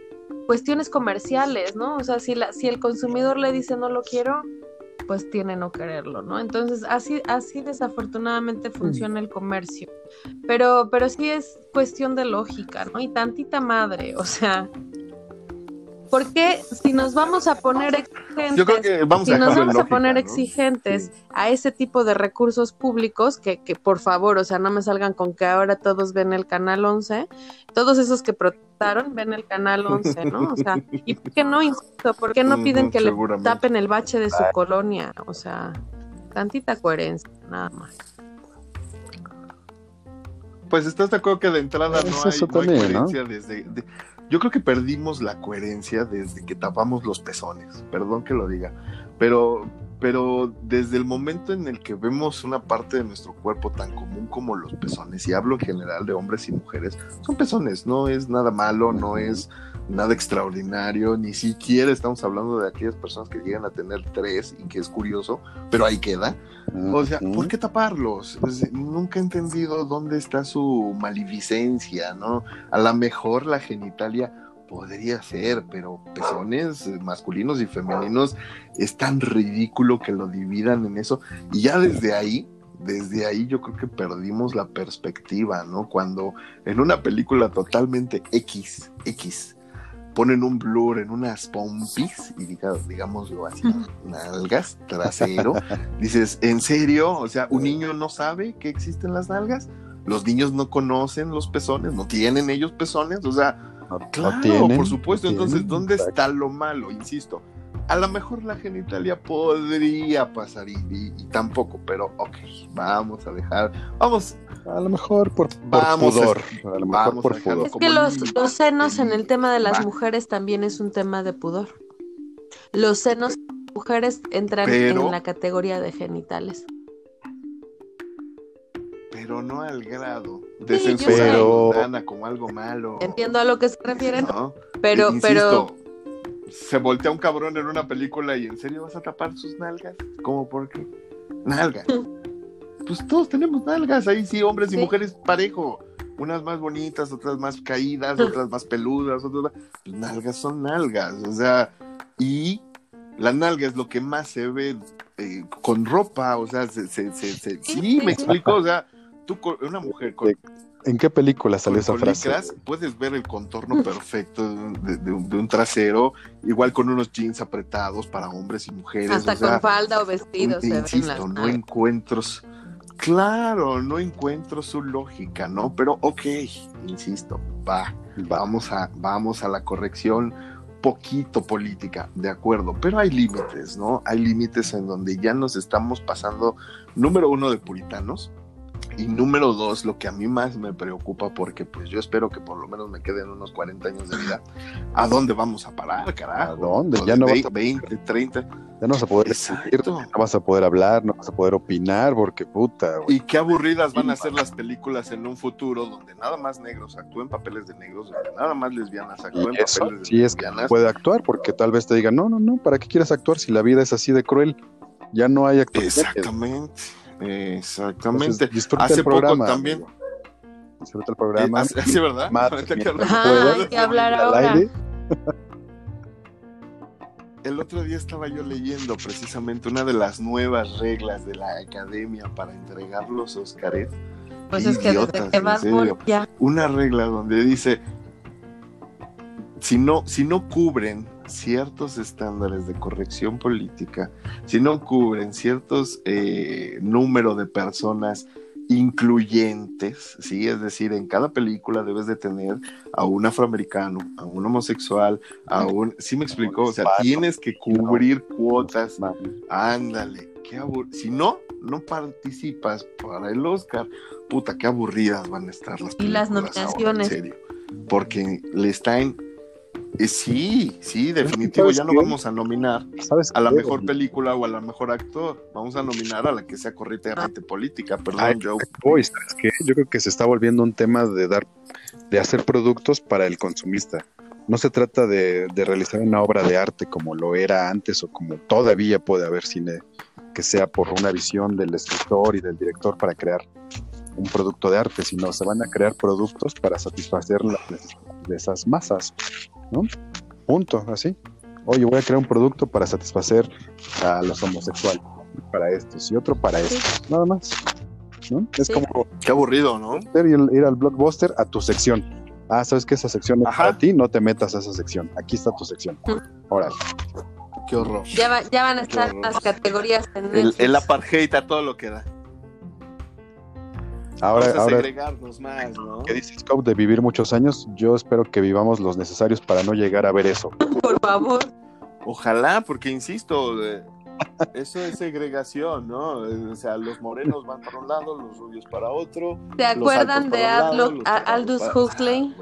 cuestiones comerciales, ¿no? O sea, si, la, si el consumidor le dice no lo quiero, pues tiene no quererlo, ¿no? Entonces, así, así desafortunadamente funciona el comercio. Pero, pero sí es cuestión de lógica, ¿no? Y tantita madre, o sea, ¿por qué si nos vamos a poner exigentes? Yo creo que vamos si a nos vamos a poner ¿no? exigentes Sí. a ese tipo de recursos públicos, que, que por favor, o sea, no me salgan con que ahora todos ven el canal 11, todos esos que protestaron ven el canal 11, ¿no? O sea, [laughs] ¿y por qué no, insisto, por qué no piden Ujú, que le tapen el bache de su colonia? O sea, tantita coherencia, nada más. Pues estás de acuerdo que de entrada Es no hay, eso no hay también, ¿no? coherencia desde. de- yo creo que perdimos la coherencia desde que tapamos los pezones. Perdón que lo diga. Pero, pero desde el momento en el que vemos una parte de nuestro cuerpo tan común como los pezones, y hablo en general de hombres y mujeres, son pezones, no es nada malo, no es nada extraordinario, ni siquiera estamos hablando de aquellas personas que llegan a tener tres y que es curioso, pero ahí queda. O sea. ¿por qué taparlos? Pues, nunca he entendido dónde está su maleficencia, ¿no? A lo mejor la genitalia podría ser, pero pezones masculinos y femeninos es tan ridículo que lo dividan en eso. Y ya desde ahí, desde ahí yo creo que perdimos la perspectiva, ¿no? Cuando en una película totalmente X, X, ponen un blur en unas pompis y diga, digámoslo así, nalgas, trasero, dices, ¿en serio? O sea, ¿un niño no sabe que existen las nalgas? ¿Los niños no conocen los pezones? ¿No tienen ellos pezones? O sea, No- no claro, tienen, por supuesto. no Entonces, tienen, ¿dónde exacto. está lo malo? Insisto, a lo mejor la genitalia podría pasar y, y- y tampoco, pero ok, vamos a dejar, vamos, A lo mejor por, por Vamos a- pudor. A, lo mejor vamos por pudor. Es que los, senos en el tema de las Va. mujeres también es un tema de pudor. Los senos de las mujeres entran Pero- en la categoría de genitales. pero no al grado de Sí, censurar como algo malo. Entiendo a lo que se refieren, ¿no? pero, pero se voltea un cabrón en una película y en serio vas a tapar sus nalgas. ¿Cómo por qué? Nalgas. [laughs] pues todos tenemos nalgas, ahí sí, hombres y mujeres parejo. Unas más bonitas, otras más caídas, [laughs] otras más peludas, otras más... Pues nalgas son nalgas, o sea, y la nalga es lo que más se ve eh, con ropa, o sea, se, se, se- se- sí, me explico, o sea, tú una mujer con, ¿En qué película salió con- esa con frase? licras, puedes ver el contorno perfecto de, de un, de un trasero, igual con unos jeans apretados para hombres y mujeres. hasta o sea, con falda o vestido se ven insisto, las no su- Claro, no encuentro su lógica, ¿no? Pero ok, insisto, va, Va. vamos a, vamos a la corrección poquito política, de acuerdo, pero hay límites, ¿no? Hay límites en donde ya nos estamos pasando, número uno, de puritanos, y número dos, lo que a mí más me preocupa, porque pues yo espero que por lo menos me queden unos 40 años de vida, ¿a dónde vamos a parar, carajo? ¿A dónde? Ya no vas vein- a- 20, 30, Ya no vas a poder exigir, no vas a poder hablar, no vas a poder opinar, porque puta. Y qué aburridas van a ser las películas en un futuro donde nada más negros actúen papeles de negros, donde nada más lesbianas actúen papeles de sí es que lesbianas. puede actuar, porque tal vez te digan, no, no, no, ¿para qué quieres actuar si la vida es así de cruel? Ya no hay actuación. Exactamente, exactamente. disfruta Hace el poco programa. también- amigo. Disfruta el Eh, programa. así, así, ¿verdad? Ajá, hay que hablar ahora. aire. [laughs] El otro día estaba yo leyendo precisamente una de las nuevas reglas de la academia para entregar los Óscares. Pues es que idiotas, desde que en vas serio. ya. una regla donde dice si no, si no cubren ciertos estándares de corrección política, si no cubren ciertos eh, número de personas incluyentes, sí, es decir, en cada película debes de tener a un afroamericano, a un homosexual, a un, sí me explicó, o sea, tienes que cubrir cuotas Ándale, qué abur... Si no, no participas para el Oscar, puta, qué aburridas van a estar las Y las películas ahora, nominaciones. en serio. Porque le están... eh, sí, sí, definitivo, ¿sabes ya no qué? vamos a nominar ¿Sabes a la qué? mejor película o a la mejor actor. Vamos a nominar a la que sea correctamente política. Perdón, Ay, Joe. Voy, ¿sabes qué? Yo creo que se está volviendo un tema de dar de hacer productos para el consumista. No se trata de, de realizar una obra de arte como lo era antes o como todavía puede haber cine que sea por una visión del escritor y del director para crear un producto de arte, sino se van a crear productos para satisfacer las necesidades de esas masas, ¿no? Punto, así. Oye, voy a crear un producto para satisfacer a los homosexuales, para estos y otro para estos, nada más. ¿no? Es Sí. como Qué aburrido, ¿no? ir, al blockbuster a tu sección. Ah, sabes que esa sección es Ajá. para ti, no te metas a esa sección. Aquí está tu sección. Órale. Qué horror. Ya, va- ya van a estar las categorías en El, el apartheid a todo lo que da. Ahora, Vamos a ahora segregarnos más, ¿no? que dice Scope de vivir muchos años, yo espero que vivamos los necesarios para no llegar a ver eso. Por favor. Ojalá, porque insisto, eh, eso es segregación, ¿no? O sea, los morenos van para un lado, los rubios para otro. ¿Se acuerdan de lado, a- Aldous para- Huxley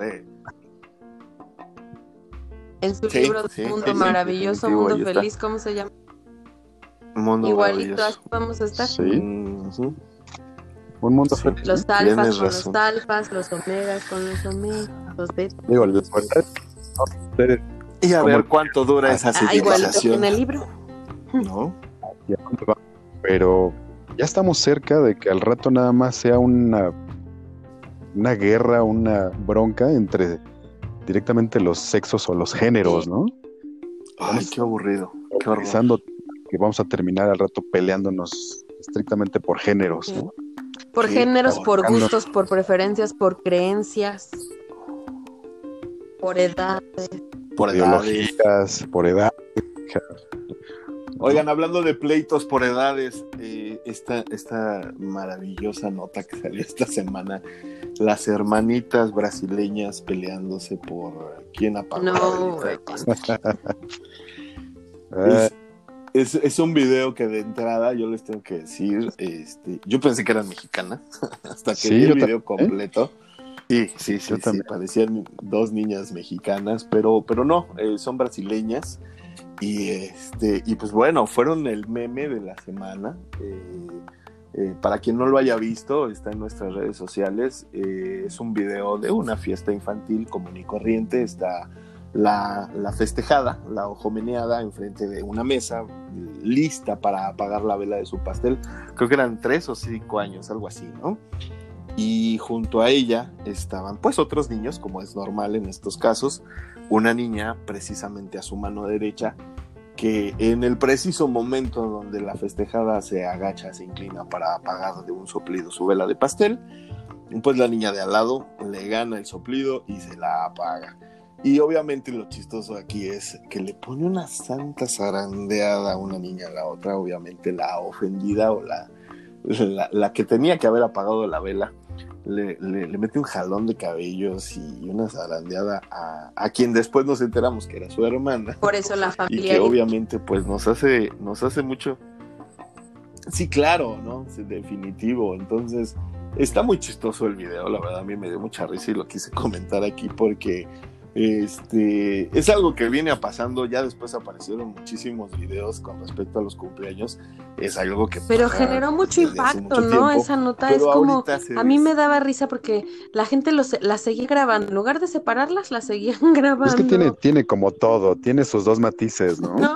Ah, en su Sí, libro sí, de Mundo sí, Maravilloso, Mundo. Feliz, ¿cómo se llama? Un mundo Igualito, así vamos a estar. Sí, Ujú. Un mundo Sí. feliz. Los Tienes alfas con razón. los alfas, los omegas con los omegas, los betas. Digo, ustedes Y a ver cuánto dura esa Ah, igualito que civilización, en el libro. ¿no? pero ya estamos cerca de que al rato nada más sea una, una guerra, una bronca entre directamente los sexos o los géneros, ¿no? Ay, qué aburrido. Qué horror. Pensando que vamos a terminar al rato peleándonos estrictamente por géneros, ¿no? Por Sí, géneros, por gustos, por preferencias, por creencias, por edades. Por edades. Ideologías, por edad. Oigan, hablando de pleitos por edades, eh, esta, esta maravillosa nota que salió esta semana, las hermanitas brasileñas peleándose por quién apagó No, [laughs] Es, es, es un video que de entrada yo les tengo que decir, este, yo pensé que eran mexicanas, [laughs] hasta que Sí, vi el video ¿eh? completo. Sí, sí, sí, sí, parecían dos niñas mexicanas, pero, pero no, eh, son brasileñas. Y este, y pues bueno, fueron el meme de la semana. Eh, para quien no lo haya visto, está en nuestras redes sociales. Es un video de una fiesta infantil común y corriente. Está la, festejada, la ojomeneada, enfrente de una mesa, lista para apagar la vela de su pastel. Creo que eran tres o cinco años, algo así, ¿no? Y junto a ella estaban pues otros niños, como es normal en estos casos, una niña precisamente a su mano derecha, que en el preciso momento donde la festejada se agacha, se inclina para apagar de un soplido su vela de pastel, pues la niña de al lado le gana el soplido y se la apaga. Y obviamente lo chistoso aquí es que le pone una santa zarandeada a una niña a la otra, obviamente la ofendida o la, la, la que tenía que haber apagado la vela, le, le, le mete un jalón de cabellos y una zarandeada a, a, quien después nos enteramos que era su hermana. Por eso la Y familia. que obviamente pues nos hace, nos hace mucho. Sí, claro, ¿no? Sí, definitivo. Entonces, está muy chistoso el video, la verdad a mí me dio mucha risa y lo quise comentar aquí porque este es algo que viene pasando, ya después aparecieron muchísimos videos con respecto a los cumpleaños, es algo que Pero pasa generó mucho impacto, mucho ¿no? tiempo, Esa nota pero es como... A mí me daba risa porque la gente los, las seguía grabando. En lugar de separarlas, las seguían grabando. [laughs] Es que tiene, tiene como todo, tiene sus dos matices, ¿no? ¿No?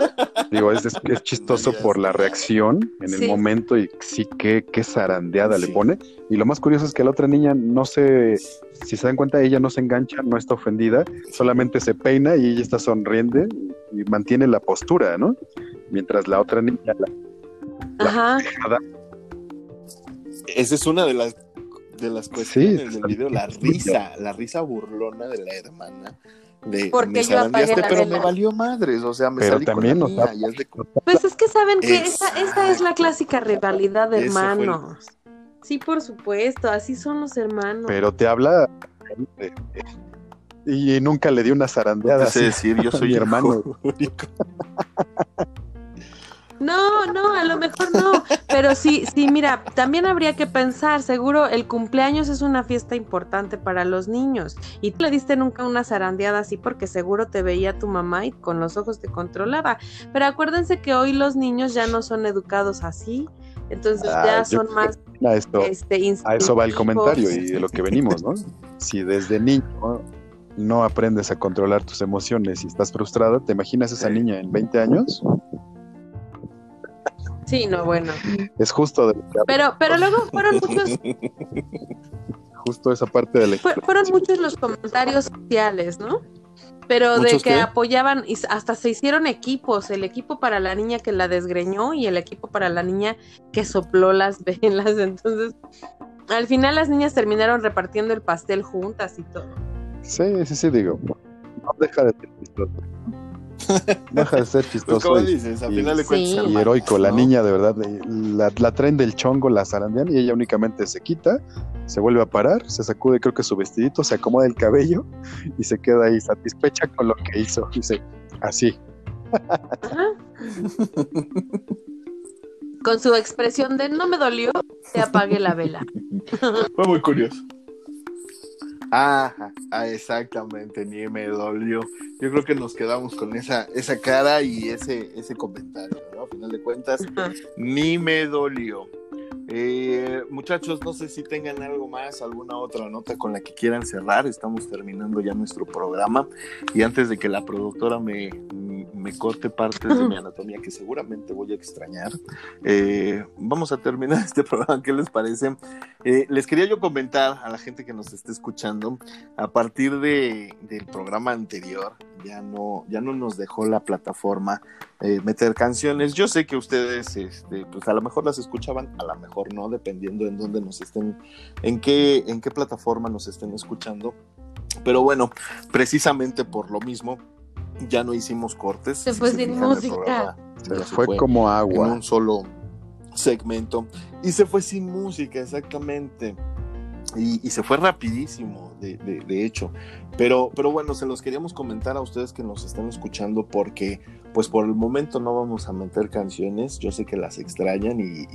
Digo, es, es, es chistoso por la reacción en Sí. el momento y sí, qué, qué zarandeada le pone. Y lo más curioso es que la otra niña no se, si se dan cuenta, ella no se engancha, no está ofendida, solamente se peina y ella está sonriente y mantiene la postura, ¿no? Mientras la otra niña, la Ajá. dejada, Esa es una de las de las cuestiones Sí, del video, la risa, la risa burlona de la hermana. De, Porque me yo apagué la pero vela. me valió madres, o sea, me Pero salí también con la nos da- mía, y es de- Pues es que saben que esa, esa es la clásica rivalidad de el- hermanos. Sí, por supuesto, así son los hermanos. pero te habla y nunca le dio una zarandeada No sé así. decir, yo soy hermano. [laughs] No, no, a lo mejor no, pero sí, sí, mira, también habría que pensar, seguro el cumpleaños es una fiesta importante para los niños y tú le diste nunca una zarandeada así porque seguro te veía tu mamá y con los ojos te controlaba, pero acuérdense que hoy los niños ya no son educados así, entonces Ah, ya son más A esto, este, a eso va el comentario y de lo que venimos, ¿no? Si desde niño no aprendes a controlar tus emociones y estás frustrada, ¿te imaginas esa Sí. niña en 20 años? Sí, no, bueno. Es justo, de, Pero, pero luego fueron [laughs] muchos, justo esa parte de la fue- fueron muchos los comentarios sociales, ¿no? Pero de ¿Muchos que qué? apoyaban, y hasta se hicieron equipos, el equipo para la niña que la desgreñó y el equipo para la niña que sopló las [laughs] velas. Entonces, al final las niñas terminaron repartiendo el pastel juntas y todo. Sí, sí, sí, digo. No deja de ser deja de ser chistoso y, dices, al y- final de cuentas. Sí. y hermanos, heroico. La ¿no? niña, de verdad, eh, la, la traen del chongo, la zarandean y ella únicamente se quita, se vuelve a parar, se sacude, creo que su vestidito, se acomoda el cabello y se queda ahí satisfecha con lo que hizo. Dice, así. Ajá. Con su expresión de no me dolió, te apague la vela. [laughs] Fue muy curioso. Ajá, ah, exactamente, ni me dolió. Yo creo que nos quedamos con esa, esa cara y ese, ese comentario, ¿no? A final de cuentas, ni me dolió. Eh, muchachos, no sé si tengan algo más, alguna otra nota con la que quieran cerrar. Estamos terminando ya nuestro programa. Y antes de que la productora me, me corte partes de mi [laughs] anatomía que seguramente voy a extrañar, eh, vamos a terminar [laughs] este programa. ¿Qué les parece? Eh, les quería yo comentar a la gente que nos esté escuchando, a partir de, del programa anterior, ya no, ya no nos dejó la plataforma eh, meter canciones. Yo sé que ustedes, este, pues a lo mejor las escuchaban, a lo mejor no, dependiendo en dónde nos estén, en qué, en qué plataforma nos estén escuchando. Pero bueno, precisamente por lo mismo, ya no hicimos cortes. Se fue sin música. programa Se ya fue como en agua. un solo segmento y se fue sin música exactamente y, y se fue rapidísimo de, de- de hecho pero pero bueno se los queríamos comentar a ustedes que nos están escuchando porque pues por el momento no vamos a meter canciones yo sé que las extrañan y,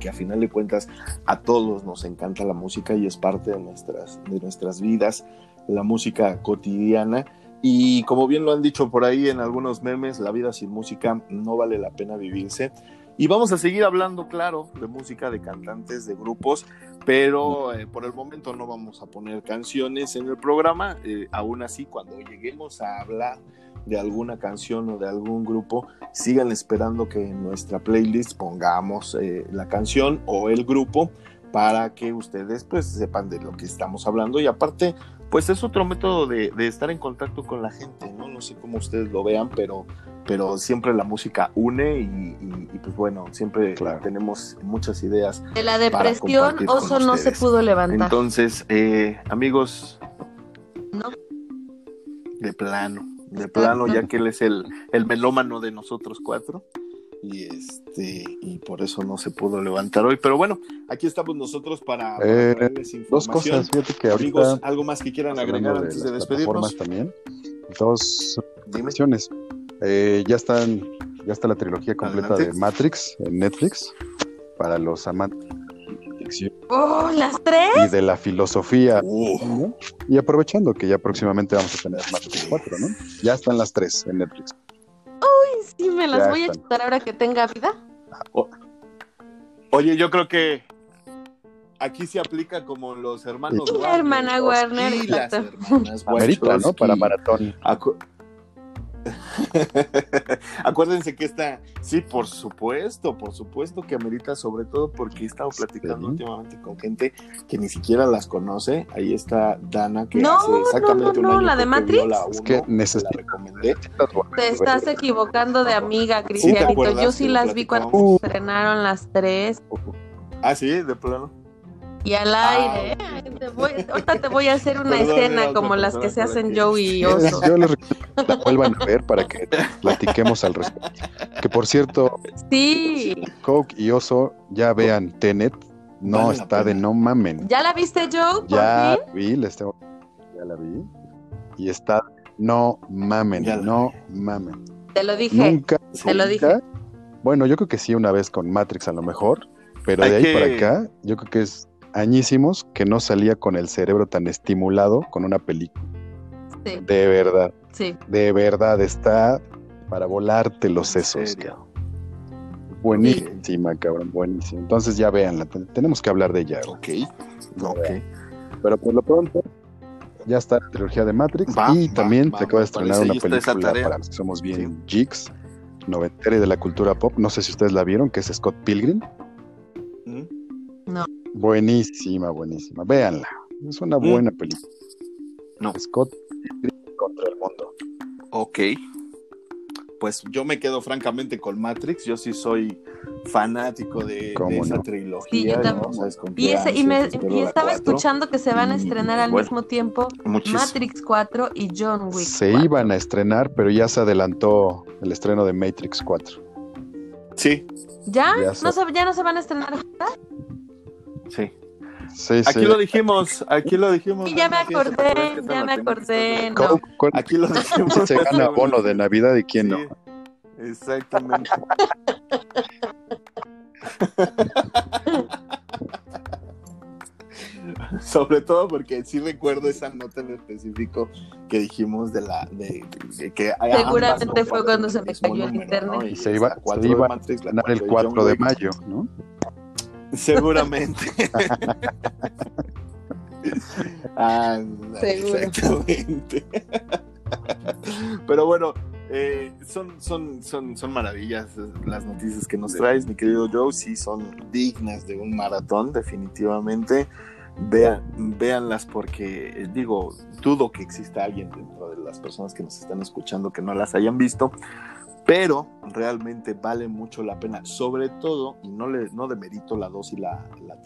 que a final de cuentas a todos nos encanta la música y es parte de nuestras de nuestras vidas la música cotidiana y como bien lo han dicho por ahí en algunos memes, la vida sin música no vale la pena vivirse. Y vamos a seguir hablando, claro, de música, de cantantes, de grupos, pero eh, por el momento no vamos a poner canciones en el programa. Eh, aún así, cuando lleguemos a hablar de alguna canción o de algún grupo, sigan esperando que en nuestra playlist pongamos eh, la canción o el grupo para que ustedes pues sepan de lo que estamos hablando y aparte pues es otro método de, de estar en contacto con la gente, ¿no? No sé cómo ustedes lo vean, pero, pero siempre la música une y, y- y, pues bueno, siempre Claro. tenemos muchas ideas. De la depresión, Oso no se pudo levantar. Entonces, eh, amigos, No. de plano, de plano, ya que él es el, el melómano de nosotros cuatro. Y este, y por eso no se pudo levantar hoy. Pero bueno, aquí estamos nosotros para, Eh, traerles Dos información. cosas, fíjate que ahorita Amigos, algo más que quieran agregar antes de, despedirnos. también. Dos Dime. cuestiones. Eh, ya están, ya está la trilogía completa Adelante. de Matrix en Netflix para los amantes de la ficción ¡Oh, las tres! y de la filosofía. Uh, ¿no? Y aprovechando que ya próximamente vamos a tener Matrix 4, ¿no? Ya están las tres en Netflix. Sí, me las Ya voy a chutar ahora que tenga vida. Oye, yo creo que aquí se aplica como los hermanos Y la Warner, hermana Warner, y las hermanas Amerita, ¿no? Para maratón. Acu- [laughs] Acuérdense que esta, sí, por supuesto, por supuesto que amerita, sobre todo porque he estado platicando Sí. últimamente con gente que ni siquiera las conoce. Ahí está Dana, que No, hace exactamente no, un no, año la de Matrix. la Es que la necesito- recomendé. Te estás equivocando de amiga, Cristianito. Yo sí las vi cuando se estrenaron las tres. Ah, sí, de plano. Y al aire, ¿eh? Ay, te voy- ahorita te voy a hacer una Perdón, escena como las que se hacen. Joey y Oso. Yo les recomiendo que la vuelvan a ver para que platiquemos al respecto. Que por cierto, Sí. Coke y Oso ya vean Tenet. No Vale está de no mamen. ¿Ya la viste, Joe? ¿Por Ya fin? vi, les tengo- ya la vi. Y está no mamen, Ya no mamen. Te lo dije. Nunca, Te lo dije. nunca- Bueno, yo creo que sí una vez con Matrix a lo mejor, pero Hay de ahí que- para acá, yo creo que es añísimos que no salía con el cerebro tan estimulado con una película. Sí, De verdad, sí. de verdad está para volarte los ¿En sesos. serio? Buenísima, cabrón, buenísima. Entonces ya véanla, te- tenemos que hablar de ella. Ok, ok. Pero por lo pronto, ya está la trilogía de Matrix Va, y va, también va, se acaba de estrenar una película para los que somos bien geeks, noventera y de la cultura pop. No sé si ustedes la vieron, que es Scott Pilgrim. ¿Mm? Buenísima, buenísima. Véanla. Es una Mm. buena película. No. Scott contra el mundo. Ok. Pues yo me quedo francamente con Matrix. Yo sí soy fanático de, de ¿Cómo esa no? trilogía. Sí, yo ¿no? Y, ese, me, estaba escuchando que se van a Y, estrenar al bueno, mismo tiempo Muchísimo. Matrix 4 y John Wick. Se 4. iban a estrenar, pero ya se adelantó el estreno de Matrix 4. Sí, ¿Ya? Ya ¿No se, ¿Ya no se van a estrenar? Sí. Sí, Aquí sí. lo dijimos, aquí lo dijimos. Sí, ya me acordé, ¿Qué tal ya me acordé. cuál- Aquí lo [laughs] dijimos. se gana bono de Navidad y quién no? Exactamente. [laughs] Sobre todo porque sí recuerdo esa nota en específico que dijimos de la de, de que ambas Seguramente no fue cuando se me cayó el internet. Y se iba- se iba a Matrix, la Estrenar el cuatro 4 de mayo, ¿no? Seguramente. [laughs] Ah, Seguro. Exactamente. Pero bueno, eh, son, son, son, son maravillas las noticias que nos traes, mi querido Joe. Sí, son dignas de un maratón, definitivamente. Vean, véanlas porque, eh, digo, dudo que exista alguien dentro de las personas que nos están escuchando que no las hayan visto, pero realmente vale mucho la pena, sobre todo, y no, le, no demerito la 2 y la, la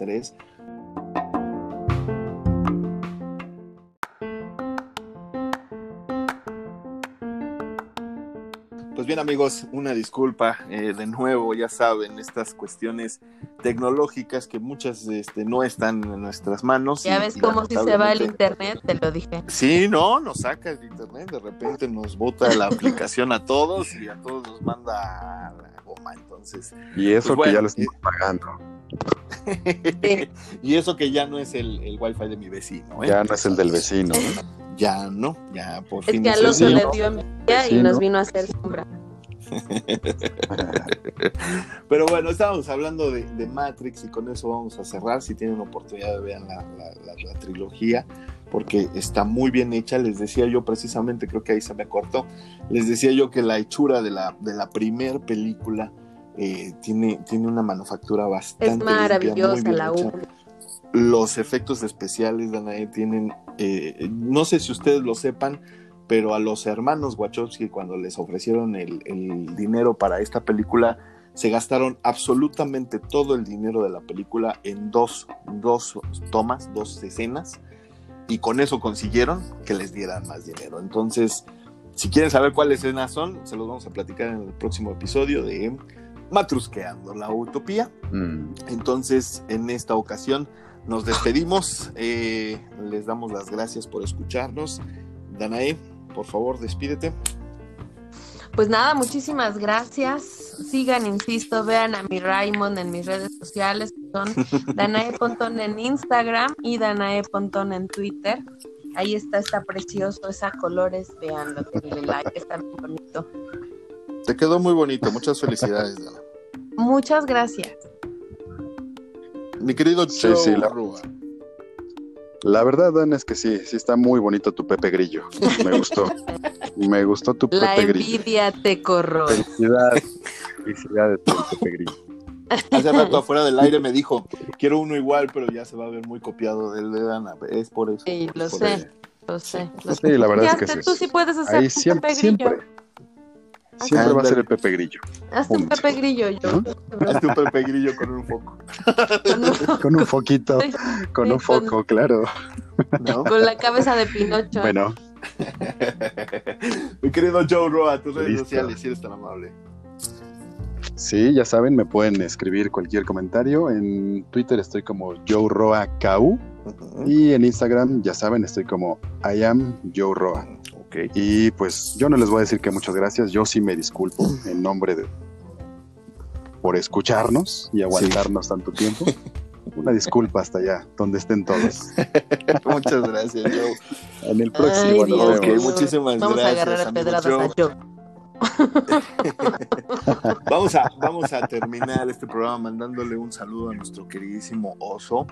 Pues bien amigos, una disculpa eh, de nuevo, ya saben, estas cuestiones tecnológicas que muchas este, no están en nuestras manos. Ya y- ves cómo si se va el internet, te lo dije. Sí, no, nos saca el internet, de repente nos bota la [laughs] aplicación a todos y a todos nos manda a entonces. Y eso Pues que ya bueno, lo estamos pagando. [laughs] y eso que ya no es el, el wifi de mi vecino, ¿eh? Ya no es el del vecino. ¿no? [laughs] Ya no, ya por Es fin. que es Alonso el le dio envidia y nos ¿no? vino a hacer sombra. [laughs] Pero bueno, estábamos hablando de, de Matrix y con eso vamos a cerrar. Si tienen oportunidad, vean la, la- la- la trilogía porque está muy bien hecha. Les decía yo precisamente, creo que ahí se me cortó, les decía yo que la hechura de la, de la primer película eh, tiene, tiene una manufactura bastante... Es limpia, maravillosa bien la hecha. 1. Los efectos especiales, Danae, tienen, eh, no sé si ustedes lo sepan, pero a los hermanos Wachowski cuando les ofrecieron el, el dinero para esta película, se gastaron absolutamente todo el dinero de la película en dos, dos tomas, dos escenas, y con eso consiguieron que les dieran más dinero. Entonces, si quieren saber cuáles escenas son, se los vamos a platicar en el próximo episodio de Matrusqueando la Utopía. Mm. Entonces, en esta ocasión nos despedimos. Eh, les damos las gracias por escucharnos. Danae, por favor, despídete. Pues nada, muchísimas gracias. Sigan, insisto, vean a mi Raymond en mis redes sociales, que son [laughs] Danae Pontón en Instagram y Danae Pontón en Twitter. Ahí está, está precioso, es a colores, veanlo, denle like, está muy bonito. Te quedó muy bonito. Muchas felicidades, Dana. Muchas gracias. Mi querido Sí, Joe sí, la- Rúa. La verdad, Dan, es que sí, sí está muy bonito tu Pepe Grillo. Me gustó. Me gustó tu La Pepe Grillo. envidia te corroe. Felicidades. Felicidades Pepe Grillo. Hace rato afuera del aire me dijo, quiero uno igual, pero ya se va a ver muy copiado del de Dana. Es por eso. Sí, lo sé. Lo sé. lo Sí, sé. la verdad Ya es que sí. Tú sí puedes hacer Ahí siempre, Pepe Grillo. siempre. Siempre va a ser el Pepe Grillo. Hazte un. Pepe Grillo, yo. Hazte un Pepe Grillo con un foco. Con un foquito, con un foco, claro. ¿no? Con la cabeza de Pinocho. Bueno, [laughs] Mi querido Joe Roa, tus redes Listo. sociales, si eres tan amable. sí, ya saben, me pueden escribir cualquier comentario. En Twitter estoy como Joe Roa KU y en Instagram, ya saben, estoy como I am Joe Roa. Ok. Y pues yo no les voy a decir que muchas gracias, yo sí me disculpo [laughs] en nombre de por escucharnos y aguantarnos tanto tiempo. [laughs] Una disculpa hasta allá, donde estén todos. [laughs] Muchas gracias, Joe. En el Ay, próximo Dios mío. muchísimas Vamos a gracias, agarrar a pedradas a Joe. vamos, a, vamos a terminar este programa mandándole un saludo a nuestro queridísimo Oso.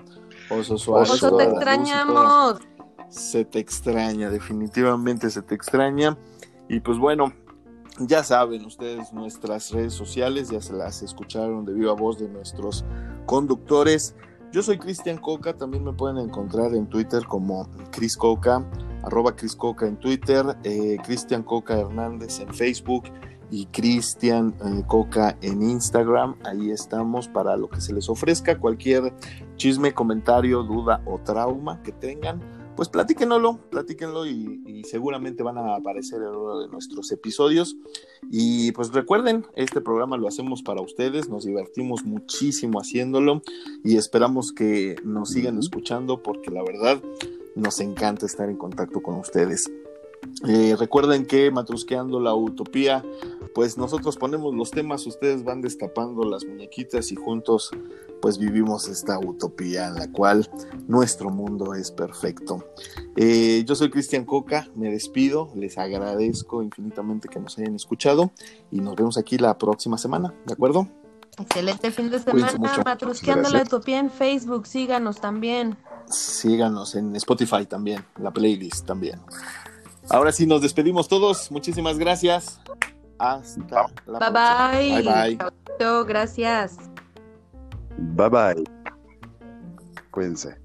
Oso Suárez. Oso, te extrañamos. Se te extraña, definitivamente se te extraña. Y pues bueno, ya saben ustedes nuestras redes sociales, ya se las escucharon de viva voz de nuestros conductores. Yo soy Cristian Coca, también me pueden encontrar en Twitter como Cris Coca, arroba Cris Coca en Twitter, eh, Cristian Coca Hernández en Facebook y Cristian eh, Coca en Instagram. Ahí estamos para lo que se les ofrezca, cualquier chisme, comentario, duda o trauma que tengan pues platíquenlo, platíquenlo y, y, seguramente van a aparecer en uno de nuestros episodios. Y pues recuerden, este programa lo hacemos para ustedes, nos divertimos muchísimo haciéndolo y esperamos que nos sigan escuchando porque la verdad nos encanta estar en contacto con ustedes. Eh, recuerden que Matrusqueando la Utopía, pues nosotros ponemos los temas, ustedes van destapando las muñequitas y juntos pues vivimos esta utopía en la cual nuestro mundo es perfecto. Eh, yo soy Cristian Coca, me despido, les agradezco infinitamente que nos hayan escuchado y nos vemos aquí la próxima semana, ¿de acuerdo? Excelente fin de semana, mucho. Matrusqueando la. Utopía en Facebook, síganos también. Síganos en Spotify también, la playlist también. Ahora sí, nos despedimos todos. Muchísimas gracias. Hasta la Bye próxima. bye. Bye bye. Gracias. Bye bye. Cuídense.